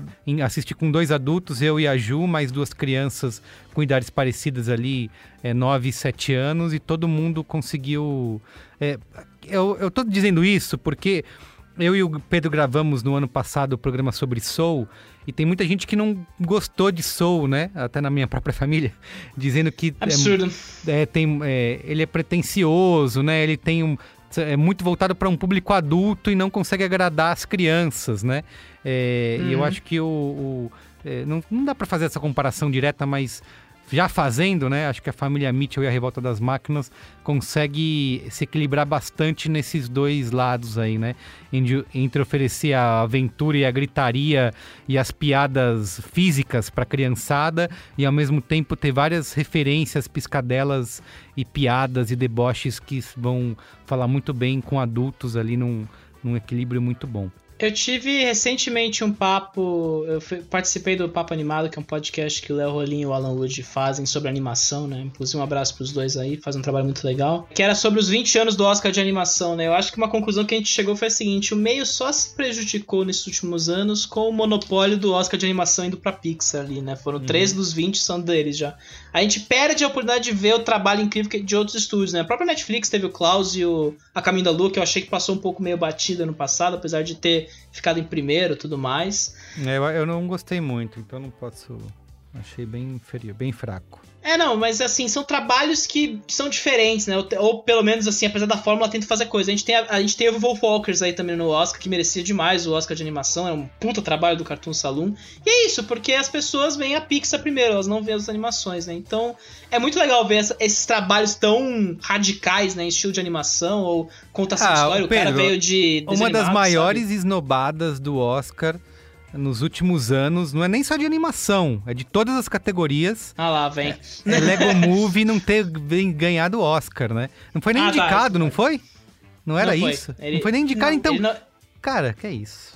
assisti com dois adultos, eu e a Ju, mais duas crianças com idades parecidas ali, é, 9 e 7 anos, e todo mundo conseguiu. É, eu, eu tô dizendo isso porque eu e o Pedro gravamos no ano passado o programa sobre Soul e tem muita gente que não gostou de Soul, né? Até na minha própria família, dizendo que absurdo. É, é tem, é, ele é pretencioso, né? Ele tem um é muito voltado para um público adulto e não consegue agradar as crianças, né? É, uhum. E eu uhum. acho que o, o é, não, não dá para fazer essa comparação direta, mas já fazendo, né? Acho que a família Mitchell e a Revolta das Máquinas consegue se equilibrar bastante nesses dois lados aí, né? Entre oferecer a aventura e a gritaria e as piadas físicas para a criançada e ao mesmo tempo ter várias referências, piscadelas e piadas e deboches que vão falar muito bem com adultos ali num, num equilíbrio muito bom. Eu tive recentemente um papo. Eu fui- participei do Papo Animado, que é um podcast que o Léo Rolim e o Alan Wood fazem sobre animação, né? Inclusive, um abraço pros dois aí, fazem um trabalho muito legal. Que era sobre os 20 anos do Oscar de animação, né? Eu acho que uma conclusão que a gente chegou foi a seguinte: o meio só se prejudicou nesses últimos anos com o monopólio do Oscar de animação indo pra Pixar ali, né? Foram 13 dos 20 são deles já. A gente perde a oportunidade de ver o trabalho incrível que- de outros estúdios, né? A própria Netflix teve o Klaus e o A Caminho da Lua, que eu achei que passou um pouco meio batida no passado, apesar de ter ficado em primeiro tudo mais. É, Eu, eu não gostei muito, então não posso. Achei bem bem fraco. É, não, mas assim, são trabalhos que são diferentes, né? Ou, ou pelo menos, assim, apesar da fórmula, tenta fazer coisa. A gente tem, a, a gente tem o Wolf Walkers aí também no Oscar, que merecia demais o Oscar de animação, é um puta trabalho do Cartoon Saloon. E é isso, porque as pessoas veem a Pixar primeiro, elas não veem as animações, né? Então, é muito legal ver essa- esses trabalhos tão radicais, né? Em estilo de animação, ou contação Ah, de história. o cara Pedro, veio de. Uma das maiores esnobadas do Oscar nos últimos anos, não é nem só de animação, é de todas as categorias. Ah lá, vem. É Lego Movie não ter ganhado o Oscar, né? Não foi nem Ah, tá, indicado, isso não foi? Não era Não foi. isso? Ele- Não foi nem indicado, não, então. não- Cara, que é isso?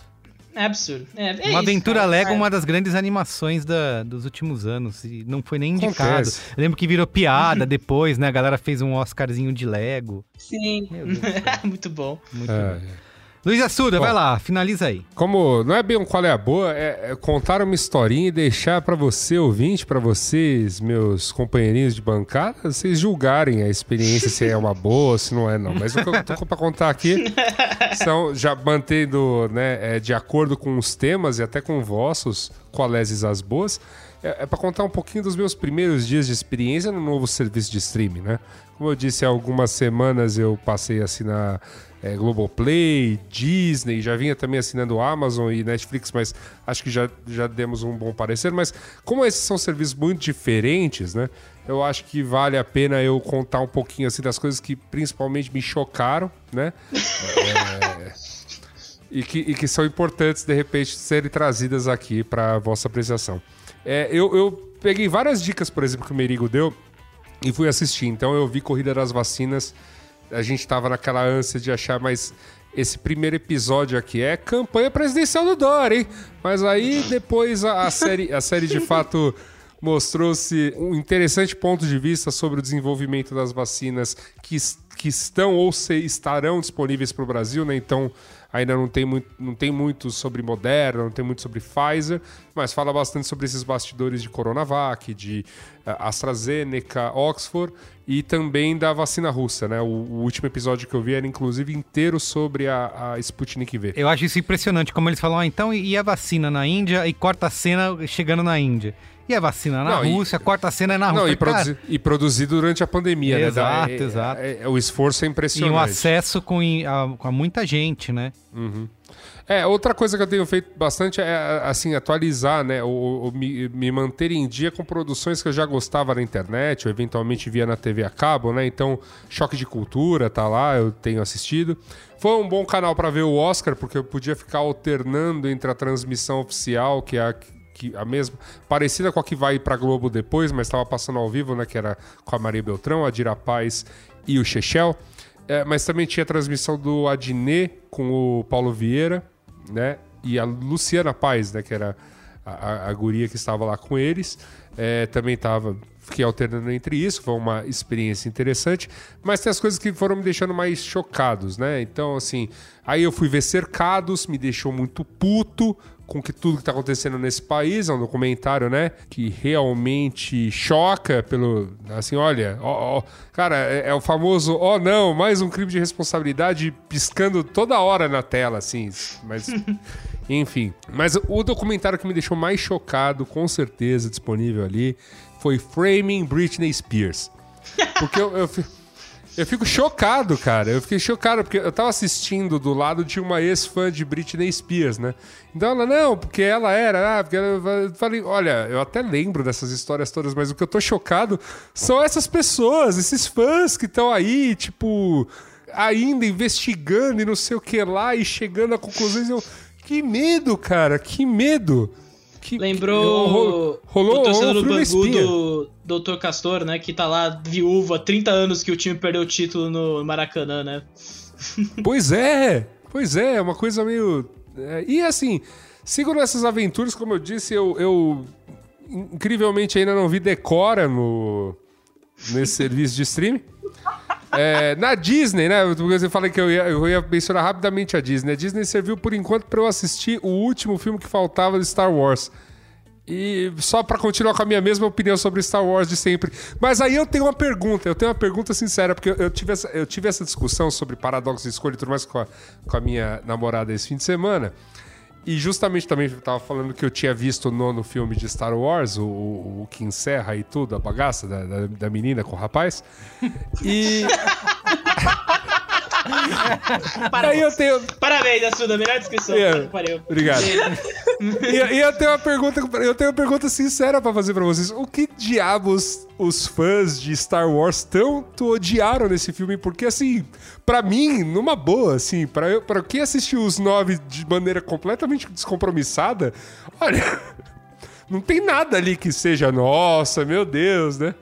É absurdo. É, é uma isso, Aventura cara. Lego, É. uma das grandes animações da- dos últimos anos. E não foi nem indicado. Lembro que virou piada depois, né? A galera fez um Oscarzinho de Lego. Sim. Muito bom. muito É, bom. Luiz Assuda, Bom. vai lá, finaliza aí. Como não é bem um qual é a boa, é, é contar uma historinha e deixar pra você, ouvinte, pra vocês, meus companheirinhos de bancada, vocês julgarem a experiência se é uma boa, se não é não. Mas o que eu tô pra contar aqui são, já mantendo né, é, de acordo com os temas e até com vossos, qualéses as boas, é, é para contar um pouquinho dos meus primeiros dias de experiência no novo serviço de streaming, né? Como eu disse, há algumas semanas eu passei a assinar é, Globoplay, Disney, já vinha também assinando Amazon e Netflix, mas acho que já, já demos um bom parecer. Mas como esses são serviços muito diferentes, né? Eu acho que vale a pena eu contar um pouquinho assim das coisas que principalmente me chocaram, né? É, e, que, e que são importantes, de repente, serem trazidas aqui para vossa apreciação. É, eu, eu peguei várias dicas, por exemplo, que o Merigo deu e fui assistir. Então eu vi Corrida das Vacinas. A gente tava naquela ânsia de achar, mas esse primeiro episódio aqui é campanha presidencial do Dória, hein? Mas aí depois a, a série, a série de fato mostrou-se um interessante ponto de vista sobre o desenvolvimento das vacinas que, que estão ou se estarão disponíveis para o Brasil, né? Então ainda não tem, muito, não tem muito sobre Moderna, não tem muito sobre Pfizer, mas fala bastante sobre esses bastidores de Coronavac, de eh, AstraZeneca, Oxford e também da vacina russa, né? O, o último episódio que eu vi era inclusive inteiro sobre a, a Sputnik V. Eu acho isso impressionante, como eles falam, ah, então e a vacina na Índia e corta a cena chegando na Índia. E a vacina na Não, e- Rússia, corta a cena na Não, Rússia. e, produzi- e produzido durante a pandemia, né? Exato, Da- é- exato. é- é- o esforço é e impressionante. um acesso com, a, com muita gente, né? É, outra coisa que eu tenho feito bastante é, assim, atualizar, né? Ou, ou me, me manter em dia com produções que eu já gostava na internet, ou eventualmente via na TV a cabo, né? Então, Choque de Cultura tá lá, eu tenho assistido. Foi um bom canal para ver o Oscar, porque eu podia ficar alternando entre a transmissão oficial, que é a, que, a mesma, parecida com a que vai para Globo depois, mas estava passando ao vivo, né? Que era com a Maria Beltrão, a Dira Paz e o Chechel. É, mas também tinha a transmissão do Adnet com o Paulo Vieira, né? E a Luciana Paz, né? Que era a, a, a guria que estava lá com eles. É, também estava. Fiquei alternando entre isso, foi uma experiência interessante. Mas tem as coisas que foram me deixando mais chocados, né? Então, assim, aí eu fui ver Cercados, me deixou muito puto com que tudo que está acontecendo nesse país, é um documentário, né, que realmente choca pelo, assim, olha, ó, ó, cara, é, é o famoso, ó oh, não, mais um crime de responsabilidade piscando toda hora na tela, assim, mas, enfim. Mas o documentário que me deixou mais chocado, com certeza, disponível ali, foi Framing Britney Spears. Porque eu, eu, eu fico chocado, cara. Eu fiquei chocado, porque eu tava assistindo do lado de uma ex-fã de Britney Spears, né? Então ela, não, porque ela era, ah, porque ela... eu falei, olha, eu até lembro dessas histórias todas, mas o que eu tô chocado são essas pessoas, esses fãs que estão aí, tipo, ainda investigando e não sei o que lá, e chegando a conclusões. Eu, que medo, cara, que medo. Que, Lembrou que- ro- rolou o torcedor do Bangu do Dr. Castor, né? Que tá lá viúvo há 30 anos que o time perdeu o título no Maracanã, né? Pois é, pois é, é uma coisa meio É, e assim, sigo nessas aventuras, como eu disse, eu, eu incrivelmente ainda não vi Decora no, nesse serviço de streaming. É, na Disney, né? Você fala que eu ia, eu ia mencionar rapidamente a Disney. A Disney serviu por enquanto para eu assistir o último filme que faltava de Star Wars. E só para continuar com a minha mesma opinião sobre Star Wars de sempre. Mas aí eu tenho uma pergunta, eu tenho uma pergunta sincera, porque eu tive essa, eu tive essa discussão sobre paradoxo de escolha e tudo mais com a, com a minha namorada esse fim de semana. E justamente também eu tava falando que eu tinha visto o nono filme de Star Wars, o, o que encerra e tudo, a bagaça da, da, da menina com o rapaz. E. Parabéns. Eu tenho. Parabéns, Assuda, melhor descrição. Pariu. Obrigado. e, e eu tenho uma pergunta, eu tenho uma pergunta sincera pra fazer pra vocês. O que diabos os fãs de Star Wars tanto odiaram nesse filme? Porque assim, pra mim, numa boa, assim, pra, eu, pra quem assistiu os nove de maneira completamente descompromissada, olha, não tem nada ali que seja, nossa, meu Deus, né?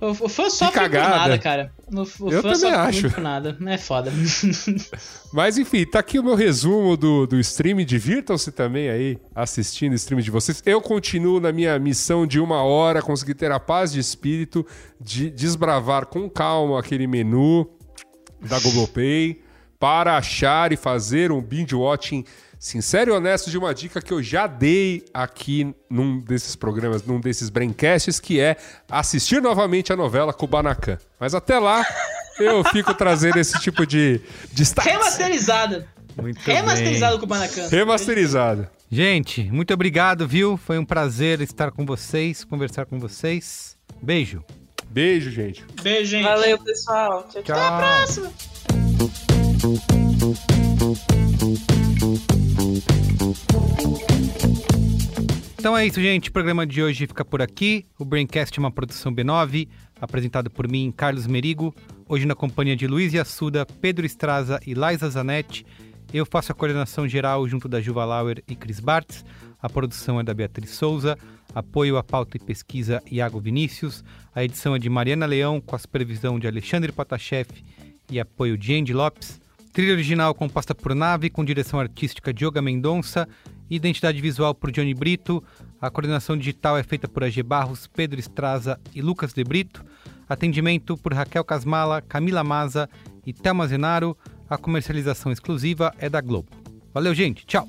O, o fã sofre por nada, cara. O, o Eu fã também acho. por nada. É foda. Mas enfim, tá aqui o meu resumo do, do stream. Divirtam-se também aí assistindo o stream de vocês. Eu continuo na minha missão de uma hora, conseguir ter a paz de espírito, de desbravar com calma aquele menu da Globoplay para achar e fazer um binge watching sincero e honesto de uma dica que eu já dei aqui num desses programas, num desses braincasts, que é assistir novamente a novela Kubanacan. Mas até lá, eu fico trazendo esse tipo de destaque. Remasterizada. Muito Remasterizado bem. com o Banacan. Remasterizado. Gente, muito obrigado, viu? Foi um prazer estar com vocês, conversar com vocês. Beijo. Beijo, gente. Beijo, gente. Valeu, pessoal. Tchau, tchau. Tchau. Próxima. Então é isso, gente. O programa de hoje fica por aqui. O Braincast é uma produção B9, apresentado por mim, Carlos Merigo. Hoje na companhia de Luiz Assuda, Pedro Estraza e Liza Zanetti. Eu faço a coordenação geral junto da Juva Lauer e Cris Bartz. A produção é da Beatriz Souza. Apoio à pauta e pesquisa Iago Vinícius. A edição é de Mariana Leão, com a supervisão de Alexandre Potashev e apoio de Andy Lopes. Trilha original composta por Nave, com direção artística de Yoga Mendonça, identidade visual por Johnny Brito, a coordenação digital é feita por AG Barros, Pedro Estraza e Lucas De Brito, atendimento por Raquel Casmala, Camila Maza e Thelma Zenaro, a comercialização exclusiva é da Globo. Valeu, gente, tchau!